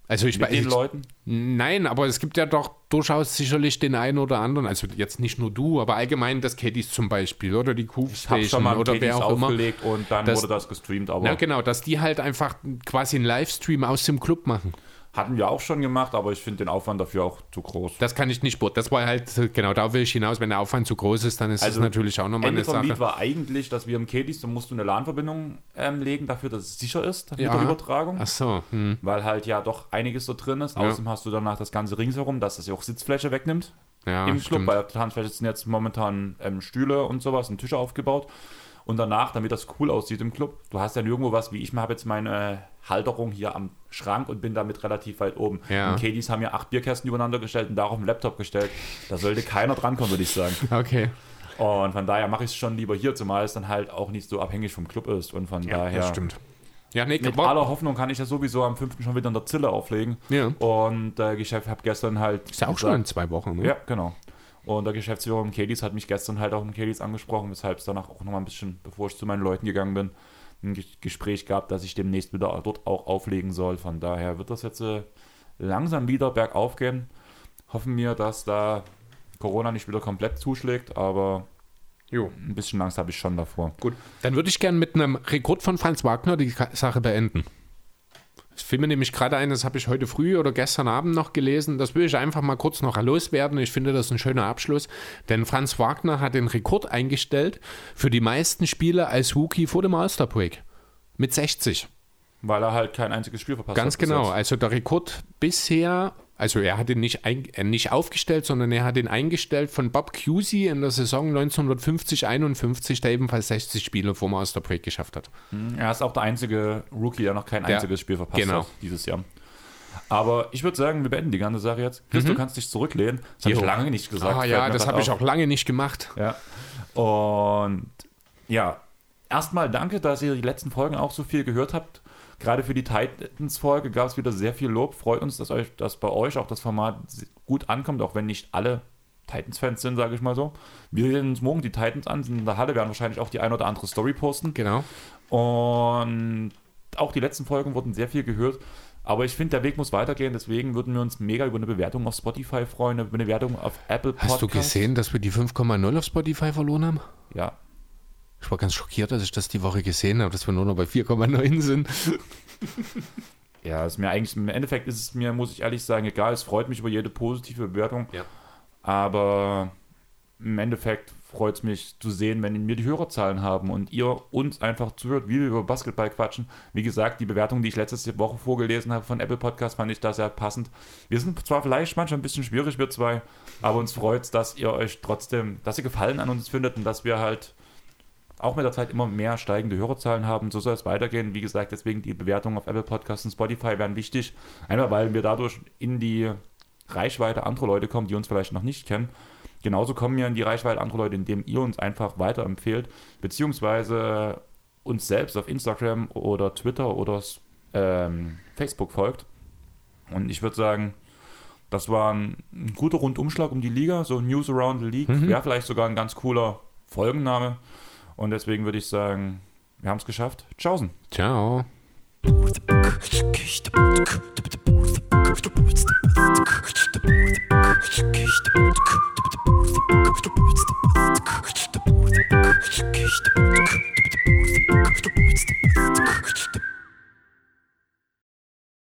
Also ich mit den ich- Leuten? Nein, aber es gibt ja doch durchaus sicherlich den einen oder anderen, also jetzt nicht nur du, aber allgemein das Caddies zum Beispiel oder die schon Station mal oder wer auch immer. aufgelegt und dann Das- wurde das gestreamt, aber Ja, genau, dass die halt einfach quasi einen Livestream aus dem Club machen. Hatten wir auch schon gemacht, aber ich finde den Aufwand dafür auch zu groß. Das kann ich nicht beurteilen. Das war halt, genau, da will ich hinaus. Wenn der Aufwand zu groß ist, dann ist Also, das natürlich auch nochmal Ende eine vom Sache. Lied war eigentlich, dass wir im Caddies, da musst du eine LAN-Verbindung ähm, legen, dafür, dass es sicher ist mit Ja. der Übertragung. Ach so, hm. Weil halt ja doch einiges so drin ist. Ja. Außerdem hast du danach das ganze ringsherum, dass das ja auch Sitzfläche wegnimmt. ja, im Club, stimmt. bei der Tanzfläche sind jetzt momentan ähm, Stühle und sowas und Tische aufgebaut. Und danach, damit das cool aussieht im Club, du hast ja nirgendwo was, wie ich habe jetzt meine Halterung hier am Schrank und bin damit relativ weit oben. Ja. Und Kadies haben ja acht Bierkästen übereinander gestellt und darauf einen Laptop gestellt. Da sollte keiner drankommen, würde ich sagen. Okay, Und von daher mache ich es schon lieber hier, zumal es dann halt auch nicht so abhängig vom Club ist. Und von ja, daher, das stimmt. Ja, nee, mit aller Hoffnung kann ich ja sowieso am 5. schon wieder in der Zille auflegen. ja. Und der Geschäft habe gestern halt. Ist ja auch schon in zwei Wochen, ne? Ja, genau. Und der Geschäftsführer im Kedis hat mich gestern halt auch im Kedis angesprochen, weshalb es danach auch nochmal ein bisschen, bevor ich zu meinen Leuten gegangen bin, ein Ge- Gespräch gab, dass ich demnächst wieder dort auch auflegen soll. Von daher wird das jetzt äh, langsam wieder bergauf gehen. Hoffen wir, dass da Corona nicht wieder komplett zuschlägt, aber Jo. ein bisschen Angst habe ich schon davor. Gut, dann würde ich gerne mit einem Rekord von Franz Wagner die Sache beenden. Es fiel mir nämlich gerade ein, das habe ich heute früh oder gestern Abend noch gelesen. Das will ich einfach mal kurz noch loswerden. Ich finde das ein schöner Abschluss. Denn Franz Wagner hat den Rekord eingestellt für die meisten Spiele als Rookie vor dem All-Star-Break. Mit 60. Weil er halt kein einziges Spiel verpasst Ganz hat. bis genau. Also der Rekord bisher Also er hat ihn nicht, ein, äh, nicht aufgestellt, sondern er hat ihn eingestellt von Bob Cusey in der Saison 1950-51, der ebenfalls 60 Spiele vor Master Break geschafft hat. Er ist auch der einzige Rookie, der noch kein Der- einziges Spiel verpasst genau. hat dieses Jahr. Aber ich würde sagen, wir beenden die ganze Sache jetzt. Chris, du kannst dich zurücklehnen. Das habe ich Mhm. Lange nicht gesagt. Ah ja, das habe ich auch lange nicht gemacht. Ja. Und ja, erstmal danke, dass ihr die letzten Folgen auch so viel gehört habt. Gerade für die Titans-Folge gab es wieder sehr viel Lob. Freut uns, dass, euch, dass bei euch auch das Format gut ankommt, auch wenn nicht alle Titans-Fans sind, sage ich mal so. Wir sehen uns morgen die Titans an, sind in der Halle, werden wahrscheinlich auch die ein oder andere Story posten. Genau. Und auch die letzten Folgen wurden sehr viel gehört. Aber ich finde, der Weg muss weitergehen. Deswegen würden wir uns mega über eine Bewertung auf Spotify freuen, über eine Bewertung auf Apple Podcast. Hast du gesehen, dass wir die 5,0 auf Spotify verloren haben? Ja. Ich war ganz schockiert, dass ich das die Woche gesehen habe, dass wir nur noch bei 4,9 sind. Ja, ist mir eigentlich, im Endeffekt ist es mir, muss ich ehrlich sagen, egal. Es freut mich über jede positive Bewertung. Ja. Aber im Endeffekt freut es mich zu sehen, wenn wir die Hörerzahlen haben und ihr uns einfach zuhört, wie wir über Basketball quatschen. Wie gesagt, die Bewertung, die ich letzte Woche vorgelesen habe von Apple Podcast, fand ich da sehr passend. Wir sind zwar vielleicht manchmal ein bisschen schwierig, wir zwei, aber uns freut es, dass ihr euch trotzdem, dass ihr Gefallen an uns findet und dass wir halt auch mit der Zeit immer mehr steigende Hörerzahlen haben. So soll es weitergehen. Wie gesagt, deswegen die Bewertungen auf Apple Podcasts und Spotify werden wichtig. Einmal, weil wir dadurch in die Reichweite anderer Leute kommen, die uns vielleicht noch nicht kennen. Genauso kommen wir in die Reichweite anderer Leute, indem ihr uns einfach weiterempfehlt, beziehungsweise uns selbst auf Instagram oder Twitter oder ähm, Facebook folgt. Und ich würde sagen, das war ein, ein guter Rundumschlag um die Liga, so News Around the League. Wäre vielleicht sogar ein ganz cooler Folgenname. Und deswegen würde ich sagen, wir haben es geschafft. Tschaußen. Ciao. Thank you.